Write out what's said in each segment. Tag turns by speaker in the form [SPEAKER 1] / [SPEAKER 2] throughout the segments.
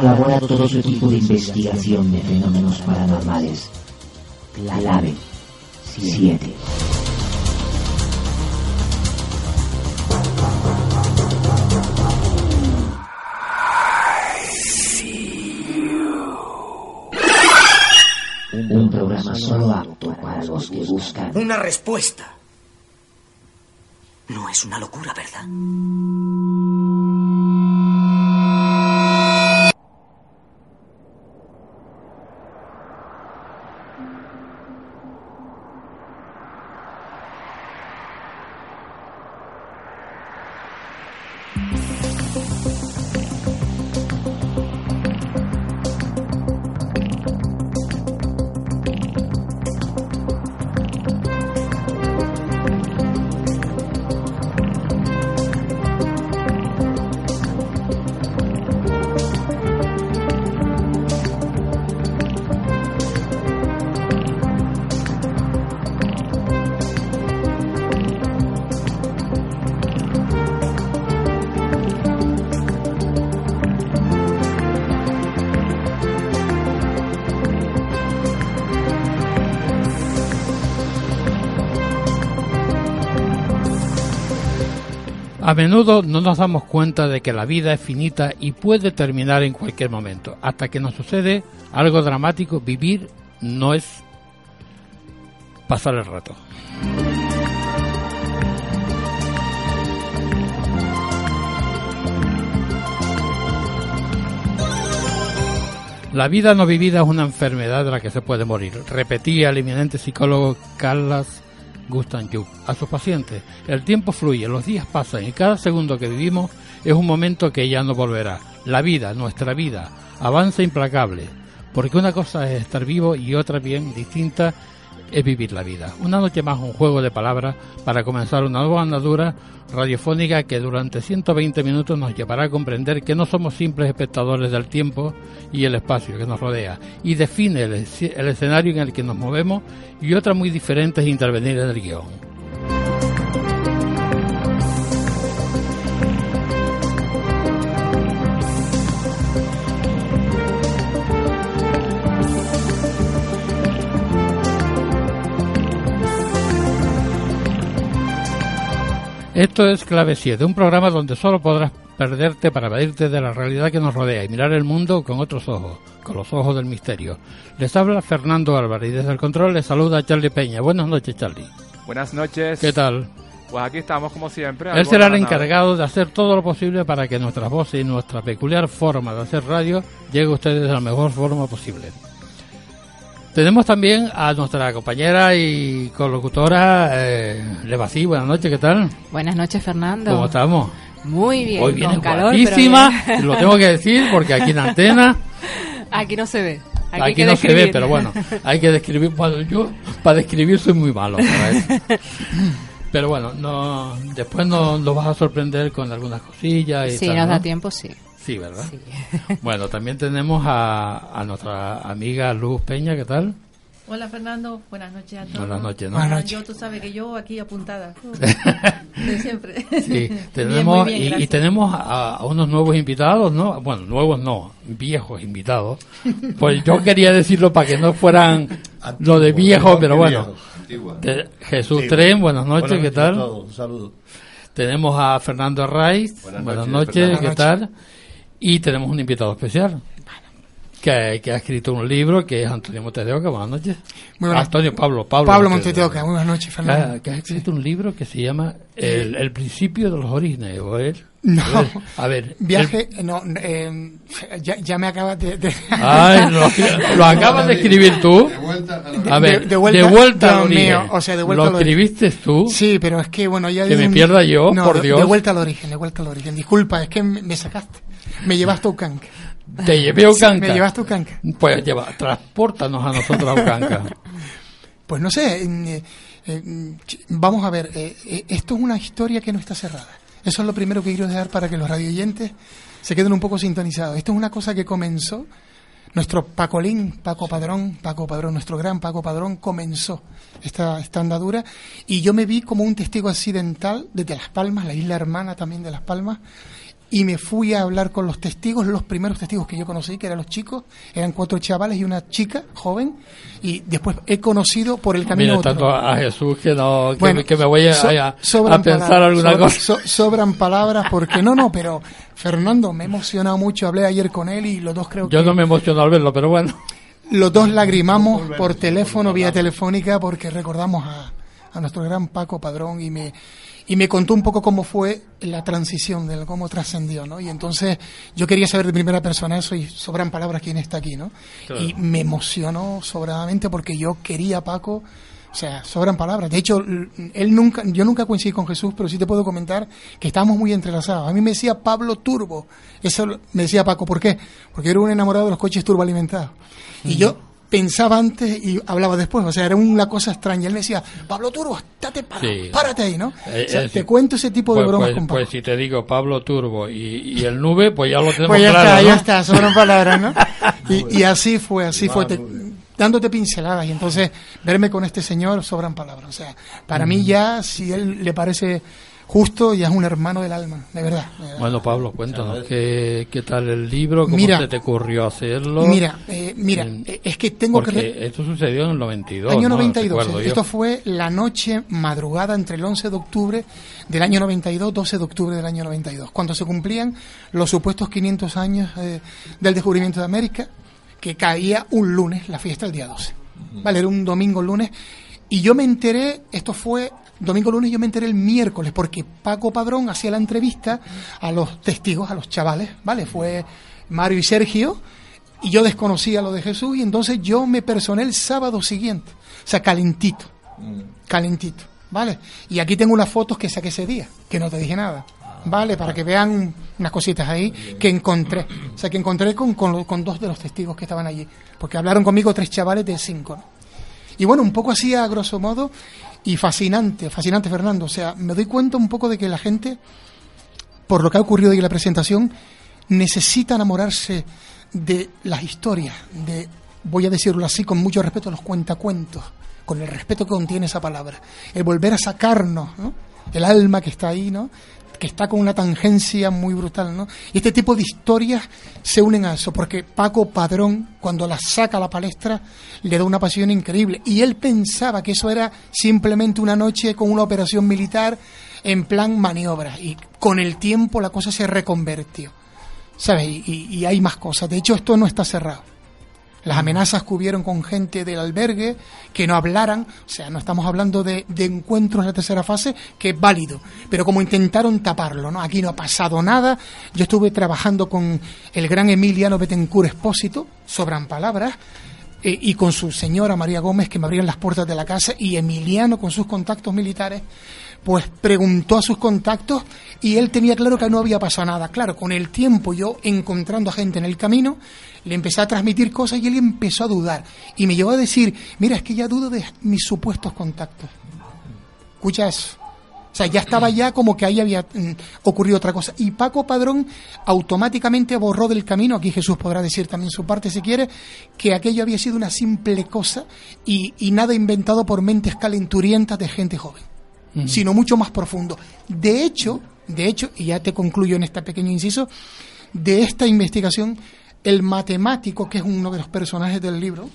[SPEAKER 1] Colabora todo su equipo de investigación de fenómenos paranormales. Clave 7. Un programa solo apto para los que buscan
[SPEAKER 2] Una respuesta. No es una locura, ¿verdad?
[SPEAKER 3] Menudo no nos damos cuenta de que la vida es finita y puede terminar en cualquier momento. Hasta que nos sucede algo dramático, vivir no es pasar el rato. La vida no vivida es una enfermedad de la que se puede morir, repetía el eminente psicólogo Carlos Gustav a sus pacientes. El tiempo fluye, los días pasan y cada segundo que vivimos es un momento que ya no volverá. La vida, nuestra vida, avanza implacable, porque una cosa es estar vivo y otra bien distinta es vivir la vida. Una noche más un juego de palabras para comenzar una nueva andadura radiofónica que durante 120 minutos nos llevará a comprender que no somos simples espectadores del tiempo y el espacio que nos rodea y define el, escenario en el que nos movemos y otra muy diferente es intervenir en el guion. Esto es Clave 7, un programa donde solo podrás perderte para evadirte de la realidad que nos rodea y mirar el mundo con otros ojos, con los ojos del misterio. Les habla Fernando Álvarez y desde el control les saluda Charlie Peña. Buenas noches, Charlie.
[SPEAKER 4] Buenas noches.
[SPEAKER 3] ¿Qué tal?
[SPEAKER 4] Pues aquí estamos como siempre.
[SPEAKER 3] Él será el encargado de hacer todo lo posible para que nuestras voces y nuestra peculiar forma de hacer radio llegue a ustedes de la mejor forma posible. Tenemos también a nuestra compañera y colocutora eh, Levací. Buenas noches, ¿qué tal?
[SPEAKER 5] Buenas noches, Fernando.
[SPEAKER 3] ¿Cómo estamos?
[SPEAKER 5] Muy bien,
[SPEAKER 3] Hoy viene
[SPEAKER 5] con calor.
[SPEAKER 3] lo tengo que decir porque aquí en antena.
[SPEAKER 5] Aquí no se ve. Aquí,
[SPEAKER 3] no se ve, pero bueno, hay que describir. Bueno, yo para describir soy muy malo. Pero bueno, no, después nos, nos vas a sorprender con algunas cosillas. Y tal,
[SPEAKER 5] nos
[SPEAKER 3] ¿no?
[SPEAKER 5] da tiempo, sí.
[SPEAKER 3] Sí, ¿verdad?
[SPEAKER 5] Sí.
[SPEAKER 3] Bueno, también tenemos a, a nuestra amiga Luz Peña, ¿qué tal?
[SPEAKER 6] Hola Fernando, buenas noches a todos.
[SPEAKER 3] Buenas noches, ¿no? Buenas noches.
[SPEAKER 6] Yo, tú sabes que yo aquí apuntada. De siempre.
[SPEAKER 3] Sí,
[SPEAKER 6] Bien,
[SPEAKER 3] tenemos,
[SPEAKER 6] muy bien,
[SPEAKER 3] y- y, tenemos a, a unos nuevos invitados, ¿no? Bueno, nuevos no, viejos invitados. Pues yo quería decirlo para que no fueran lo de viejos, pero bueno. Te- Jesús
[SPEAKER 7] Sí.
[SPEAKER 3] Tren, buenas noches,
[SPEAKER 7] Buenas
[SPEAKER 3] ¿qué
[SPEAKER 7] noches a
[SPEAKER 3] tal?
[SPEAKER 7] todos, un saludo.
[SPEAKER 3] Tenemos a Fernando Arraiz, buenas,
[SPEAKER 7] Buenas
[SPEAKER 3] noches,
[SPEAKER 7] noches,
[SPEAKER 3] ¿qué tal? Y tenemos un invitado especial. Que, que ha escrito un libro que es Antonio Montedeoca, buenas noches.
[SPEAKER 8] Muy buenas-
[SPEAKER 3] Antonio Pablo, Pablo,
[SPEAKER 8] Pablo
[SPEAKER 3] Montedeoca.
[SPEAKER 8] Muy buenas noches,
[SPEAKER 3] Que
[SPEAKER 8] Fernando.
[SPEAKER 3] ha, que ha escrito un libro que se llama El, el principio de los orígenes, ¿o él?
[SPEAKER 8] No.
[SPEAKER 3] A ver.
[SPEAKER 8] Viaje, no, eh, ya, ya me acabas de... de-
[SPEAKER 3] Ay, lo, lo acabas de escribir tú. A ver,
[SPEAKER 8] De-
[SPEAKER 3] de vuelta,
[SPEAKER 8] vuelta,
[SPEAKER 3] al
[SPEAKER 8] Dios mío,
[SPEAKER 3] origen.
[SPEAKER 8] o sea, de vuelta
[SPEAKER 3] ¿Lo
[SPEAKER 8] origen.
[SPEAKER 3] escribiste tú?
[SPEAKER 8] Sí, pero es que, bueno, ya...
[SPEAKER 3] Que me
[SPEAKER 8] un-
[SPEAKER 3] pierda yo,
[SPEAKER 8] No,
[SPEAKER 3] por
[SPEAKER 8] de-
[SPEAKER 3] Dios.
[SPEAKER 8] De vuelta al origen, de vuelta al origen. Disculpa, es que me, me sacaste. Me llevaste a Ucanca.
[SPEAKER 3] Te llevé a
[SPEAKER 8] Sí,
[SPEAKER 3] Ucanca.
[SPEAKER 8] me llevaste a Ucanca.
[SPEAKER 3] Pues lleva, transpórtanos a nosotros a Ucanca.
[SPEAKER 8] Pues no sé, eh, eh, vamos a ver, eh, eh, esto es una historia que no está cerrada. Eso es lo primero que quiero dejar para que los radioyentes se queden un poco sintonizados. Esto es una cosa que comenzó, nuestro Pacolín, Paco Padrón, Paco Padrón, nuestro gran Paco Padrón, comenzó esta, esta andadura y yo me vi como un testigo accidental desde Las Palmas, la isla hermana también de Las Palmas, y me fui a hablar con los testigos, los primeros testigos que yo conocí, que eran los chicos, eran cuatro chavales y una chica joven, y después he conocido por el camino
[SPEAKER 3] Mira, tanto a Jesús que no, que,
[SPEAKER 8] Bueno,
[SPEAKER 3] me- que me voy a,
[SPEAKER 8] so-
[SPEAKER 3] a- a pensar
[SPEAKER 8] palabras,
[SPEAKER 3] alguna
[SPEAKER 8] sobran-
[SPEAKER 3] cosa.
[SPEAKER 8] so- sobran palabras porque no, no, pero Fernando me he emocionado mucho. Hablé ayer con él y los dos creo
[SPEAKER 3] Yo
[SPEAKER 8] que
[SPEAKER 3] no me emociono al verlo, pero bueno.
[SPEAKER 8] los dos lagrimamos por teléfono, vía telefónica, porque recordamos a, a nuestro gran Paco Padrón y me y me contó un poco cómo fue la transición, de cómo trascendió, ¿no? Y entonces yo quería saber de primera persona eso y sobran palabras quién está aquí, ¿no?
[SPEAKER 3] Claro.
[SPEAKER 8] Y me emocionó sobradamente porque yo quería a Paco, o sea, sobran palabras. De hecho, él nunca, yo nunca coincidí con Jesús, pero sí te puedo comentar que estábamos muy entrelazados. A mí me decía Pablo Turbo, eso me decía Paco, ¿por qué? Porque yo era un enamorado de los coches turboalimentados. Y yo pensaba antes y hablaba después, o sea, era una cosa extraña. Él me decía, Pablo Turbo, estate para,
[SPEAKER 3] Sí.
[SPEAKER 8] párate ahí, ¿no?
[SPEAKER 3] Eh,
[SPEAKER 8] O sea,
[SPEAKER 3] eh,
[SPEAKER 8] te cuento ese tipo de
[SPEAKER 3] pues,
[SPEAKER 8] bromas
[SPEAKER 3] pues-
[SPEAKER 8] con
[SPEAKER 3] pues si te digo Pablo Turbo y, y el Nube, pues ya lo tenemos
[SPEAKER 8] Pues ya
[SPEAKER 3] claro,
[SPEAKER 8] está,
[SPEAKER 3] ¿no?
[SPEAKER 8] ya está, sobran palabras, ¿no? Y, y así fue, así fue, te- dándote pinceladas. Y entonces, verme con este señor, sobran palabras. O sea, para
[SPEAKER 3] Mm.
[SPEAKER 8] mí ya, si él le parece justo, ya es un hermano del alma, de verdad. de verdad.
[SPEAKER 3] Bueno, Pablo, cuéntanos, ¿qué, qué tal el libro? ¿Cómo
[SPEAKER 8] Mira,
[SPEAKER 3] se te ocurrió hacerlo?
[SPEAKER 8] Mira, eh, mira, eh, es que tengo que...
[SPEAKER 3] Porque
[SPEAKER 8] re-
[SPEAKER 3] esto sucedió en el 92,
[SPEAKER 8] Año
[SPEAKER 3] ¿no?
[SPEAKER 8] 92.
[SPEAKER 3] Recuerdo yo.
[SPEAKER 8] Esto fue la noche madrugada entre el 11 de octubre del año 92, 12 de octubre del año 92, cuando se cumplían los supuestos 500 años eh, del descubrimiento de América, que caía un lunes, la fiesta el día 12. Vale, era un domingo lunes. Y yo me enteré, esto fue domingo lunes, yo me enteré el miércoles, porque Paco Padrón hacía la entrevista a los testigos, a los chavales, ¿vale? Fue Mario y Sergio, y yo desconocía lo de Jesús, y entonces yo me personé el sábado siguiente, o sea, calentito, calentito, ¿vale? Y aquí tengo unas fotos que saqué ese día, que no te dije nada, ¿vale? Para que vean unas cositas ahí que encontré, o sea, que encontré con, con, dos de los testigos que estaban allí, porque hablaron conmigo tres chavales de cinco, ¿no? Y bueno, un poco así a grosso modo, y fascinante, fascinante Fernando, o sea, me doy cuenta un poco de que la gente, por lo que ha ocurrido hoy en la presentación, necesita enamorarse de las historias, de, voy a decirlo así con mucho respeto, los cuentacuentos, con el respeto que contiene esa palabra, el volver a sacarnos, ¿no? El alma que está ahí, ¿no? Que está con una tangencia muy brutal, ¿no? Y este tipo de historias se unen a eso, porque Paco Padrón, cuando las saca a la palestra, le da una pasión increíble. Y él pensaba que eso era simplemente una noche con una operación militar en plan maniobra. Y con el tiempo la cosa se reconvertió. ¿Sabes? Y hay más cosas. De hecho, esto no está cerrado. Las amenazas que hubieron con gente del albergue que no hablaran, o sea, no estamos hablando de, encuentros en la tercera fase, que es válido, pero como intentaron taparlo, ¿no? Aquí no ha pasado nada. Yo estuve trabajando con el gran Emiliano Betancourt Espósito, sobran palabras, eh, y con su señora María Gómez, que me abrían las puertas de la casa, y Emiliano con sus contactos militares, pues preguntó a sus contactos y él tenía claro que no había pasado nada. Claro, con el tiempo yo encontrando a gente en el camino, le empecé a transmitir cosas y él empezó a dudar. Y me llevó a decir, mira, es que ya dudo de mis supuestos contactos. Escucha eso. O sea, ya estaba ya como que ahí había mm, ocurrido otra cosa. Y Paco Padrón automáticamente borró del camino, aquí Jesús podrá decir también su parte si quiere, que aquello había sido una simple cosa y, y nada inventado por mentes calenturientas de gente joven, Sino mucho más profundo. De hecho, de hecho, y ya te concluyo en este pequeño inciso, de esta investigación, el matemático, que es uno de los personajes del libro,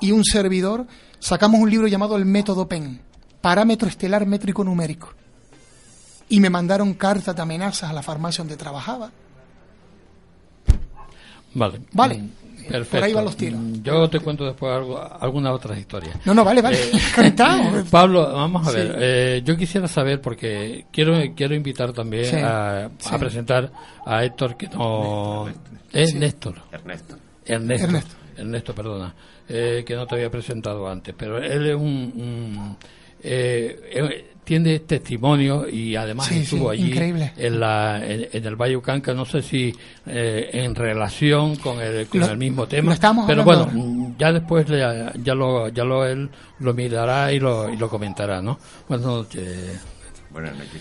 [SPEAKER 8] y un servidor, sacamos un libro llamado El Método PEN, Parámetro Estelar Métrico Numérico. Y me mandaron cartas de amenazas a la farmacia donde trabajaba.
[SPEAKER 3] Vale.
[SPEAKER 8] Vale.
[SPEAKER 3] Mm,
[SPEAKER 8] Por
[SPEAKER 3] Perfecto.
[SPEAKER 8] ahí van los tiros.
[SPEAKER 3] Mm, Yo te cuento después algo, algunas otras historias.
[SPEAKER 8] No, no, vale, vale.
[SPEAKER 3] Eh. Pablo, vamos a
[SPEAKER 8] Sí.
[SPEAKER 3] ver. eh, yo quisiera saber, porque quiero quiero invitar también
[SPEAKER 8] Sí.
[SPEAKER 3] a, presentar a Héctor, que no. Es
[SPEAKER 8] Sí.
[SPEAKER 3] Néstor.
[SPEAKER 7] Ernesto.
[SPEAKER 3] Ernesto.
[SPEAKER 8] Ernesto.
[SPEAKER 3] Ernesto, perdona. eh, que no te había presentado antes. Pero él es un. un, eh, eh, tiene testimonio y además
[SPEAKER 8] Sí,
[SPEAKER 3] estuvo
[SPEAKER 8] sí,
[SPEAKER 3] allí
[SPEAKER 8] increíble.
[SPEAKER 3] en, la, en, en el Valle Ucanca, no sé si eh, en relación con el, con
[SPEAKER 8] Lo-
[SPEAKER 3] el mismo tema, pero bueno, mm, ya después le- ya lo ya lo él lo mirará y lo, y lo comentará, ¿no? Noches.
[SPEAKER 7] Buenas noches.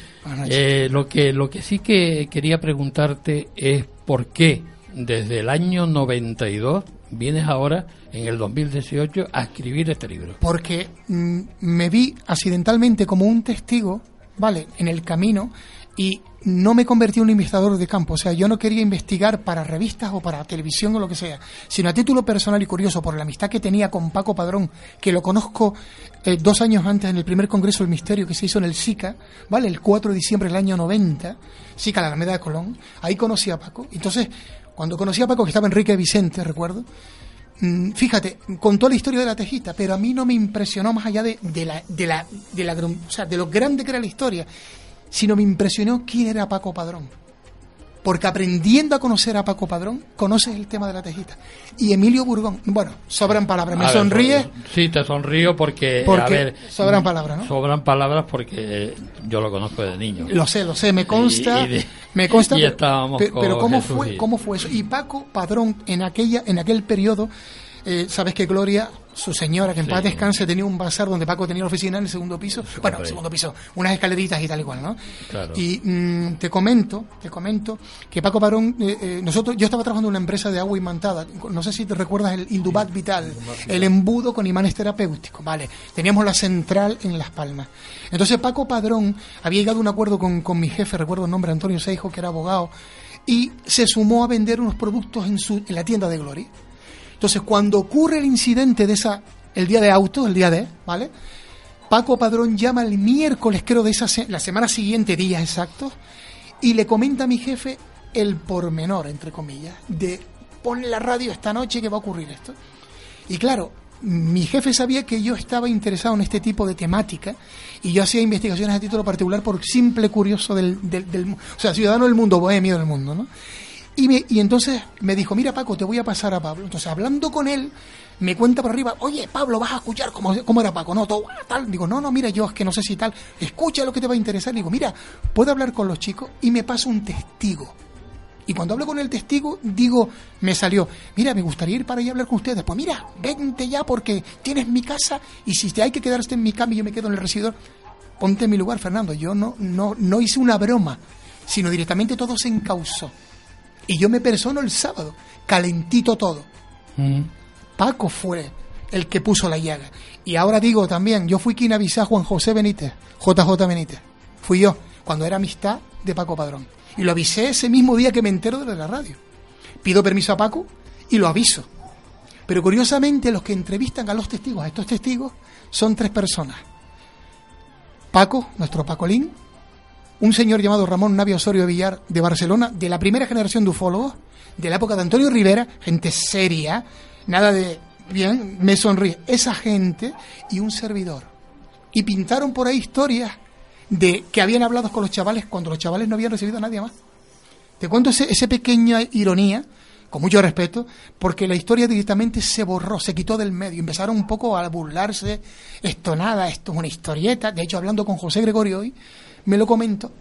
[SPEAKER 3] Eh, lo que lo que sí que quería preguntarte es por qué desde el año 92 vienes ahora en el 2018 a escribir este libro.
[SPEAKER 8] porque mm, me vi accidentalmente como un testigo, ¿vale? En el camino y no me convertí en un investigador de campo. O sea, yo no quería investigar para revistas o para televisión o lo que sea, sino a título personal y curioso por la amistad que tenía con Paco Padrón, que lo conozco eh, dos años antes en el primer Congreso del Misterio que se hizo en el SICA, ¿vale? El 4 de diciembre del año 90, SICA, la Alameda de Colón. Ahí conocí a Paco. Entonces, cuando conocí a Paco, que estaba Enrique Vicente, recuerdo, Mm, fíjate, contó la historia de la tejita, pero a mí no me impresionó más allá de, de la, de la, de la, o sea, de lo grande que era la historia, sino me impresionó quién era Paco Padrón. Porque aprendiendo a conocer a Paco Padrón, conoces el tema de la tejita. Y Emilio Burgón, bueno, sobran palabras, me
[SPEAKER 3] ver,
[SPEAKER 8] sonríe
[SPEAKER 3] Sí, te sonrío porque,
[SPEAKER 8] Porque
[SPEAKER 3] a ver,
[SPEAKER 8] sobran palabras, ¿no?
[SPEAKER 3] Sobran palabras porque yo lo conozco de niño.
[SPEAKER 8] Lo sé, lo sé, me consta,
[SPEAKER 3] Y- y de-
[SPEAKER 8] me consta.
[SPEAKER 3] y
[SPEAKER 8] pero-
[SPEAKER 3] estábamos
[SPEAKER 8] pe-
[SPEAKER 3] con
[SPEAKER 8] pero cómo
[SPEAKER 3] Jesús
[SPEAKER 8] fue,
[SPEAKER 3] y-
[SPEAKER 8] cómo fue eso. Y Paco Padrón en aquella, en aquel periodo, eh, sabes que Gloria, su señora, que en
[SPEAKER 3] Sí.
[SPEAKER 8] paz descanse, tenía un bazar donde Paco tenía la oficina en el segundo piso. Bueno, el segundo piso, unas escaleritas y tal y cual, ¿no?
[SPEAKER 3] Claro.
[SPEAKER 8] Y mm, te comento, te comento que Paco Padrón, eh, eh, nosotros, yo estaba trabajando en una empresa de agua imantada. No sé si te recuerdas el Indubac Vital, el embudo con imanes terapéuticos. Vale, teníamos la central en Las Palmas. Entonces Paco Padrón había llegado a un acuerdo con, con mi jefe, recuerdo el nombre, Antonio Seijo, que era abogado, y se sumó a vender unos productos en, su, en la tienda de Gloria. Entonces, cuando ocurre el incidente de esa, el día de auto, el día de, ¿vale? Paco Padrón llama el miércoles, creo, de esa la semana siguiente, días exactos, y le comenta a mi jefe el pormenor, entre comillas, de pon la radio esta noche que va a ocurrir esto. Y claro, mi jefe sabía que yo estaba interesado en este tipo de temática y yo hacía investigaciones a título particular por simple curioso del, del, del- o sea, ciudadano del mundo, bohemio del mundo, ¿no? Y, me- y entonces me dijo, mira Paco, te voy a pasar a Pablo. Entonces, hablando con él, me cuenta por arriba, oye Pablo, vas a escuchar cómo, cómo era Paco, no, todo ah, tal. Digo, no, no, mira, yo es que no sé si tal, escucha lo que te va a interesar. Digo, mira, puedo hablar con los chicos y me pasa un testigo. Y cuando hablo con el testigo, digo, me salió, mira, me gustaría ir para allá a hablar con ustedes. Pues mira, vente ya porque tienes mi casa y si te hay que quedarse en mi cama y yo me quedo en el recibidor, ponte en mi lugar, Fernando. Yo no, no, no hice una broma, sino directamente todo se encausó. Y yo me persono el sábado, calentito todo.
[SPEAKER 3] Mm.
[SPEAKER 8] Paco fue el que puso la llaga. Y ahora digo también, yo fui quien avisé a Juan José Benítez, JJ Benítez. Fui yo, cuando era amistad de Paco Padrón. Y lo avisé ese mismo día que me entero de la radio. Pido permiso a Paco y lo aviso. Pero curiosamente los que entrevistan a los testigos, a estos testigos, son tres personas. Paco, nuestro Pacolín, un señor llamado Ramón Navia Osorio Villar de Barcelona, de la primera generación de ufólogos, de la época de Antonio Rivera, gente seria, nada de bien, me sonríe, esa gente y un servidor. Y pintaron por ahí historias de que habían hablado con los chavales cuando los chavales no habían recibido a nadie más. Te cuento ese, ese pequeña ironía, con mucho respeto, porque la historia directamente se borró, se quitó del medio. Empezaron un poco a burlarse, esto nada, esto es una historieta. De hecho, hablando con José Gregorio hoy, me lo comento.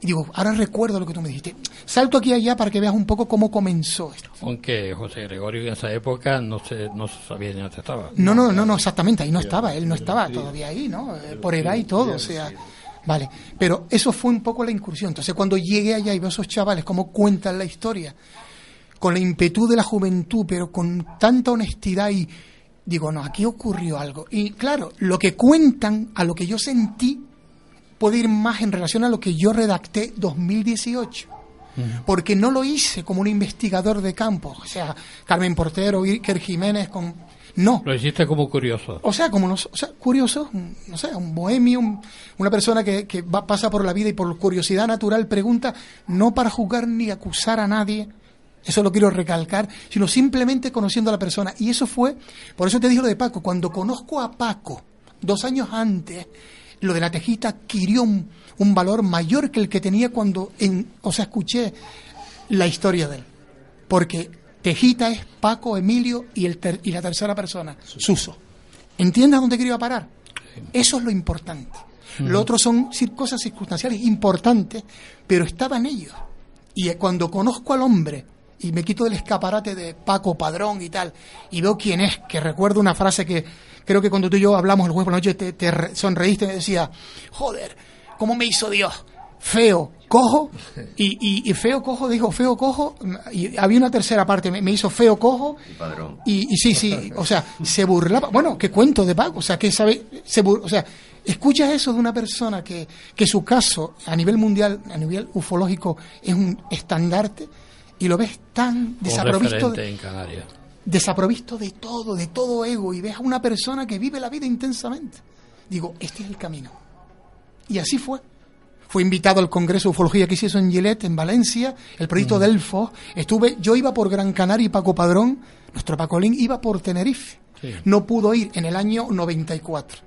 [SPEAKER 8] Y digo, ahora recuerdo lo que tú me dijiste. Salto aquí y allá para que veas un poco cómo comenzó esto.
[SPEAKER 3] Aunque José Gregorio en esa época no se, no se sabía ni dónde estaba.
[SPEAKER 8] No, no, no, no, exactamente, ahí no estaba, él no estaba todavía ahí, ¿no? Eh, Por edad y todo, o sea, Vale, pero eso fue un poco la incursión. Entonces, cuando llegué allá y veo a esos chavales cómo cuentan la historia, con la impetu de la juventud, pero con tanta honestidad y digo, no, aquí ocurrió algo. Y claro, lo que cuentan, a lo que yo sentí, puede ir más en relación a lo que yo redacté 2018. Porque no lo hice como un investigador de campo, o sea, Carmen Portero, Iker Jiménez, con no.
[SPEAKER 3] Lo hiciste como curioso.
[SPEAKER 8] O sea, como unos, o sea, curioso, no sé, un bohemio, un- una persona que, que va, pasa por la vida y por curiosidad natural pregunta, no para juzgar ni acusar a nadie, eso lo quiero recalcar, sino simplemente conociendo a la persona. Y eso fue, por eso te digo lo de Paco, cuando conozco a Paco, dos años antes, lo de la tejita adquirió un, un valor mayor que el que tenía cuando, en, o sea, escuché la historia de él. Porque Tejita es Paco, Emilio y, el ter- y la tercera persona, Suso. ¿Entiendes a dónde quería parar? Eso es lo importante. Lo otro son cosas circunstanciales importantes, pero estaban ellos. Y eh, cuando conozco al hombre y me quito del escaparate de Paco Padrón y tal, y veo quién es, que recuerdo una frase que creo que cuando tú y yo hablamos el jueves por la noche te, te re- sonreíste y me decía, joder, ¿cómo me hizo Dios? Feo, cojo, y, y- y feo, cojo, dijo feo, cojo, y había una tercera parte, me, me hizo feo, cojo,
[SPEAKER 9] Padrón.
[SPEAKER 8] y, y sí, sí, o sea, se burlaba. Bueno, qué cuento de Paco, o sea, que sabe, se bur- o sea, escuchas eso de una persona que, que su caso a nivel mundial, a nivel ufológico, es un estandarte y lo ves tan
[SPEAKER 3] Un
[SPEAKER 8] de,
[SPEAKER 3] en Canarias.
[SPEAKER 8] Desaprovisto de todo, de todo ego, y ves a una persona que vive la vida intensamente. Digo, este es el camino. Y así fue. Fue invitado al Congreso de Ufología que se hizo en Gilet, en Valencia, el proyecto Delfos. Estuve, yo iba por Gran Canaria y Paco Padrón, nuestro Pacolín iba por Tenerife.
[SPEAKER 3] Sí.
[SPEAKER 8] No pudo ir en el año 94.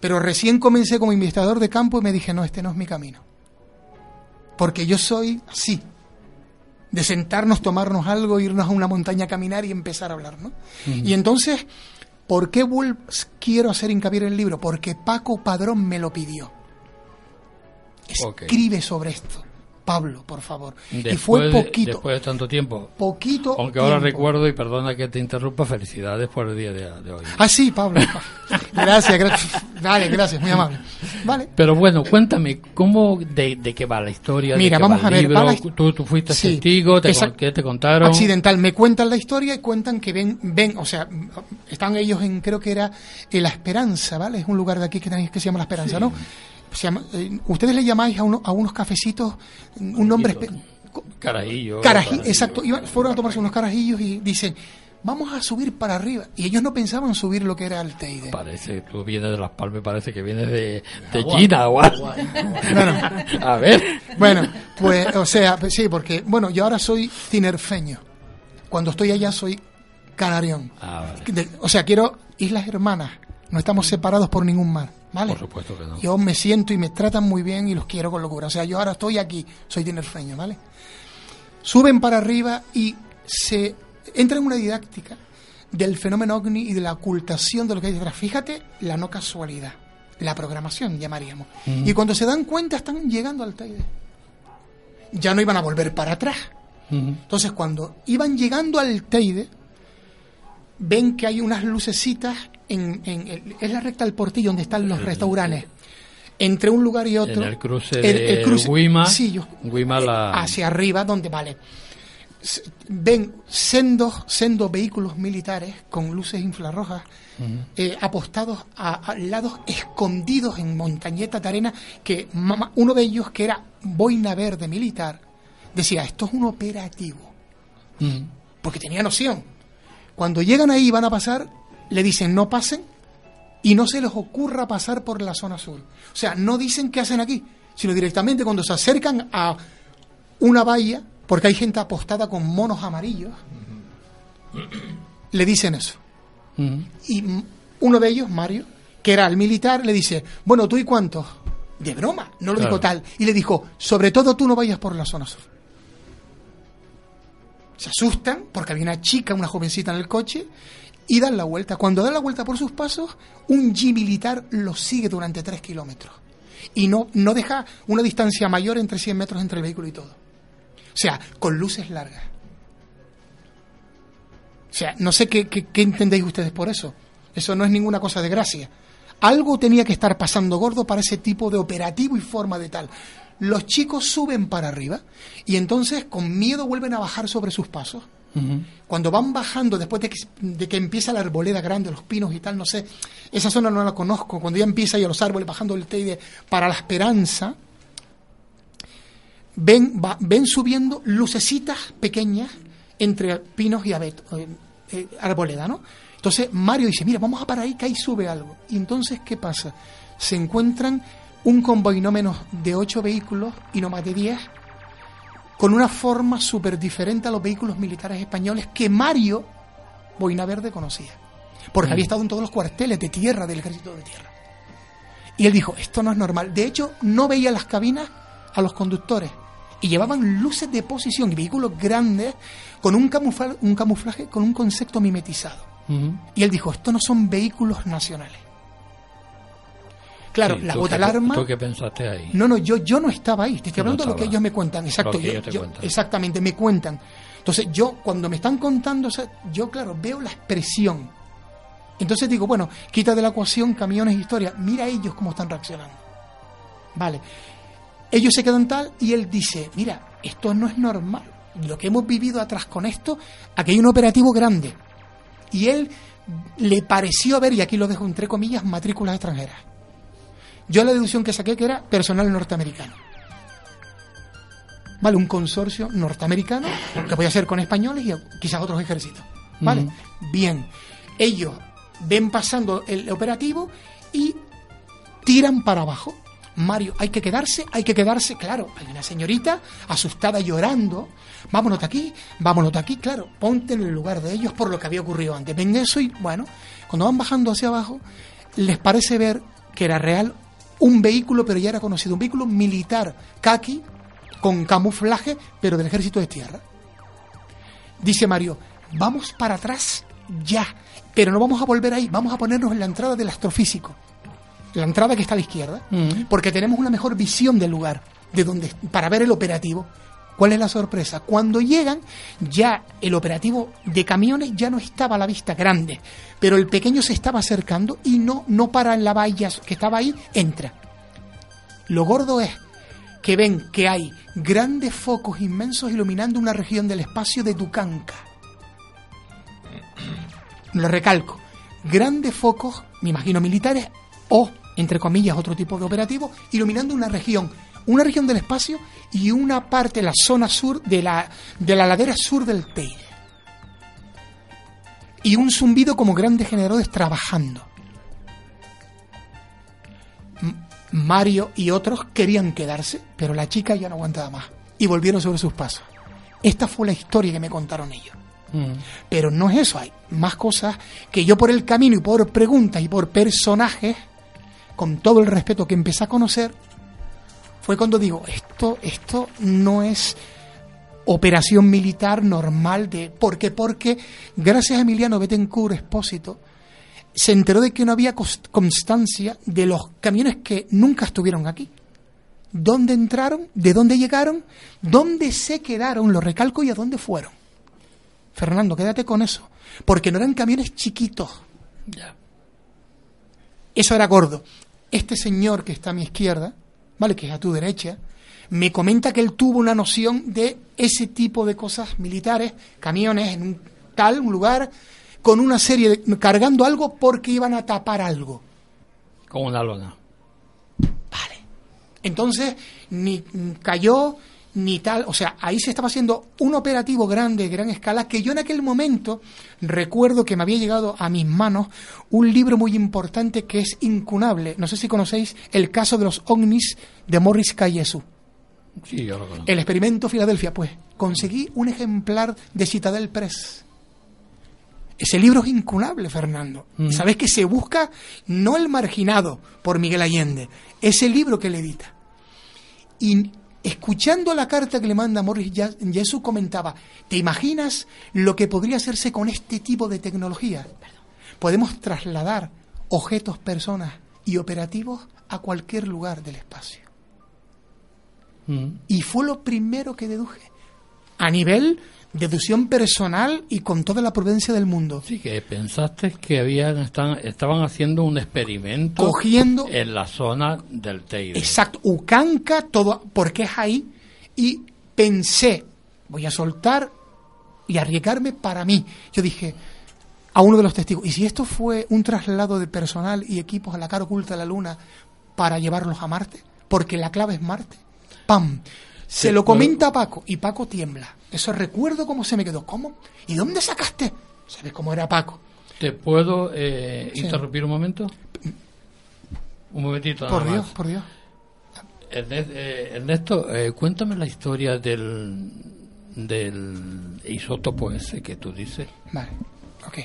[SPEAKER 8] Pero recién comencé como investigador de campo y me dije, no, este no es mi camino. Porque yo soy así, de sentarnos, tomarnos algo, irnos a una montaña a caminar y empezar a hablar, ¿no? Y entonces, ¿por qué quiero hacer hincapié en el libro? Porque Paco Padrón me lo pidió. Escribe sobre esto, Pablo, por favor. y fue poquito,
[SPEAKER 3] después de tanto tiempo.
[SPEAKER 8] poquito.
[SPEAKER 3] Aunque ahora recuerdo, y perdona que te interrumpa, felicidades por el día de, de hoy.
[SPEAKER 8] Ah, sí, Pablo. gracias, gracias. Dale, gracias, muy amable. Vale.
[SPEAKER 3] Pero bueno, cuéntame, ¿cómo, de, de qué va la historia?
[SPEAKER 8] Mira,
[SPEAKER 3] ¿De qué
[SPEAKER 8] vamos
[SPEAKER 3] va
[SPEAKER 8] a ver, va la-
[SPEAKER 3] ¿Tú, tú fuiste
[SPEAKER 8] Sí,
[SPEAKER 3] testigo? ¿Te, con- ¿Qué te contaron?
[SPEAKER 8] Accidental. Me cuentan la historia y cuentan que ven, ven, o sea, están ellos en, creo que era en La Esperanza, ¿vale? Es un lugar de aquí que, que se llama La Esperanza, ¿no? Se llama- eh, ustedes le llamáis a, uno- a unos cafecitos un nombre...
[SPEAKER 3] Carajillo. Carajillo.
[SPEAKER 8] exacto. Iban- fueron a tomarse unos carajillos y dicen, vamos a subir para arriba. Y ellos no pensaban subir lo que era el Teide.
[SPEAKER 3] Parece, tú vienes de Las Palmas, parece que vienes de, de China o algo. A ver.
[SPEAKER 8] Bueno, pues, o sea, pues sí, porque, bueno, yo ahora soy tinerfeño. Cuando estoy allá soy canarión.
[SPEAKER 3] Ah, vale.
[SPEAKER 8] De- o sea, quiero islas hermanas. No estamos separados por ningún mar, ¿vale?
[SPEAKER 3] Por supuesto que no.
[SPEAKER 8] Yo me siento y me tratan muy bien y los quiero con locura. O sea, yo ahora estoy aquí, soy tinerfeño, ¿vale? Suben para arriba y se entra en una didáctica del fenómeno ovni y de la ocultación de lo que hay detrás. Fíjate la no casualidad, la programación llamaríamos. Y cuando se dan cuenta están llegando al Teide. Ya no iban a volver para atrás. Entonces, cuando iban llegando al Teide, ven que hay unas lucecitas en, en es la recta del portillo donde están los restaurantes. Entre un lugar y otro.
[SPEAKER 3] En el cruce
[SPEAKER 8] el-
[SPEAKER 3] de
[SPEAKER 8] el cruce-
[SPEAKER 3] Guima,
[SPEAKER 8] sí, yo-
[SPEAKER 3] Guima la...
[SPEAKER 8] hacia arriba, donde vale. Ven sendos, sendos vehículos militares con luces infrarrojas eh, apostados a, a lados escondidos en montañetas de arena que ma- uno de ellos que era boina verde militar decía esto es un operativo porque tenía noción cuando llegan ahí van a pasar le dicen no pasen y no se les ocurra pasar por la zona sur o sea no dicen qué hacen aquí sino directamente cuando se acercan a una valla porque hay gente apostada con monos amarillos le dicen eso y uno de ellos, Mario, que era el militar, le dice, bueno, ¿tú y cuántos? De broma, no lo
[SPEAKER 3] Claro.
[SPEAKER 8] dijo tal. Y le dijo, sobre todo tú no vayas por la zona sur. Se asustan porque había una chica, una jovencita en el coche, y dan la vuelta. Cuando dan la vuelta por sus pasos, un G militar los sigue durante tres kilómetros. Y no, no deja una distancia mayor entre 100 metros entre el vehículo y todo. O sea, con luces largas. O sea, no sé qué, qué- qué entendéis ustedes por eso. Eso no es ninguna cosa de gracia. Algo tenía que estar pasando gordo para ese tipo de operativo y forma de tal. Los chicos suben para arriba y entonces con miedo vuelven a bajar sobre sus pasos. Cuando van bajando, después de que, empieza la arboleda grande, los pinos y tal, no sé, esa zona no la conozco, cuando ya empieza y a los árboles bajando el Teide para la esperanza, ven, va- ven subiendo lucecitas pequeñas entre pinos y abeto, eh, eh, arboleda, ¿no? Entonces Mario dice, mira, vamos a parar ahí que ahí sube algo. Y entonces, ¿qué pasa? Se encuentran un convoy no menos de ocho vehículos y no más de diez, con una forma súper diferente a los vehículos militares españoles que Mario Boina Verde conocía. Porque
[SPEAKER 7] Mm.
[SPEAKER 8] había estado en todos los cuarteles de tierra del ejército de tierra. Y él dijo, esto no es normal. De hecho, no veía las cabinas a los conductores. Y llevaban luces de posición y vehículos grandes con un, camufla- un camuflaje, con un concepto mimetizado. Y él dijo, estos no son vehículos nacionales. Claro,
[SPEAKER 3] Sí,
[SPEAKER 8] la
[SPEAKER 3] ¿tú
[SPEAKER 8] bota alarma...
[SPEAKER 3] ¿Tú qué pensaste ahí?
[SPEAKER 8] No, no, yo, yo no estaba ahí. Te estoy
[SPEAKER 3] no
[SPEAKER 8] hablando de lo que ellos me cuentan. Exacto.
[SPEAKER 3] Lo que
[SPEAKER 8] yo-
[SPEAKER 3] ellos te
[SPEAKER 8] yo-
[SPEAKER 3] cuentan.
[SPEAKER 8] exactamente, me cuentan. Entonces, yo, cuando me están contando, o sea, yo, claro, veo la expresión. Entonces digo, bueno, quita de la ecuación camiones e historia. Mira ellos cómo están reaccionando. Vale. Ellos se quedan tal y él dice, mira, esto no es normal. Lo que hemos vivido atrás con esto, aquí hay un operativo grande. Y él le pareció ver, y aquí lo dejo entre comillas, matrículas extranjeras. Yo la deducción que saqué que era personal norteamericano. Vale, un consorcio norteamericano que podía ser con españoles y quizás otros ejércitos. Vale, bien. Ellos ven pasando el operativo y tiran para abajo. Mario, hay que quedarse, hay que quedarse, claro. Hay una señorita asustada llorando. Vámonos de aquí, vámonos de aquí, claro. Ponte en el lugar de ellos por lo que había ocurrido antes. Ven eso y, bueno, cuando van bajando hacia abajo, les parece ver que era real un vehículo, pero ya era conocido, un vehículo militar, kaki, con camuflaje, pero del ejército de tierra. Dice Mario, vamos para atrás ya, pero no vamos a volver ahí, vamos a ponernos en la entrada del astrofísico, la entrada que está a la izquierda, porque tenemos una mejor visión del lugar, de donde, para ver el operativo. ¿Cuál es la sorpresa? Cuando llegan, ya el operativo de camiones ya no estaba a la vista grande, pero el pequeño se estaba acercando y no, no para en la valla que estaba ahí, entra. Lo gordo es que ven que hay grandes focos inmensos iluminando una región del espacio de Tucanca. Lo recalco, grandes focos, me imagino militares o, entre comillas, otro tipo de operativo, iluminando una región, una región del espacio y una parte, la zona sur de la, de la ladera sur del Teide. Y un zumbido como grandes generadores trabajando. Mario y otros querían quedarse, pero la chica ya no aguantaba más y volvieron sobre sus pasos. Esta fue la historia que me contaron ellos. Pero no es eso, hay más cosas que yo por el camino y por preguntas y por personajes, con todo el respeto que empecé a conocer, fue cuando digo, esto, esto no es operación militar normal de... ¿Por qué? Porque gracias a Emiliano Betancourt Espósito, se enteró de que no había constancia de los camiones que nunca estuvieron aquí. ¿Dónde entraron? ¿De dónde llegaron? ¿Dónde se quedaron? Lo recalco y a dónde fueron. Fernando, quédate con eso. Porque no eran camiones chiquitos. Eso era gordo. Este señor que está a mi izquierda, ¿vale? Que es a tu derecha, me comenta que él tuvo una noción de ese tipo de cosas militares, camiones en un tal, un lugar, con una serie de. cargando algo porque iban a tapar algo.
[SPEAKER 3] Con una lona.
[SPEAKER 8] Entonces, ni cayó, ni tal. O sea, ahí se estaba haciendo un operativo grande, de gran escala, que yo en aquel momento recuerdo que me había llegado a mis manos un libro muy importante que es incunable. No sé si conocéis el caso de los ovnis de Morris Cayesu.
[SPEAKER 3] Sí, yo lo conozco.
[SPEAKER 8] El experimento Filadelfia, pues. Conseguí un ejemplar de Citadel Press. Ese libro es incunable, Fernando.
[SPEAKER 3] Mm.
[SPEAKER 8] Sabes que se busca no el marginado por Miguel Allende, ese libro que le edita. Y escuchando la carta que le manda Morris Jesús comentaba, ¿te imaginas lo que podría hacerse con este tipo de tecnología? Podemos trasladar objetos, personas y operativos a cualquier lugar del espacio. Y fue lo primero que deduje. a nivel deducción personal y con toda la prudencia del mundo.
[SPEAKER 3] Sí, que pensaste que habían están, estaban haciendo un experimento
[SPEAKER 8] Cogiendo-
[SPEAKER 3] en la zona del Teide.
[SPEAKER 8] Exacto, Ucanca, todo, porque es ahí. Y pensé, voy a soltar y arriesgarme para mí. Yo dije a uno de los testigos, ¿y si esto fue un traslado de personal y equipos a la cara oculta de la Luna para llevarlos a Marte? Porque la clave es Marte. ¡Pam! Se
[SPEAKER 3] Sí,
[SPEAKER 8] lo
[SPEAKER 3] pero-
[SPEAKER 8] comenta a Paco y Paco tiembla. Eso recuerdo cómo se me quedó. ¿Cómo? ¿Y dónde sacaste? ¿Sabes cómo era Paco?
[SPEAKER 3] ¿Te puedo eh,
[SPEAKER 8] Sí.
[SPEAKER 3] interrumpir un momento? Un momentito nada
[SPEAKER 8] Por Dios,
[SPEAKER 3] más.
[SPEAKER 8] por Dios.
[SPEAKER 3] Eh, Ernesto, eh, cuéntame la historia del, del isótopo ese que tú dices.
[SPEAKER 8] Vale, ok.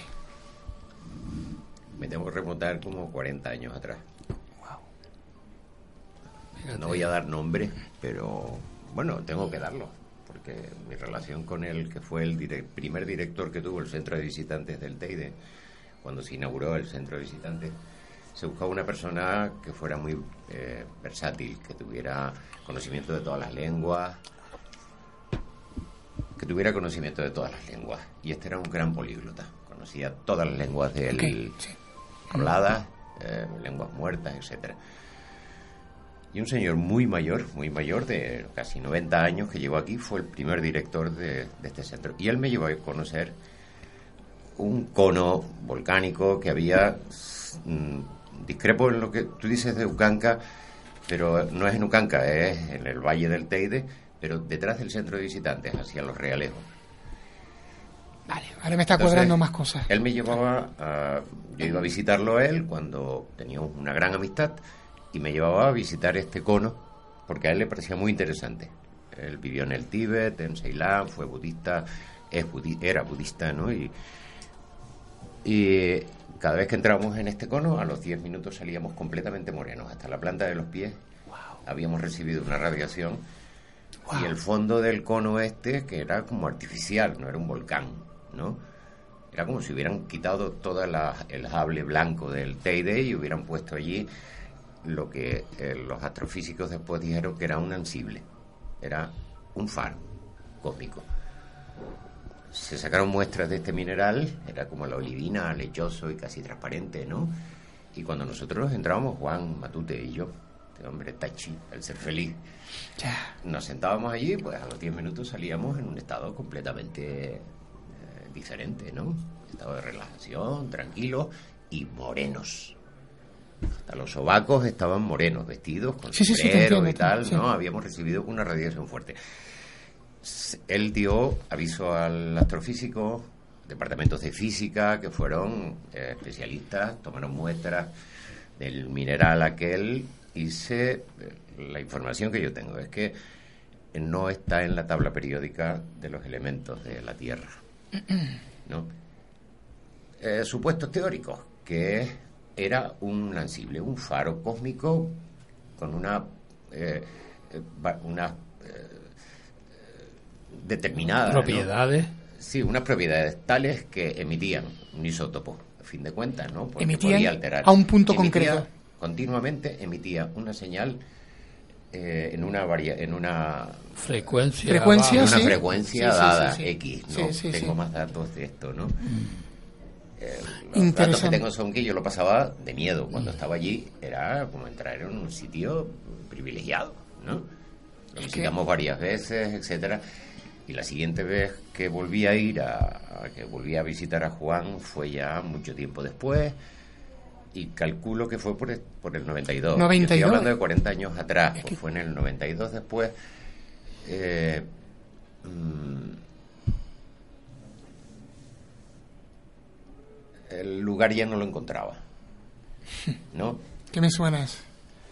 [SPEAKER 7] Me tengo que remontar como 40 años atrás. No voy a dar nombre, pero bueno, tengo que darlo, porque mi relación con él, que fue el primer director que tuvo el centro de visitantes del Teide, cuando se inauguró el centro de visitantes, se buscaba una persona que fuera muy eh, versátil, que tuviera conocimiento de todas las lenguas, que tuviera conocimiento de todas las lenguas. Y este era un gran políglota, conocía todas las lenguas del
[SPEAKER 8] Ok, sí.
[SPEAKER 7] habladas, eh, lenguas muertas, etcétera. Y un señor muy mayor, muy mayor, de casi 90 años, que llegó aquí, fue el primer director de, de este centro. Y él me llevó a conocer un cono volcánico que había, mm, discrepo en lo que tú dices de Ucanca, pero no es en Ucanca, es en el Valle del Teide, pero detrás del centro de visitantes, hacia los Realejos.
[SPEAKER 8] Vale, ahora me está
[SPEAKER 7] Entonces,
[SPEAKER 8] cuadrando más cosas.
[SPEAKER 7] Él me llevaba a, yo iba a visitarlo a él cuando teníamos una gran amistad y me llevaba a visitar este cono porque a él le parecía muy interesante. Él vivió en el Tíbet, en Ceilán, fue budista, es budi- era budista, ¿no? Y, y cada vez que entrábamos en este cono, a los 10 minutos salíamos completamente morenos, hasta la planta de los pies. Habíamos recibido una radiación y el fondo del cono este, que era como artificial, no era un volcán, ¿no? Era como si hubieran quitado todo la- el sable blanco del Teide y hubieran puesto allí lo que eh, los astrofísicos después dijeron que era un ansible. Era un faro cósmico. Se sacaron muestras de este mineral, era como la olivina, lechoso y casi transparente, ¿no? Y cuando nosotros entrábamos, Juan, Matute y yo, este hombre Tachi, el ser feliz, nos sentábamos allí, pues a los 10 minutos salíamos en un estado completamente eh, diferente, ¿no? Estado de relajación, tranquilo y morenos. Hasta los sobacos estaban morenos, vestidos con
[SPEAKER 8] Sí, sí, sí, te
[SPEAKER 7] sombrero y tal. ¿no? Habíamos recibido una radiación fuerte. Él dio aviso al astrofísico, departamentos de física, que fueron eh, especialistas, tomaron muestras del mineral aquel y se, eh, la información que yo tengo es que no está en la tabla periódica de los elementos de la Tierra. ¿no? Eh, supuestos teóricos, que era un ansible, un faro cósmico con una, eh, eh, eh.
[SPEAKER 3] Propiedades.
[SPEAKER 7] Sí, unas propiedades tales que emitían un isótopo, a fin de cuentas, ¿no? Porque
[SPEAKER 8] Emitían
[SPEAKER 7] podía alterar.
[SPEAKER 8] a un punto
[SPEAKER 7] Emitía-
[SPEAKER 8] concreto.
[SPEAKER 7] Continuamente emitía una señal eh, en una varia, en una
[SPEAKER 3] Frecuencia.
[SPEAKER 8] Frecuencia,
[SPEAKER 7] en una
[SPEAKER 8] sí.
[SPEAKER 7] frecuencia
[SPEAKER 8] Sí,
[SPEAKER 7] dada
[SPEAKER 8] sí.
[SPEAKER 7] X, ¿no?
[SPEAKER 8] sí,
[SPEAKER 7] tengo más datos de esto, ¿no? Los datos que tengo son que yo lo pasaba de miedo. Cuando estaba allí era como entrar en un sitio privilegiado, ¿no? Lo visitamos varias veces, etcétera. Y la siguiente vez que volví a ir a, a que volví a visitar a Juan fue ya mucho tiempo después y calculo que fue por el, por el 92. Yo
[SPEAKER 8] 92.
[SPEAKER 7] estoy hablando de 40 años atrás, pues fue en el 92 después. Eh, mm, el lugar ya no lo encontraba, ¿no?
[SPEAKER 8] ¿Qué me suenas?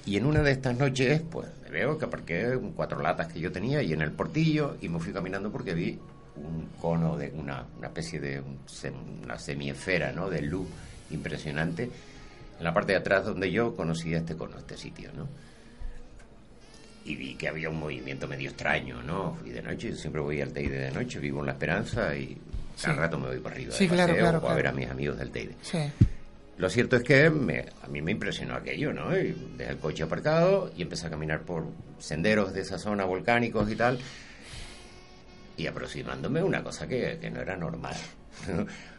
[SPEAKER 7] Y en una de estas noches, pues me veo que aparqué cuatro latas que yo tenía y en el portillo y me fui caminando porque vi un cono de una, una especie de un una semiesfera, ¿no? De luz impresionante en la parte de atrás donde yo conocía este cono, este sitio, ¿no? Y vi que había un movimiento medio extraño, ¿no? Fui de noche, yo siempre voy al Teide de noche, vivo en La Esperanza y cada
[SPEAKER 8] Sí.
[SPEAKER 7] rato me voy para arriba
[SPEAKER 8] Sí,
[SPEAKER 7] de
[SPEAKER 8] claro,
[SPEAKER 7] paseo
[SPEAKER 8] claro,
[SPEAKER 7] o a ver a mis amigos del Teide.
[SPEAKER 8] Sí.
[SPEAKER 7] Lo cierto es que me- a mí me impresionó aquello, ¿no? Y dejé el coche aparcado y empecé a caminar por senderos de esa zona volcánicos y tal. y aproximándome una cosa que, que no era normal.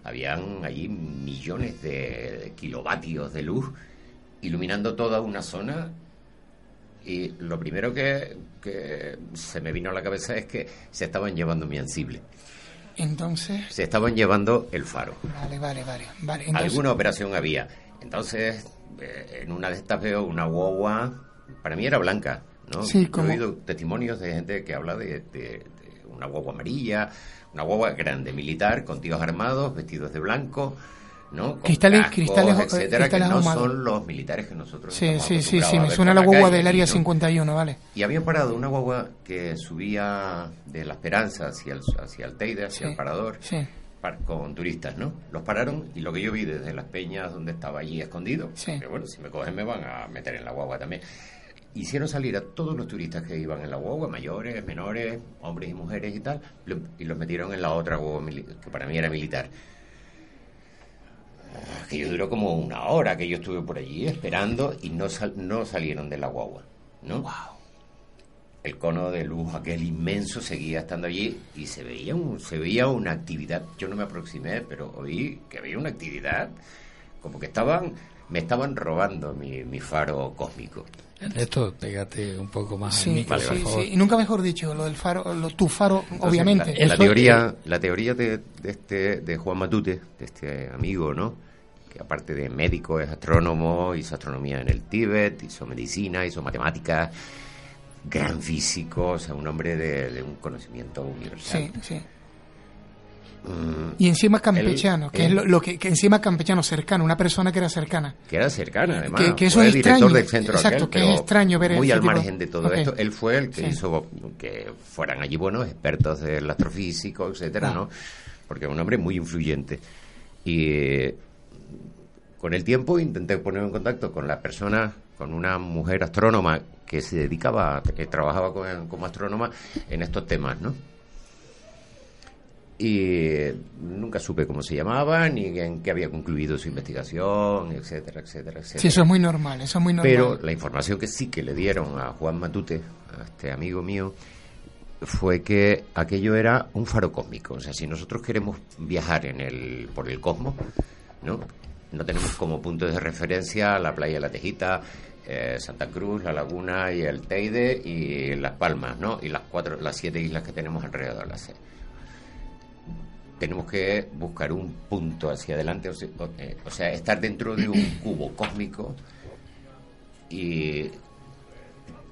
[SPEAKER 7] Habían allí millones de kilovatios de luz iluminando toda una zona y lo primero que, que se me vino a la cabeza es que se estaban llevando mi ansible.
[SPEAKER 8] Entonces,
[SPEAKER 7] Se estaban llevando el faro.
[SPEAKER 8] vale, vale, vale. vale entonces,
[SPEAKER 7] Alguna operación había. Entonces, eh, en una de estas veo una guagua, para mí era blanca, ¿no?
[SPEAKER 8] Sí, como-
[SPEAKER 7] he oído testimonios de gente que habla de, de- de una guagua amarilla, una guagua grande, militar, con tíos armados, vestidos de blanco, ¿no? Con
[SPEAKER 8] Cristales-
[SPEAKER 7] cascos,
[SPEAKER 8] cristales, eh,
[SPEAKER 7] etcétera,
[SPEAKER 8] cristales
[SPEAKER 7] que no
[SPEAKER 8] ahumados.
[SPEAKER 7] son los militares que nosotros
[SPEAKER 8] Sí, sí, sí, sí, me suena la guagua del área
[SPEAKER 7] ¿no?
[SPEAKER 8] 51, vale.
[SPEAKER 7] Y habían parado una guagua que subía de La Esperanza hacia el, hacia el Teide, hacia
[SPEAKER 8] Sí,
[SPEAKER 7] el Parador,
[SPEAKER 8] sí.
[SPEAKER 7] par- con turistas, ¿no? Los pararon y lo que yo vi desde las peñas donde estaba allí escondido,
[SPEAKER 8] Sí.
[SPEAKER 7] que bueno, si me cogen me van a meter en la guagua también. Hicieron salir a todos los turistas que iban en la guagua, mayores, menores, hombres y mujeres y tal, y los metieron en la otra guagua que para mí era militar. Ah, Que yo duró como una hora que yo estuve por allí esperando y no, sal- no salieron de la guagua, ¿no? El cono de luz aquel inmenso seguía estando allí y se veía un, se veía una actividad. Yo no me aproximé, pero oí que había una actividad como que estaban me estaban robando mi, mi faro cósmico.
[SPEAKER 3] Esto, pégate un poco más
[SPEAKER 8] Sí,
[SPEAKER 3] al micro,
[SPEAKER 8] sí,
[SPEAKER 3] por favor.
[SPEAKER 8] sí. Y nunca mejor dicho, lo del faro, lo, tu faro,
[SPEAKER 7] Entonces,
[SPEAKER 8] obviamente.
[SPEAKER 7] La, teoría, la teoría de, de este, de Juan Matute, de este amigo, ¿no? Que aparte de médico es astrónomo, hizo astronomía en el Tíbet, hizo medicina, hizo matemáticas, gran físico, o sea, un hombre de, de un conocimiento universal.
[SPEAKER 8] Sí, sí.
[SPEAKER 7] Mm,
[SPEAKER 8] Y encima campechano, que es lo, lo que, que encima campechano, cercano, una persona que era cercana.
[SPEAKER 7] que era cercana, además.
[SPEAKER 8] Que- que eso
[SPEAKER 7] fue
[SPEAKER 8] es extraño,
[SPEAKER 7] del centro
[SPEAKER 8] exacto,
[SPEAKER 7] aquel,
[SPEAKER 8] que es extraño ver
[SPEAKER 7] Muy al
[SPEAKER 8] tipo-
[SPEAKER 7] margen de todo esto. Él fue el que
[SPEAKER 8] Sí.
[SPEAKER 7] hizo que fueran allí buenos expertos del astrofísico, etcétera,
[SPEAKER 8] Claro.
[SPEAKER 7] ¿no? Porque es un hombre muy influyente. Y eh, con el tiempo intenté ponerme en contacto con la persona, con una mujer astrónoma que se dedicaba, que trabajaba con- como astrónoma en estos temas, ¿no? Y nunca supe cómo se llamaba ni en qué había concluido su investigación, etcétera, etcétera, etcétera.
[SPEAKER 8] Sí, eso es muy normal, eso es muy normal.
[SPEAKER 7] Pero la información que sí que le dieron a Juan Matute, a este amigo mío, fue que aquello era un faro cósmico. O sea, si nosotros queremos viajar en el, por el cosmos, ¿no? No tenemos como punto de referencia la playa de la Tejita, eh, Santa Cruz, la Laguna y el Teide y Las Palmas, ¿no? Y las cuatro, las siete islas que tenemos alrededor. Las seis tenemos que buscar un punto hacia adelante, o sea, o, eh, o sea, estar dentro de un cubo cósmico y,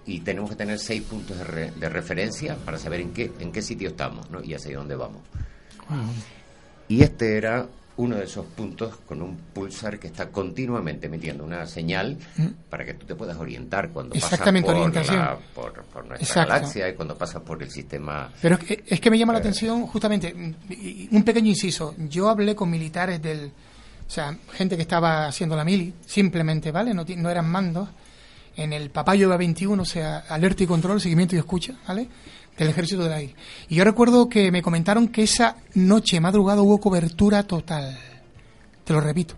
[SPEAKER 7] y tenemos que tener seis puntos de, re- de referencia para saber en qué, en qué sitio estamos ¿no? y hacia dónde vamos. Y este era uno de esos puntos con un pulsar que está continuamente emitiendo una señal para que tú te puedas orientar cuando pasas
[SPEAKER 8] Mm. Exactamente,
[SPEAKER 7] por,
[SPEAKER 8] orientación.
[SPEAKER 7] la- por, por nuestra
[SPEAKER 8] Exacto.
[SPEAKER 7] galaxia y cuando pasas por el sistema
[SPEAKER 8] Pero es que, es que me llama la
[SPEAKER 7] Eh.
[SPEAKER 8] atención justamente mm, un pequeño inciso. Yo hablé con militares del, o sea, gente que estaba haciendo la mili, simplemente, ¿vale? No, no eran mandos. En el Papayo 21, o sea, alerta y control, seguimiento y escucha, ¿vale? Del Ejército del Aire. Y yo recuerdo que me comentaron que esa noche, madrugada, hubo cobertura total. Te lo repito.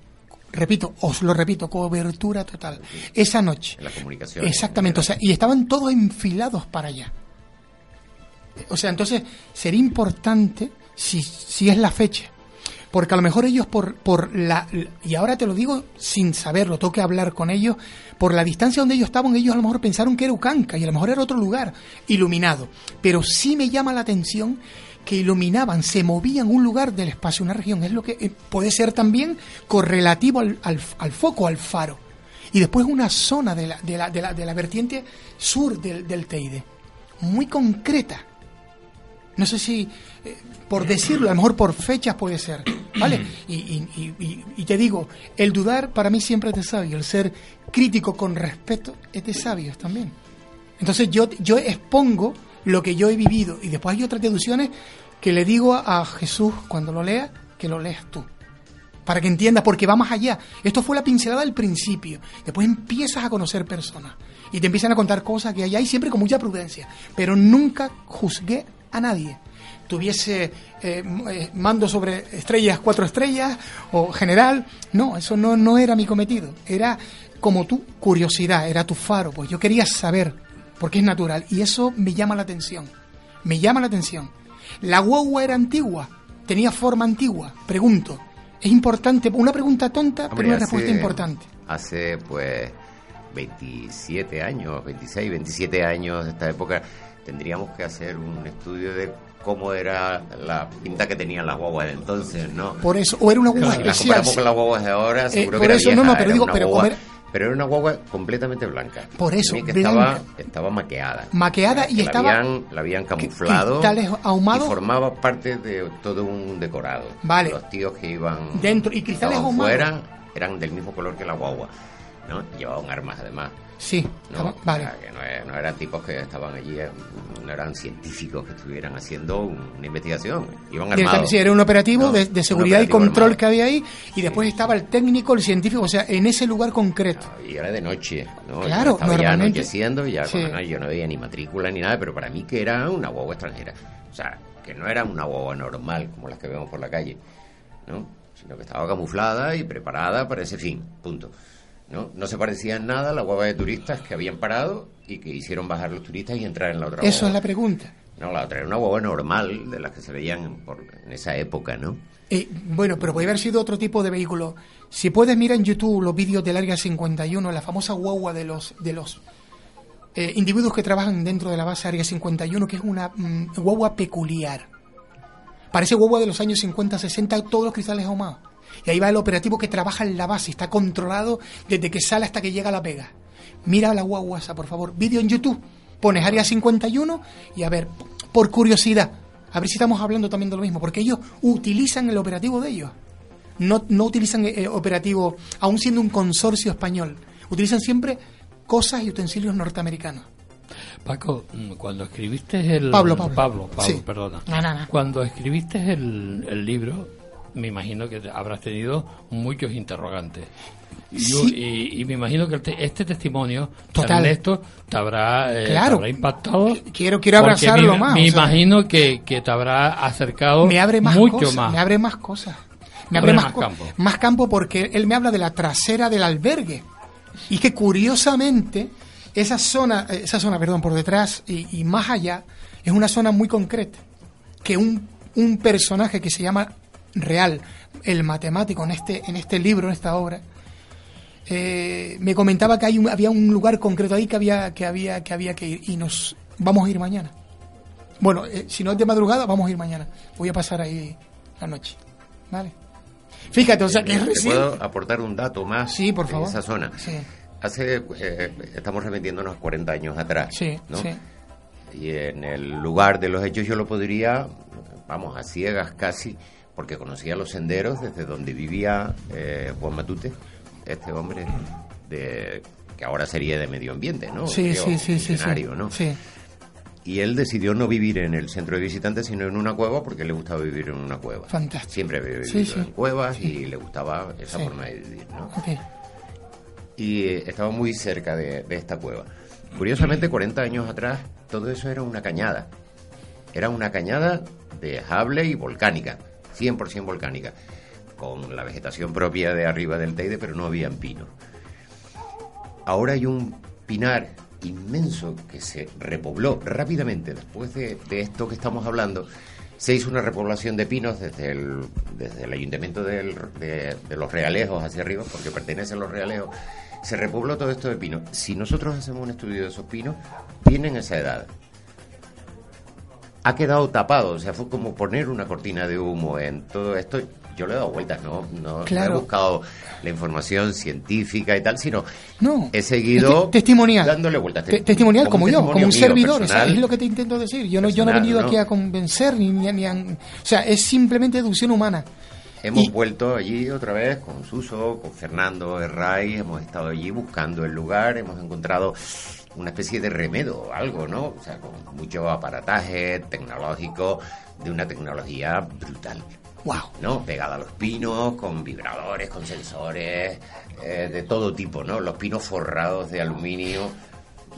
[SPEAKER 8] Repito, os lo repito, cobertura total. Esa noche.
[SPEAKER 7] en la comunicación.
[SPEAKER 8] Exactamente, o sea, y estaban todos enfilados para allá. O sea, entonces sería importante si, si es la fecha. Porque a lo mejor ellos por, por la... Y ahora te lo digo sin saberlo, tengo que hablar con ellos. Por la distancia donde ellos estaban, ellos a lo mejor pensaron que era Ucanca y a lo mejor era otro lugar iluminado. Pero sí me llama la atención que iluminaban, se movían un lugar del espacio, una región. Es lo que eh, puede ser también correlativo al, al, al foco, al faro. Y después una zona de la, de la, de la, de la vertiente sur del, del Teide. Muy concreta. No sé si, eh, por decirlo, a lo mejor por fechas puede ser, ¿vale? Y, y- y- y- y te digo, el dudar para mí siempre es de sabio, el ser crítico con respeto es de sabios también. Entonces yo, yo expongo lo que yo he vivido y después hay otras deducciones que le digo a, a Jesús cuando lo lea, que lo leas tú. Para que entiendas, porque va más allá. Esto fue la pincelada del principio. Después empiezas a conocer personas y te empiezan a contar cosas que hay ahí siempre con mucha prudencia. Pero nunca juzgué a nadie. Tuviese eh, eh, mando sobre estrellas, cuatro estrellas o general. No, eso no, no era mi cometido. Era como tu curiosidad, era tu faro. Pues yo quería saber, porque es natural. Y eso me llama la atención. Me llama la atención. La guagua era antigua, tenía forma antigua. Pregunto, es importante, una pregunta tonta,
[SPEAKER 7] Hombre,
[SPEAKER 8] pero una
[SPEAKER 7] hace-
[SPEAKER 8] respuesta importante.
[SPEAKER 7] Hace pues 27 años, 26, 27 años de esta época, tendríamos que hacer un estudio de cómo era la pinta que tenían las guaguas de entonces, ¿no?
[SPEAKER 8] Por eso, o era una guagua especial.
[SPEAKER 7] comparamos con las guaguas de ahora,
[SPEAKER 8] Eh,
[SPEAKER 7] seguro
[SPEAKER 8] por
[SPEAKER 7] que era
[SPEAKER 8] eso, no,
[SPEAKER 7] vieja,
[SPEAKER 8] no, pero
[SPEAKER 7] era
[SPEAKER 8] digo,
[SPEAKER 7] una
[SPEAKER 8] pero
[SPEAKER 7] guagua-
[SPEAKER 8] era-
[SPEAKER 7] pero era una guagua completamente blanca.
[SPEAKER 8] Por eso,
[SPEAKER 7] que estaba, estaba maqueada.
[SPEAKER 8] Maqueada y
[SPEAKER 7] Que
[SPEAKER 8] estaba-
[SPEAKER 7] La habían, la habían camuflado.
[SPEAKER 8] cristales ahumados.
[SPEAKER 7] Y formaba parte de todo un decorado.
[SPEAKER 8] Vale.
[SPEAKER 7] Los tíos que iban.
[SPEAKER 8] Dentro, y cristales ahumados.
[SPEAKER 7] fuera eran del mismo color que la guagua. ¿no? Llevaban armas además.
[SPEAKER 8] Sí,
[SPEAKER 7] ¿no?
[SPEAKER 8] vale.
[SPEAKER 7] O sea, que no, no eran tipos que estaban allí, eh, no eran científicos que estuvieran haciendo un- una investigación. Iban armados.
[SPEAKER 8] sí, era un operativo
[SPEAKER 7] ¿no?
[SPEAKER 8] de, seguridad y control
[SPEAKER 7] armado.
[SPEAKER 8] que había ahí, y después estaba el técnico, el científico, o sea, en ese lugar concreto.
[SPEAKER 7] Y era de noche, ¿no?
[SPEAKER 8] Claro,
[SPEAKER 7] Ya estaba ya
[SPEAKER 8] normalmente-
[SPEAKER 7] anocheciendo, ya
[SPEAKER 8] Sí.
[SPEAKER 7] cuando no- yo no veía ni matrícula ni nada, pero para mí que era una guagua extranjera. O sea, que no era una guagua normal como las que vemos por la calle, ¿no? Sino que estaba camuflada y preparada para ese fin, punto. ¿No? No se parecía en nada a la guagua de turistas que habían parado y que hicieron bajar los turistas y entrar en la otra
[SPEAKER 8] Eso
[SPEAKER 7] guagua.
[SPEAKER 8] es la pregunta.
[SPEAKER 7] No, la otra era una guagua normal de las que se veían por, en esa época, ¿no?
[SPEAKER 8] Eh, bueno, pero puede haber sido otro tipo de vehículo. Si puedes mirar en YouTube los vídeos del Área 51, la famosa guagua de los de los eh, individuos que trabajan dentro de la base Área 51, que es una mm, guagua peculiar. Parece guagua de los años 50, 60, todos los cristales ahumados. Y ahí va el operativo que trabaja en la base, está controlado desde que sale hasta que llega a la pega. Mira la guagua esa, por favor. Vídeo en YouTube. Pones Área 51 y a ver, por curiosidad, a ver si estamos hablando también de lo mismo, porque ellos utilizan el operativo de ellos. No, no utilizan eh, operativo, aún siendo un consorcio español. Utilizan siempre cosas y utensilios norteamericanos.
[SPEAKER 3] Paco, mm, cuando escribiste el...
[SPEAKER 8] Pablo, Pablo.
[SPEAKER 3] Pablo, Pablo,
[SPEAKER 8] Sí.
[SPEAKER 3] perdona.
[SPEAKER 8] No, no, no.
[SPEAKER 3] Cuando escribiste el, el libro, me imagino que habrás tenido muchos interrogantes.
[SPEAKER 8] Sí.
[SPEAKER 3] y- y me imagino que este testimonio,
[SPEAKER 8] Total.
[SPEAKER 3] Te habrá, eh, te
[SPEAKER 8] Claro.
[SPEAKER 3] habrá impactado.
[SPEAKER 8] Quiero, quiero
[SPEAKER 3] porque
[SPEAKER 8] abrazarlo
[SPEAKER 3] me,
[SPEAKER 8] más.
[SPEAKER 3] Me
[SPEAKER 8] sea,
[SPEAKER 3] imagino que, que te habrá acercado
[SPEAKER 8] me abre más
[SPEAKER 3] mucho
[SPEAKER 8] cosas,
[SPEAKER 3] más.
[SPEAKER 8] Me abre más cosas. Me
[SPEAKER 3] Abre
[SPEAKER 8] abre más,
[SPEAKER 3] campo.
[SPEAKER 8] más campo porque él me habla de la trasera del albergue. Y que curiosamente, esa zona, eh, esa zona, perdón, por detrás y, y más allá, es una zona muy concreta. Que un, un personaje que se llama Real, el matemático en este, en este libro, en esta obra, eh, me comentaba que hay un- había un lugar concreto ahí que había, que había, que había que ir. Y nos vamos a ir mañana. Bueno, eh, si no es de madrugada, vamos a ir mañana. Voy a pasar ahí la noche. ¿Vale? Fíjate, o sea, que es
[SPEAKER 7] ¿Te
[SPEAKER 8] recién.
[SPEAKER 7] puedo aportar un dato más
[SPEAKER 8] Sí, por
[SPEAKER 7] de
[SPEAKER 8] favor.
[SPEAKER 7] esa zona?
[SPEAKER 8] Sí.
[SPEAKER 7] Hace, eh, estamos remitiéndonos 40 años atrás,
[SPEAKER 8] Sí,
[SPEAKER 7] ¿no?
[SPEAKER 8] sí.
[SPEAKER 7] Y en el lugar de los hechos yo lo podría, vamos, a ciegas casi, porque conocía los senderos desde donde vivía eh, Juan Matute, este hombre de que ahora sería de medio ambiente, ¿no?
[SPEAKER 8] Sí,
[SPEAKER 7] Creo,
[SPEAKER 8] sí, sí, sí,
[SPEAKER 7] ¿no?
[SPEAKER 8] Sí.
[SPEAKER 7] Y él decidió no vivir en el centro de visitantes, sino en una cueva, porque le gustaba vivir en una cueva.
[SPEAKER 8] Fantástico.
[SPEAKER 7] Siempre había vivido
[SPEAKER 8] Sí,
[SPEAKER 7] en cuevas y le gustaba esa forma de vivir, ¿no?
[SPEAKER 8] Ok.
[SPEAKER 7] y eh, estaba muy cerca de, de esta cueva. Curiosamente, 40 años atrás, todo eso era una cañada. Era una cañada de jable y volcánica, 100% volcánica, con la vegetación propia de arriba del Teide, pero no habían pinos. Ahora hay un pinar inmenso que se repobló rápidamente después de, esto que estamos hablando. Se hizo una repoblación de pinos desde el, desde el ayuntamiento del- de, los Realejos hacia arriba, porque pertenece a los Realejos. Se repobló todo esto de pinos. Si nosotros hacemos un estudio de esos pinos, tienen esa edad. Ha quedado tapado, o sea, fue como poner una cortina de humo en todo esto. Yo le he dado vueltas, no, no, he buscado la información científica y tal, sino
[SPEAKER 8] No.
[SPEAKER 7] he seguido
[SPEAKER 8] Te- testimonial.
[SPEAKER 7] dándole vueltas.
[SPEAKER 8] Te- testimonial como, yo, como un servidor, o sea,
[SPEAKER 7] personal.
[SPEAKER 8] es lo que te intento decir. Yo no, yo no he venido
[SPEAKER 7] ¿no?
[SPEAKER 8] aquí a convencer ni, ni, ni a- o sea, es simplemente deducción humana.
[SPEAKER 7] Hemos
[SPEAKER 8] Y-
[SPEAKER 7] vuelto allí otra vez con Suso, con Fernando Herray, hemos estado allí buscando el lugar, hemos encontrado una especie de remedo, algo, ¿no? O sea, con mucho aparataje tecnológico, de una tecnología brutal.
[SPEAKER 8] Wow.
[SPEAKER 7] ¿no? Pegada a los pinos, con vibradores, con sensores, eh, de todo tipo, ¿no? Los pinos forrados de aluminio,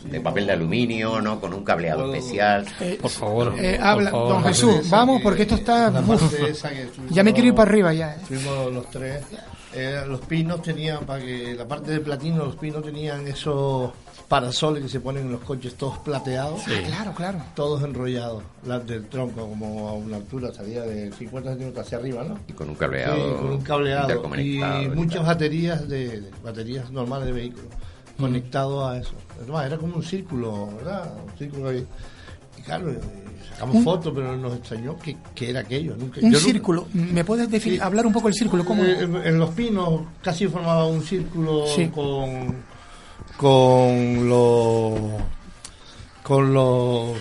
[SPEAKER 7] de papel de aluminio, ¿no? Con un cableado especial.
[SPEAKER 3] Por favor.
[SPEAKER 8] Eh,
[SPEAKER 3] por
[SPEAKER 8] habla,
[SPEAKER 3] favor.
[SPEAKER 8] don Jesús, vamos porque esto está...
[SPEAKER 10] Estuvimos-
[SPEAKER 8] ya me quiero ir para arriba ya. eh.
[SPEAKER 10] Estuvimos los tres Eh, los pinos tenían, para que la parte de platino, los pinos tenían esos parasoles que se ponen en los coches todos plateados.
[SPEAKER 8] Ah, claro, claro.
[SPEAKER 10] Todos enrollados, las del tronco, como a una altura, salía de 50 centímetros hacia arriba, ¿no?
[SPEAKER 7] Y con un cableado.
[SPEAKER 10] Sí, con un cableado. Y muchas
[SPEAKER 7] tal.
[SPEAKER 10] baterías de, de- baterías normales de vehículos conectado a eso. Además, era como un círculo, ¿verdad? Un círculo ahí. Y claro, eh, sacamos fotos, pero nos extrañó que, que era aquello. Nunca,
[SPEAKER 8] Un
[SPEAKER 10] yo nunca-
[SPEAKER 8] círculo. ¿Me puedes definir, hablar un poco del círculo? ¿Cómo?
[SPEAKER 10] Eh, en, en los pinos casi formaba un círculo
[SPEAKER 8] Sí.
[SPEAKER 10] con con los con los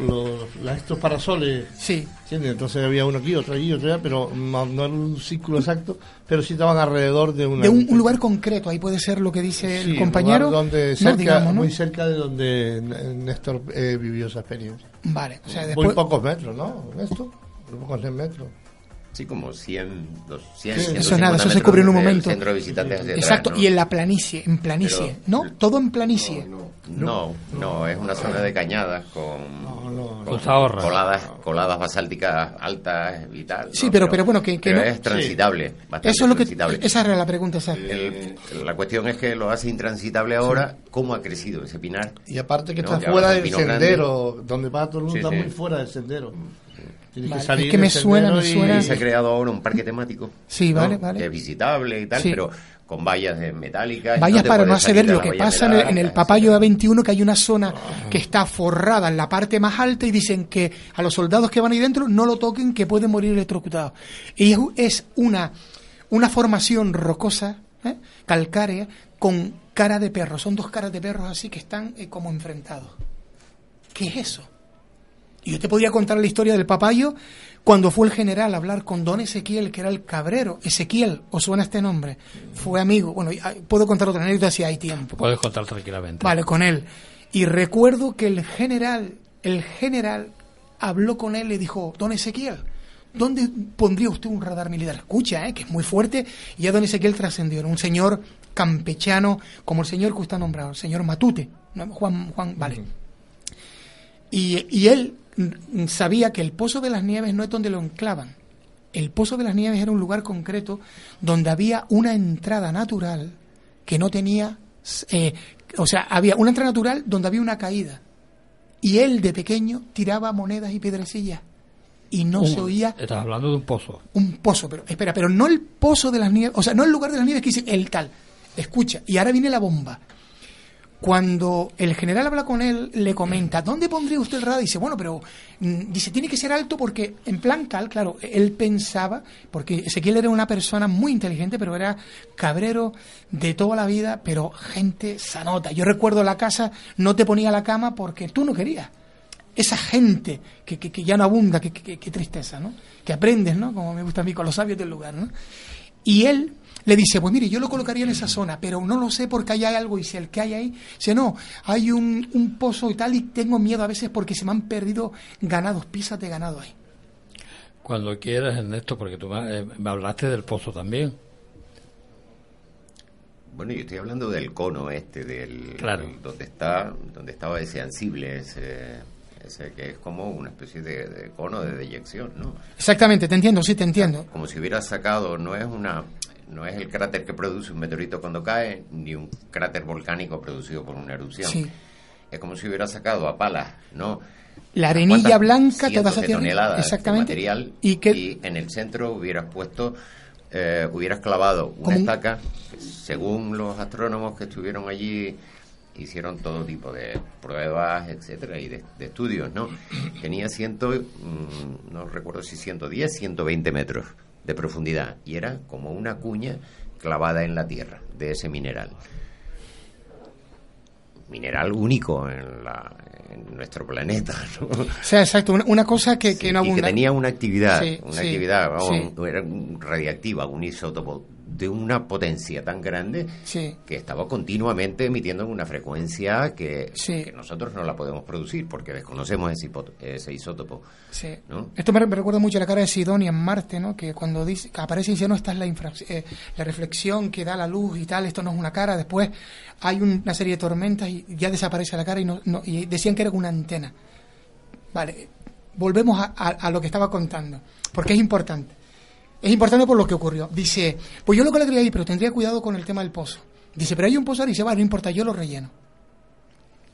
[SPEAKER 10] los, estos parasoles
[SPEAKER 8] sí
[SPEAKER 10] ¿entiendes? entonces había uno aquí otro allí otro allá pero no, no era un círculo exacto pero sí estaban alrededor de una
[SPEAKER 8] de un, un lugar concreto, ahí puede ser lo que dice
[SPEAKER 10] Sí,
[SPEAKER 8] el compañero.
[SPEAKER 10] lugar donde
[SPEAKER 8] No,
[SPEAKER 10] cerca,
[SPEAKER 8] digamos, ¿no?
[SPEAKER 10] muy cerca de donde Néstor eh, vivió esa experiencia
[SPEAKER 8] Vale, o sea,
[SPEAKER 10] muy
[SPEAKER 8] después.
[SPEAKER 10] pocos metros ¿no? Néstor muy pocos metros
[SPEAKER 7] Sí, como 100, dos- 100
[SPEAKER 10] Sí.
[SPEAKER 7] 150
[SPEAKER 8] Eso es nada, eso se cubrió en un momento.
[SPEAKER 7] centro de visitantes hacia
[SPEAKER 8] Exacto,
[SPEAKER 7] atrás, ¿no?
[SPEAKER 8] y en la planicie, en planicie, ¿no? Todo en planicie.
[SPEAKER 7] No, no, es una zona de cañadas con, con coladas, coladas basálticas altas y tal.
[SPEAKER 8] Sí,
[SPEAKER 7] ¿no?
[SPEAKER 8] pero- pero bueno, que- que
[SPEAKER 7] pero
[SPEAKER 8] no-
[SPEAKER 7] es transitable, bastante
[SPEAKER 8] Eso es lo que.
[SPEAKER 7] transitable.
[SPEAKER 8] Esa era la pregunta, esa.
[SPEAKER 7] El- la cuestión es que lo hace intransitable ahora. ¿Cómo ha crecido ese pinar?
[SPEAKER 10] y aparte que
[SPEAKER 7] ¿No?
[SPEAKER 10] está
[SPEAKER 7] Que
[SPEAKER 10] fuera del
[SPEAKER 7] pino grande.
[SPEAKER 10] sendero donde va todo el mundo
[SPEAKER 7] Sí,
[SPEAKER 10] está
[SPEAKER 7] sí.
[SPEAKER 10] muy fuera del sendero Tienes
[SPEAKER 8] Vale,
[SPEAKER 10] que salir
[SPEAKER 8] es que me suena, me suena.
[SPEAKER 7] Y se ha creado ahora un parque temático.
[SPEAKER 8] Sí,
[SPEAKER 7] ¿no?
[SPEAKER 8] vale, vale.
[SPEAKER 7] Que es visitable y tal,
[SPEAKER 8] Sí.
[SPEAKER 7] pero con vallas de metálicas. te
[SPEAKER 8] para no acceder
[SPEAKER 7] de
[SPEAKER 8] lo que
[SPEAKER 7] vallas
[SPEAKER 8] pasa en el, en el
[SPEAKER 7] metálicas,
[SPEAKER 8] Papayo A21, que hay una zona que está forrada en la parte más alta y dicen que a los soldados que van ahí dentro no lo toquen, que pueden morir electrocutados. Y es, es una, una formación rocosa, ¿eh? calcárea, con cara de perro. Son dos caras de perros así que están eh, como enfrentados. ¿Qué es eso? Y yo te podría contar la historia del papayo cuando fue el general a hablar con don Ezequiel, que era el cabrero. Ezequiel, ¿os suena este nombre? Fue amigo. Bueno, ah, puedo contar otra anécdota si hay tiempo.
[SPEAKER 3] Puedes contar tranquilamente.
[SPEAKER 8] Vale, con él. Y recuerdo que el general, el general habló con él y dijo, don Ezequiel, ¿dónde pondría usted un radar militar? Escucha, ¿eh? que es muy fuerte. Y ya don Ezequiel trascendió. Era un señor campechano, como el señor que usted ha nombrado, el señor Matute. ¿no? Juan, Juan, vale. Y, y él sabía que el Pozo de las Nieves no es donde lo enclavan. El Pozo de las Nieves era un lugar concreto donde había una entrada natural que no tenía, eh, o sea, había una entrada natural donde había una caída. Y él de pequeño tiraba monedas y piedrecillas y no se oía
[SPEAKER 3] Estás hablando de un pozo.
[SPEAKER 8] un pozo, pero espera, pero no el pozo de las nieves, o sea, no el lugar de las nieves que dice el tal. Escucha, y ahora viene la bomba. Cuando el general habla con él, le comenta, ¿dónde pondría usted el radar? Dice, bueno, pero mm, dice, tiene que ser alto porque en plan tal, claro, él pensaba, porque Ezequiel era una persona muy inteligente, pero era cabrero de toda la vida, pero gente sanota. Yo recuerdo la casa, no te ponía la cama porque tú no querías esa gente que, que, ya no abunda, que, que tristeza, ¿no? Que aprendes, ¿no? Como me gusta a mí con los sabios del lugar, ¿no? Y él le dice, pues mire, yo lo colocaría en esa zona, pero no lo sé porque ahí hay algo. Y si el que hay ahí, dice, no, hay un, un pozo y tal, y tengo miedo a veces porque se me han perdido ganados, piezas de ganado ahí.
[SPEAKER 3] Cuando quieras, Ernesto, porque tú me, eh, me hablaste del pozo también.
[SPEAKER 7] Bueno, yo estoy hablando del cono este, del
[SPEAKER 3] Claro.
[SPEAKER 7] el- donde está, donde estaba ese ansible, ese, ese que es como una especie de, de cono de deyección, ¿no?
[SPEAKER 8] Exactamente, te entiendo, sí, te entiendo.
[SPEAKER 7] Como si hubiera sacado, no es una, no es el cráter que produce un meteorito cuando cae, ni un cráter volcánico producido por una erupción.
[SPEAKER 8] Sí.
[SPEAKER 7] Es como si hubiera sacado a palas, ¿no?
[SPEAKER 8] La arenilla blanca, todas hacia
[SPEAKER 7] toneladas
[SPEAKER 8] Exactamente.
[SPEAKER 7] de material
[SPEAKER 8] Y que-
[SPEAKER 7] y en el centro hubieras puesto eh, hubieras clavado una estaca según los astrónomos que estuvieron allí hicieron todo tipo de pruebas etcétera y de, de estudios no tenía ciento mm, no recuerdo si 110 120 metros de profundidad y era como una cuña clavada en la tierra de ese mineral mineral único en, la, en nuestro planeta ¿no?
[SPEAKER 8] O sea, exacto, una, una cosa que, que no
[SPEAKER 7] y que
[SPEAKER 8] abunda.
[SPEAKER 7] tenía una actividad,
[SPEAKER 8] Sí,
[SPEAKER 7] una
[SPEAKER 8] sí,
[SPEAKER 7] actividad vamos, era un- radiactiva, un isótopo de una potencia tan grande
[SPEAKER 8] Sí.
[SPEAKER 7] que estaba continuamente emitiendo en una frecuencia que,
[SPEAKER 8] Sí.
[SPEAKER 7] que nosotros no la podemos producir porque desconocemos ese, ese isótopo.
[SPEAKER 8] Sí.
[SPEAKER 7] ¿no?
[SPEAKER 8] Esto me, recuerda mucho a la cara de Sidonia en Marte, ¿no? Que cuando dice, que aparece y dice, no, esta es la, infra- eh, la reflexión que da la luz y tal, esto no es una cara. Después hay un- una serie de tormentas y ya desaparece la cara y, no, no- y decían que era una antena. Vale, volvemos a, a- a lo que estaba contando, porque es importante. Es importante por lo que ocurrió. Dice, pues yo lo que le ahí, pero tendría cuidado con el tema del pozo. Dice, pero hay un pozo ahí, dice, va, no importa, yo lo relleno.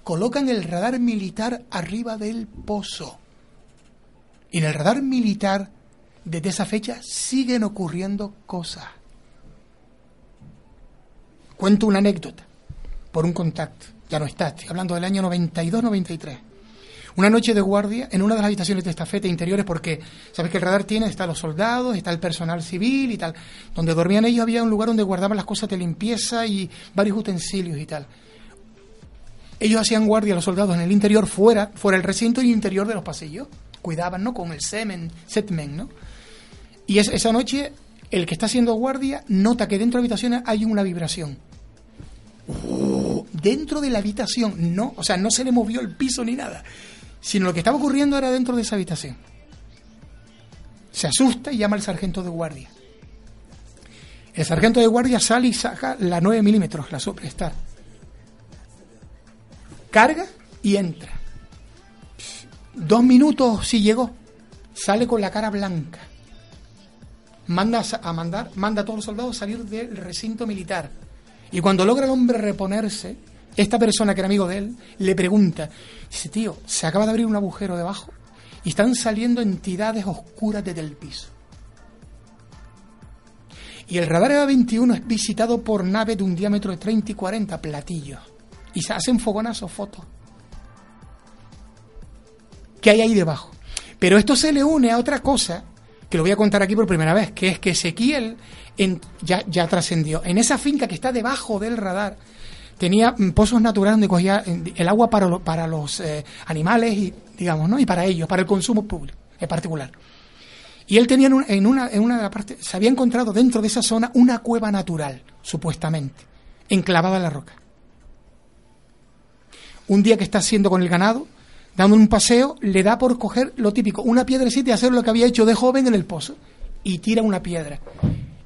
[SPEAKER 8] Colocan el radar militar arriba del pozo. Y en el radar militar, desde esa fecha, siguen ocurriendo cosas. Cuento una anécdota por un contacto. Ya no está, estoy hablando del año 92-93. Una noche de guardia en una de las habitaciones de estafeta interiores, porque sabes que el radar tiene, está los soldados, está el personal civil y tal. Donde dormían ellos había un lugar donde guardaban las cosas de limpieza y varios utensilios y tal. Ellos hacían guardia, los soldados, en el interior, fuera, fuera del recinto y interior de los pasillos. Cuidaban, ¿no? Con el semen, setmen, ¿no? Y es- esa noche, el que está haciendo guardia nota que dentro de la habitación hay una vibración. Oh, dentro de la habitación, no, o sea, no se le movió el piso ni nada, sino lo que estaba ocurriendo era dentro de esa habitación. Se asusta y llama al sargento de guardia. El sargento de guardia sale y saca la 9 milímetros, la Soprestar. Carga y entra. Dos minutos si llegó. Sale con la cara blanca. Manda a mandar, manda a todos los soldados a salir del recinto militar. Y cuando logra el hombre reponerse, esta persona que era amigo de él le pregunta, dice, tío, se acaba de abrir un agujero debajo y están saliendo entidades oscuras desde el piso. Y el radar EVA-21 es visitado por naves de un diámetro de 30 y 40 platillos. Y se hacen fogonazos fotos. ¿Qué hay ahí debajo? Pero esto se le une a otra cosa que lo voy a contar aquí por primera vez, que es que Ezequiel ya, ya trascendió. En esa finca que está debajo del radar, tenía pozos naturales donde cogía eh, el agua para, lo- para los eh, animales y, digamos, ¿no? Y para ellos, para el consumo público, en particular. Y él tenía en una, en una, en una partes, se había encontrado dentro de esa zona una cueva natural, supuestamente, enclavada en la roca. Un día que está haciendo con el ganado, dando un paseo, le da por coger lo típico, una piedrecita y hacer lo que había hecho de joven en el pozo. Y tira una piedra.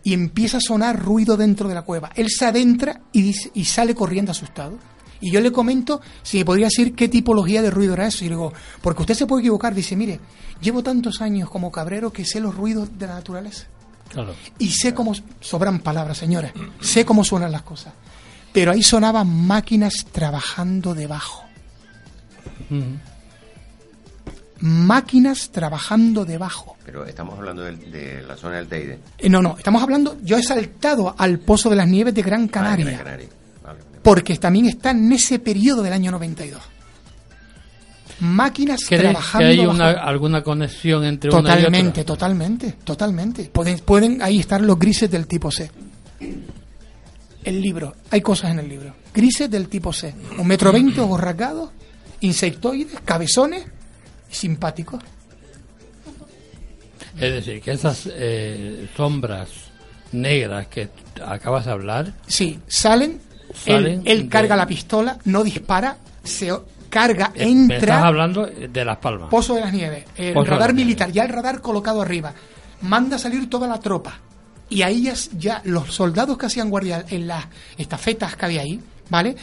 [SPEAKER 8] Y empieza a sonar ruido dentro de la cueva. Él se adentra y, dice- y sale corriendo asustado. Y yo le comento si me podría decir qué tipología de ruido era eso. Y digo, porque usted se puede equivocar. Dice, mire, llevo tantos años como cabrero que sé los ruidos de la naturaleza.
[SPEAKER 3] Claro.
[SPEAKER 8] Y sé cómo sobran palabras, señores. Sé cómo suenan las cosas. Pero ahí sonaban máquinas trabajando debajo. Máquinas trabajando debajo.
[SPEAKER 7] Pero estamos hablando del- de, la zona del Teide.
[SPEAKER 8] Eh, no, no, estamos hablando, yo he saltado al Pozo de las Nieves de Gran
[SPEAKER 7] Ah, de
[SPEAKER 8] Canaria,
[SPEAKER 7] Gran Canaria. Vale.
[SPEAKER 8] porque también está en ese periodo del año 92. Máquinas
[SPEAKER 3] ¿Crees que
[SPEAKER 8] trabajando
[SPEAKER 3] hay una, alguna conexión entre una y
[SPEAKER 8] Totalmente,
[SPEAKER 3] otra?
[SPEAKER 8] totalmente, totalmente. Pueden, pueden ahí estar los grises del tipo C. El libro, hay cosas en el libro. Grises del tipo C. Un metro veinte, rasgados, insectoides, cabezones y simpáticos.
[SPEAKER 3] Es decir, que esas eh, sombras negras que acabas de hablar,
[SPEAKER 8] Sí, salen,
[SPEAKER 3] Salen
[SPEAKER 8] él, él
[SPEAKER 3] de-
[SPEAKER 8] carga la pistola, no dispara, se carga,
[SPEAKER 3] eh, me estás
[SPEAKER 8] entra,
[SPEAKER 3] hablando de Las Palmas.
[SPEAKER 8] Pozo de las Nieves, el
[SPEAKER 3] Pozo
[SPEAKER 8] radar militar, ya el radar colocado arriba, manda salir toda la tropa. Y ahí ya, ya los soldados que hacían guardia en las estafetas que había ahí, ¿vale?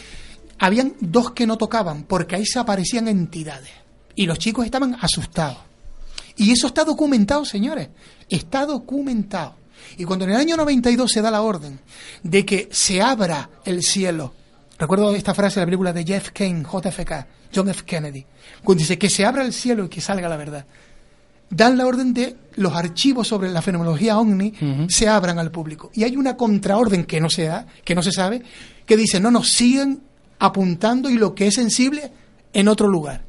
[SPEAKER 8] Habían dos que no tocaban, porque ahí se aparecían entidades. Y los chicos estaban asustados. Y eso está documentado, señores. Está documentado. Y cuando en el año 92 se da la orden de que se abra el cielo, recuerdo esta frase de la película de Jeff Kane, JFK, John F. Kennedy, cuando dice que se abra el cielo y que salga la verdad, dan la orden de los archivos sobre la fenomenología ovni se abran al público. Y hay una contraorden que no se da, que no se sabe, que dice, no nos siguen apuntando y lo que es sensible en otro lugar.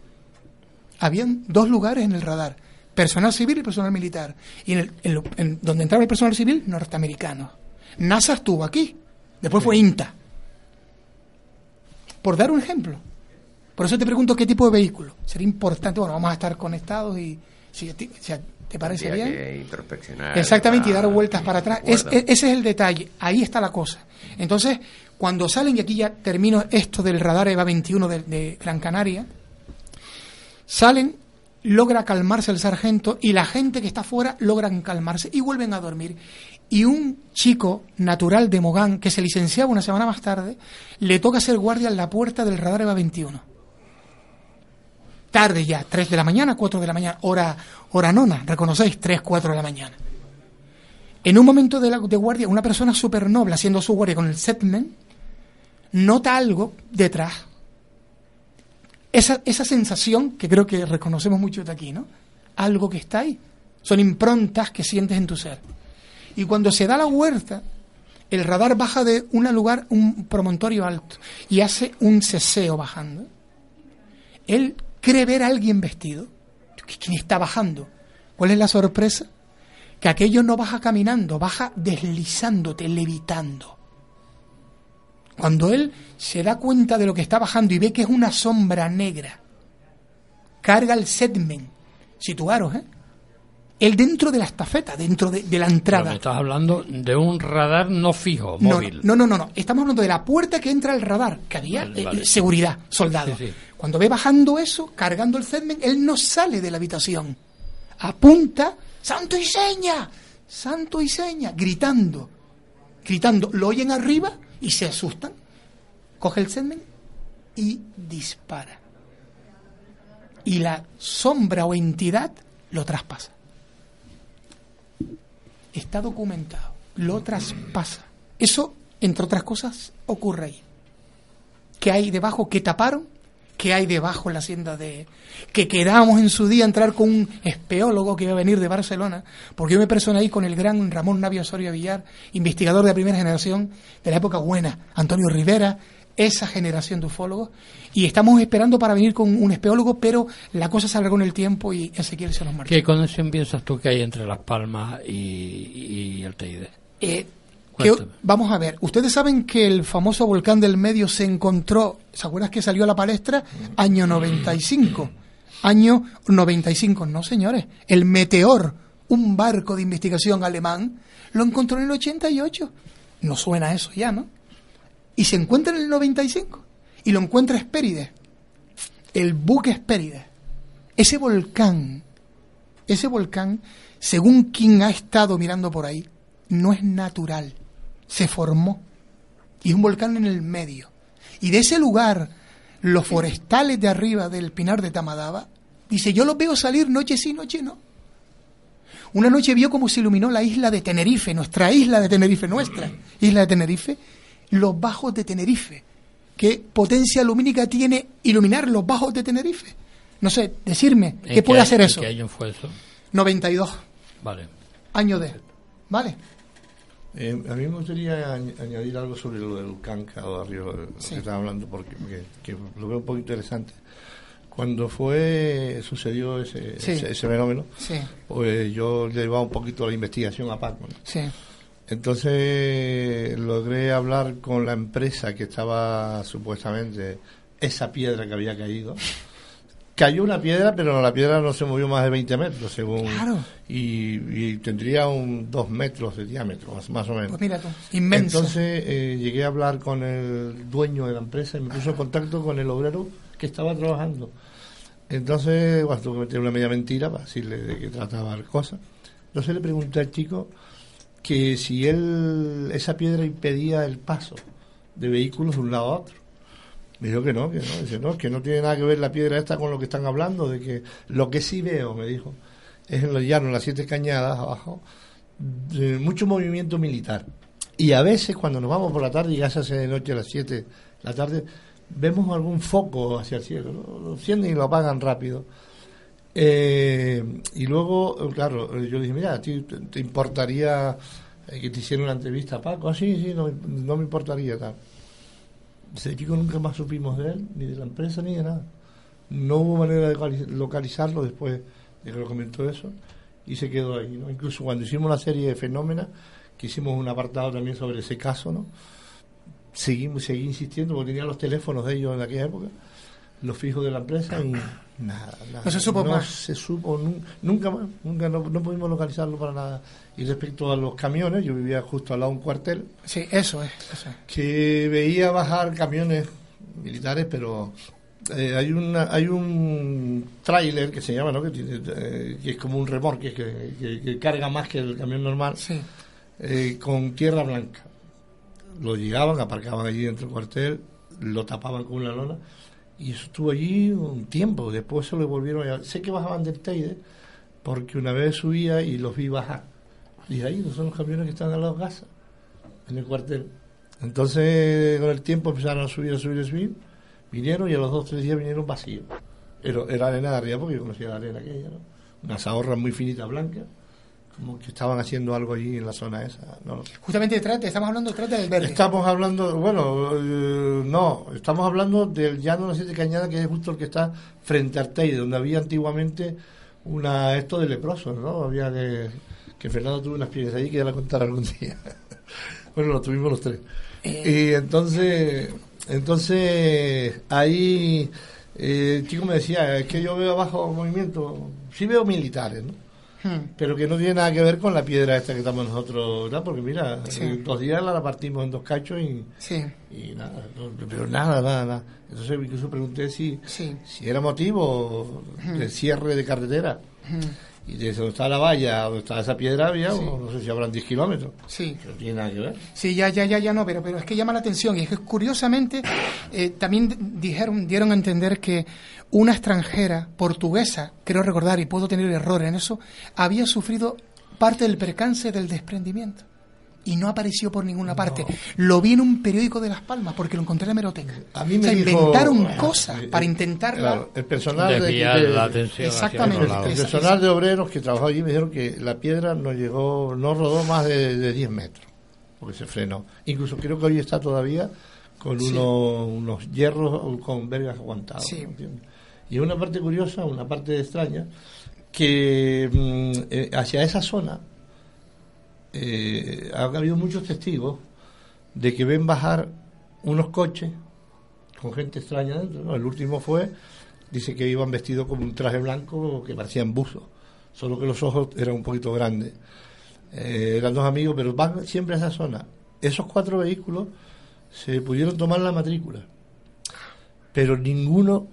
[SPEAKER 8] Habían dos lugares en el radar, personal civil y personal militar. Y en, el- en lo- en donde entraba el personal civil, norteamericano. NASA estuvo aquí, después fue INTA. Por dar un ejemplo. Por eso te pregunto qué tipo de vehículo. Sería importante, bueno, vamos a estar conectados y si, te parece bien.
[SPEAKER 7] que introspeccionar.
[SPEAKER 8] Exactamente, y dar
[SPEAKER 7] ah,
[SPEAKER 8] vueltas para atrás. Es-
[SPEAKER 7] recuerda.
[SPEAKER 8] e- ese es el detalle, ahí está la cosa. Entonces, cuando salen, y aquí ya termino esto del radar EVA 21 de, de Gran Canaria, salen, logra calmarse el sargento y la gente que está afuera logran calmarse y vuelven a dormir. Y un chico natural de Mogán, que se licenciaba una semana más tarde, le toca ser guardia en la puerta del radar EVA 21 tarde ya, 3 de la mañana, 4 de la mañana, hora, hora nona, reconocéis, 3, 4 de la mañana. En un momento de, la, de guardia, una persona súper noble haciendo su guardia con el setman, nota algo detrás. Esa, esa sensación que creo que reconocemos mucho de aquí, ¿no? Algo que está ahí. Son improntas que sientes en tu ser. Y cuando se da la huerta, el radar baja de un lugar, un promontorio alto, y hace un ceseo bajando. Él cree ver a alguien vestido. ¿Quién está bajando? ¿Cuál es la sorpresa? Que aquello no baja caminando, baja deslizándote, levitando. Cuando él se da cuenta de lo que está bajando y ve que es una sombra negra, carga el setmen. Situaros, ¿eh? Él dentro de la estafeta, dentro de, de la entrada.
[SPEAKER 3] Pero me estás hablando de un radar no fijo, móvil.
[SPEAKER 8] No, no, no, no. Estamos hablando de la puerta que entra al radar, que había
[SPEAKER 3] Vale,
[SPEAKER 8] eh, seguridad, soldados.
[SPEAKER 3] Sí, sí.
[SPEAKER 8] Cuando ve bajando eso, cargando el Zedmen, él no sale de la habitación. Apunta, santo y seña, santo y seña, gritando, gritando. Lo oyen arriba y se asustan. Coge el Zedmen y dispara. Y la sombra o entidad lo traspasa. Está documentado. Lo traspasa. Eso, entre otras cosas, ocurre ahí. ¿Qué hay debajo? ¿Qué taparon? ¿Qué hay debajo en la hacienda de... que quedamos en su día a entrar con un espeólogo que iba a venir de Barcelona, porque yo me personé ahí con el gran Ramón Navia Osorio Villar, investigador de la primera generación de la época buena, Antonio Rivera, esa generación de ufólogos, y estamos esperando para venir con un espeólogo, pero la cosa se alargó en el tiempo y Ezequiel se nos marchó.
[SPEAKER 3] ¿Qué conexión piensas tú que hay entre Las Palmas y, y el TID?
[SPEAKER 8] Eh, que- vamos a ver, ustedes saben que el famoso volcán del medio se encontró, ¿se acuerdan que salió a la palestra? Año 95. Año 95, no señores. El Meteor, un barco de investigación alemán, lo encontró en el 88. No suena eso ya, ¿no? Y se encuentra en el 95. Y lo encuentra Hespérides. El buque Hespérides. Ese volcán, ese volcán, según quien ha estado mirando por ahí, no es natural. Se formó. Y es un volcán en el medio. Y de ese lugar, los forestales de arriba del Pinar de Tamadaba, dice, yo los veo salir noche sí, noche no. Una noche vio cómo se iluminó la isla de Tenerife, nuestra isla de Tenerife, nuestra isla de Tenerife, los bajos de Tenerife. ¿Qué potencia lumínica tiene iluminar los bajos de Tenerife? No sé, decirme,
[SPEAKER 3] ¿En
[SPEAKER 8] ¿qué puede hacer eso?
[SPEAKER 3] ¿Qué año fue eso?
[SPEAKER 8] 92,
[SPEAKER 3] Vale.
[SPEAKER 8] año de. ¿Vale?
[SPEAKER 10] Eh, a mí me gustaría añ- añadir algo sobre lo del Canca o arriba,
[SPEAKER 8] Sí.
[SPEAKER 10] que estaba hablando, porque que, que lo veo un poco interesante. Cuando fue sucedió ese,
[SPEAKER 8] Sí.
[SPEAKER 10] ese, ese fenómeno,
[SPEAKER 8] Sí.
[SPEAKER 10] pues yo llevaba un poquito la investigación a Paco. Entonces logré hablar con la empresa que estaba supuestamente esa piedra que había caído. Cayó una piedra, pero la piedra no se movió más de 20 metros, según.
[SPEAKER 8] Claro.
[SPEAKER 10] Y, y tendría un 2 metros de diámetro, más, más o menos.
[SPEAKER 8] Pues mira tú, inmensa.
[SPEAKER 10] Entonces eh, llegué a hablar con el dueño de la empresa y me puso en contacto con el obrero que estaba trabajando. Entonces, bueno, tuve que meter una media mentira para decirle de qué trataba la cosa. Entonces le pregunté al chico que si él, esa piedra impedía el paso de vehículos de un lado a otro. Me dijo que no, que no, dice, no, que no tiene nada que ver la piedra esta con lo que están hablando, de que lo que sí veo, me dijo, es en los llanos, en las siete cañadas abajo, mucho movimiento militar. Y a veces cuando nos vamos por la tarde, y ya se hace de noche a las 7 de la tarde, vemos algún foco hacia el cielo, lo encienden y lo apagan rápido. Eh, y luego, claro, yo dije, mira, ¿a ti te, te importaría eh, que te hiciera una entrevista Paco? Ah, sí, sí, no, no me importaría tal. Ese chico nunca más supimos de él, ni de la empresa, ni de nada. No hubo manera de localiz- localizarlo después de que lo comentó eso y se quedó ahí. ¿no? Incluso cuando hicimos la serie de Fenómena, que hicimos un apartado también sobre ese caso, ¿no? Seguimos, seguí insistiendo porque tenía los teléfonos de ellos en aquella época, los fijos de la empresa y nada, nada.
[SPEAKER 8] No se supo
[SPEAKER 10] no
[SPEAKER 8] más.
[SPEAKER 10] se supo nun- nunca más, nunca no, no pudimos localizarlo para nada. Y respecto a los camiones, yo vivía justo al lado de un cuartel
[SPEAKER 8] Sí, eso es. Eso es.
[SPEAKER 10] que veía bajar camiones militares, pero eh, hay una hay un tráiler que se llama, ¿no? Que, tiene, eh, que es como un remorque que, que- que carga más que el camión normal,
[SPEAKER 8] Sí.
[SPEAKER 10] eh, con tierra blanca. Lo llegaban, aparcaban allí dentro del cuartel, lo tapaban con una lona y estuvo allí un tiempo. Después se lo volvieron a Sé que bajaban del Teide porque una vez subía y los vi bajar Y ahí no son los camiones que están a la casa, en el cuartel. Entonces, con el tiempo empezaron a subir, a subir, a subir. Vinieron y a los dos, tres días vinieron vacíos. Pero era arena de arriba porque yo conocía la arena aquella, ¿no? Unas ahorras muy finitas blancas, como que estaban haciendo algo allí en la zona esa. ¿no?
[SPEAKER 8] Justamente de trate, estamos hablando de trate del verde.
[SPEAKER 10] Estamos hablando, bueno, eh, no, estamos hablando del llano de Cañadas, que es justo el que está frente a Arteide, donde había antiguamente una esto de leprosos, ¿no? Había que, que Fernando tuvo unas piedras allí que ya la contará algún día. bueno, lo tuvimos los tres. Y entonces, entonces ahí eh, el chico me decía, es que yo veo abajo movimiento, sí veo militares, ¿no?
[SPEAKER 8] Hmm.
[SPEAKER 10] pero que no tiene nada que ver con la piedra esta que estamos nosotros, ¿verdad? Porque mira,
[SPEAKER 8] Sí.
[SPEAKER 10] en dos días la partimos en dos cachos y,
[SPEAKER 8] Sí.
[SPEAKER 10] y nada, no, pero nada, nada, nada. Entonces incluso pregunté si,
[SPEAKER 8] Sí.
[SPEAKER 10] si era motivo
[SPEAKER 8] Hmm.
[SPEAKER 10] de cierre de carretera.
[SPEAKER 8] Hmm.
[SPEAKER 10] Y desde donde está la valla, donde está esa piedra, había,
[SPEAKER 8] Sí.
[SPEAKER 10] no sé si habrán 10 kilómetros.
[SPEAKER 8] Sí.
[SPEAKER 10] No tiene nada que ver.
[SPEAKER 8] Sí, ya, ya, ya, ya no, pero, pero es que llama la atención y es que curiosamente eh, también dijeron, dieron a entender que una extranjera portuguesa, creo recordar y puedo tener error en eso, había sufrido parte del percance del desprendimiento y no apareció por ninguna parte. Lo vi en un periódico de Las Palmas porque lo encontré en la hemeroteca.
[SPEAKER 10] A mí
[SPEAKER 8] o sea,
[SPEAKER 10] me dijo-
[SPEAKER 8] inventaron
[SPEAKER 10] eh,
[SPEAKER 8] cosas
[SPEAKER 10] eh,
[SPEAKER 8] para intentarla.
[SPEAKER 10] Claro, el personal de,
[SPEAKER 3] Desviar
[SPEAKER 10] de-
[SPEAKER 3] la atención hacia
[SPEAKER 8] Exactamente.
[SPEAKER 3] otro lado.
[SPEAKER 10] el personal de obreros que trabajó allí me dijeron que la piedra no llegó, no rodó más de, de 10 metros, porque se frenó. Incluso creo que hoy está todavía con
[SPEAKER 8] Sí.
[SPEAKER 10] unos, unos hierros con vergas aguantados.
[SPEAKER 8] Sí.
[SPEAKER 10] ¿entiendes? Y una parte curiosa, una parte extraña, que mm, eh, hacia esa zona eh, ha habido muchos testigos de que ven bajar unos coches con gente extraña dentro. El último fue, dice que iban vestidos con un traje blanco que parecían buzos, solo que los ojos eran un poquito grandes. Eh, eran dos amigos, pero van siempre a esa zona. Esos cuatro vehículos se pudieron tomar la matrícula, pero ninguno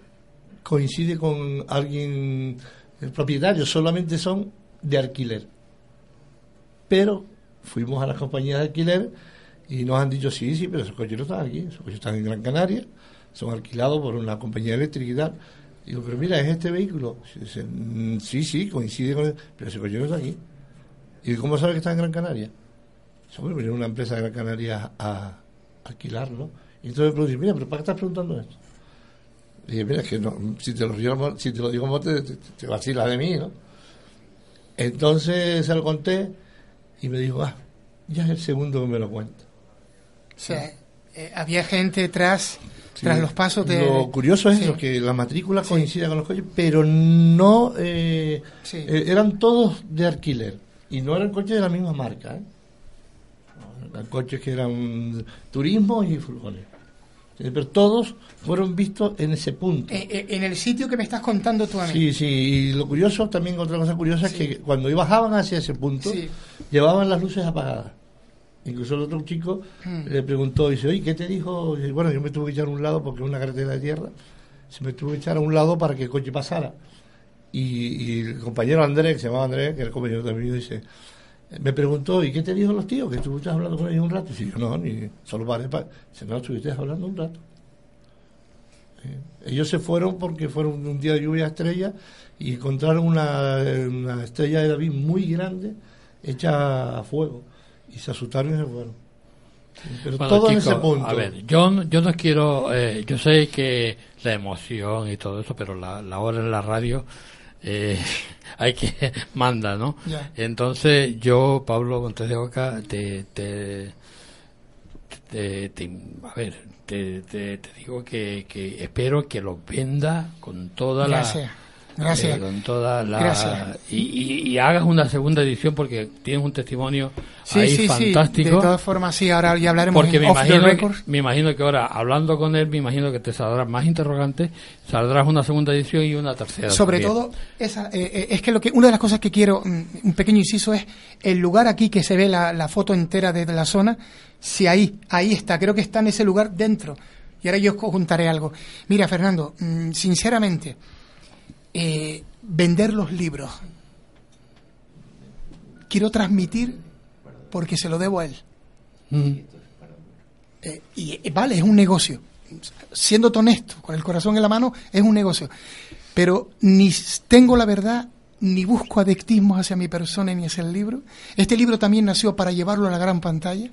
[SPEAKER 10] coincide con alguien el propietario, solamente son de alquiler. Pero fuimos a las compañías de alquiler y nos han dicho, sí, sí, pero esos coches no están aquí, esos coches están en Gran Canaria, son alquilados por una compañía eléctrica y. Digo, pero mira, es este vehículo. Dice, "Mm, sí, sí, coincide con él, pero ese coche no está aquí. ¿Y cómo sabe que está en Gran Canaria? Sobre venir una empresa de Gran Canaria a alquilarlo. Y entonces me pregunté, mira, pero ¿para qué estás preguntando esto? Y mira, es que no, si, te lo digo, si te lo digo, te, te, te vacilas de mí, ¿no? Entonces se lo conté y me dijo, ah, ya es el segundo que me lo cuenta.
[SPEAKER 8] O sea, eh, había gente detrás, tras los pasos de...
[SPEAKER 10] Lo curioso es
[SPEAKER 8] Sí.
[SPEAKER 10] eso, que la matrícula coincide con los coches, pero no... eh,
[SPEAKER 8] Sí.
[SPEAKER 10] eh, eran todos de alquiler y no eran coches de la misma marca. ¿eh? Eran coches que eran turismo y furgones. Eh, Pero todos fueron vistos en ese punto.
[SPEAKER 8] Eh, eh, en el sitio que me estás contando tú a mí.
[SPEAKER 10] Sí, sí, y lo curioso, también otra cosa curiosa, es que cuando bajaban hacia ese punto,
[SPEAKER 8] Sí.
[SPEAKER 10] llevaban las luces apagadas. Incluso el otro chico
[SPEAKER 8] Hmm.
[SPEAKER 10] le preguntó, dice, oye, ¿qué te dijo? Y, bueno, yo me tuve que echar a un lado porque es una carretera de tierra, se me tuvo que echar a un lado para que el coche pasara. Y, y el compañero Andrés, que se llamaba Andrés, que era el compañero también, dice, me preguntó, ¿y qué te dijo los tíos? Que estuviste hablando con ellos un rato. Y yo no, ni solo paré para... Dice, no, estuviste hablando un rato. Eh, Ellos se fueron porque fueron un día de lluvia estrella y encontraron una, una estrella de David muy grande hecha a fuego y se asustaron y se fueron. Pero
[SPEAKER 3] Bueno,
[SPEAKER 10] todo en
[SPEAKER 3] chicos,
[SPEAKER 10] ese punto.
[SPEAKER 3] A ver, yo, no- yo no quiero, eh, yo sé que la emoción y todo eso, pero la, la hora en la radio eh, hay que manda, ¿no? Entonces yo, Pablo Montes de Oca, te, te, te- te- a ver, te, te- te digo que, que espero que los venda con toda
[SPEAKER 8] Gracias.
[SPEAKER 3] la
[SPEAKER 8] Gracias.
[SPEAKER 3] eh, con toda la
[SPEAKER 8] Gracias.
[SPEAKER 3] y, y- y hagas una segunda edición porque tienes un testimonio
[SPEAKER 8] Sí,
[SPEAKER 3] ahí
[SPEAKER 8] sí, sí.
[SPEAKER 3] fantástico
[SPEAKER 8] De todas formas, sí, ahora ya hablaremos
[SPEAKER 3] porque me imagino, que, me imagino que ahora, hablando con él, me imagino que te saldrán más interrogantes, saldrás una segunda edición y una tercera.
[SPEAKER 8] Sobre
[SPEAKER 3] también.
[SPEAKER 8] todo, esa, eh, eh, es que lo que una de las cosas que quiero, mm, un pequeño inciso, es el lugar aquí que se ve la, la foto entera de la zona, si ahí, ahí está, creo que está en ese lugar dentro. Y ahora yo os contaré algo. Mira, Fernando, mm, sinceramente, eh, vender los libros, quiero transmitir porque se lo debo a él.
[SPEAKER 3] Mm.
[SPEAKER 8] Eh, y eh, vale, es un negocio. Siendo honesto, con el corazón en la mano, es un negocio. Pero ni tengo la verdad, ni busco adectismos hacia mi persona ni hacia el libro. Este libro también nació para llevarlo a la gran pantalla.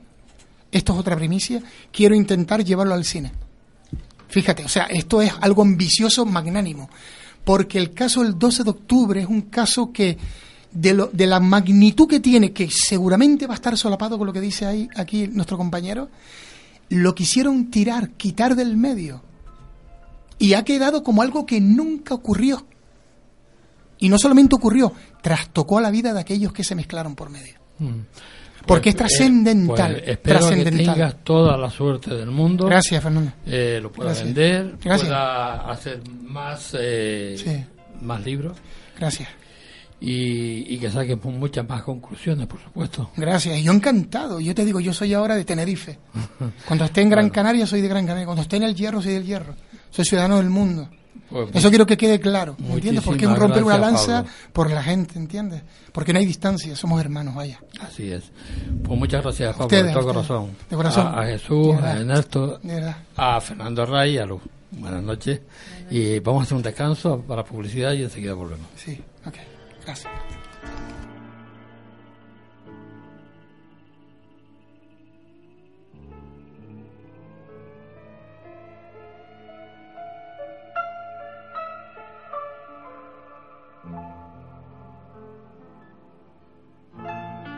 [SPEAKER 8] Esto es otra primicia. Quiero intentar llevarlo al cine. Fíjate, o sea, esto es algo ambicioso, magnánimo. Porque el caso del 12 de octubre es un caso que, de, lo- de la magnitud que tiene, que seguramente va a estar solapado con lo que dice ahí, aquí nuestro compañero, lo quisieron tirar, quitar del medio. Y ha quedado como algo que nunca ocurrió. Y no solamente ocurrió, trastocó la vida de aquellos que se mezclaron por medio.
[SPEAKER 3] Mm.
[SPEAKER 8] Porque es
[SPEAKER 3] Pues, eh,
[SPEAKER 8] trascendental.
[SPEAKER 3] pues espero que
[SPEAKER 8] trascendental.
[SPEAKER 3] tengas toda la suerte del mundo.
[SPEAKER 8] Gracias, Fernando.
[SPEAKER 3] Eh, lo pueda
[SPEAKER 8] Gracias.
[SPEAKER 3] vender,
[SPEAKER 8] Gracias.
[SPEAKER 3] pueda hacer más, eh,
[SPEAKER 8] Sí.
[SPEAKER 3] más libros
[SPEAKER 8] Gracias.
[SPEAKER 3] y, y que saques muchas más conclusiones, por supuesto.
[SPEAKER 8] Gracias. Yo encantado. Yo te digo, yo soy ahora de Tenerife. Cuando esté en Gran Canaria, soy de Gran Canaria. Cuando esté en el Hierro, soy del Hierro. Soy ciudadano del mundo.
[SPEAKER 3] Pues,
[SPEAKER 8] Eso quiero que quede claro, ¿entiendes? Porque es un romper una lanza
[SPEAKER 3] Pablo.
[SPEAKER 8] por la gente, ¿entiendes? Porque no hay distancia, somos hermanos, vaya.
[SPEAKER 3] Así es. Pues muchas gracias, Pablo,
[SPEAKER 8] Ustedes,
[SPEAKER 3] de todo corazón.
[SPEAKER 8] De corazón.
[SPEAKER 3] A, a Jesús,
[SPEAKER 8] De
[SPEAKER 3] a. Ernesto, a Fernando Ray y a Luz. Buenas noches. Y vamos a hacer un descanso para publicidad y enseguida volvemos.
[SPEAKER 8] Sí, ok. Gracias.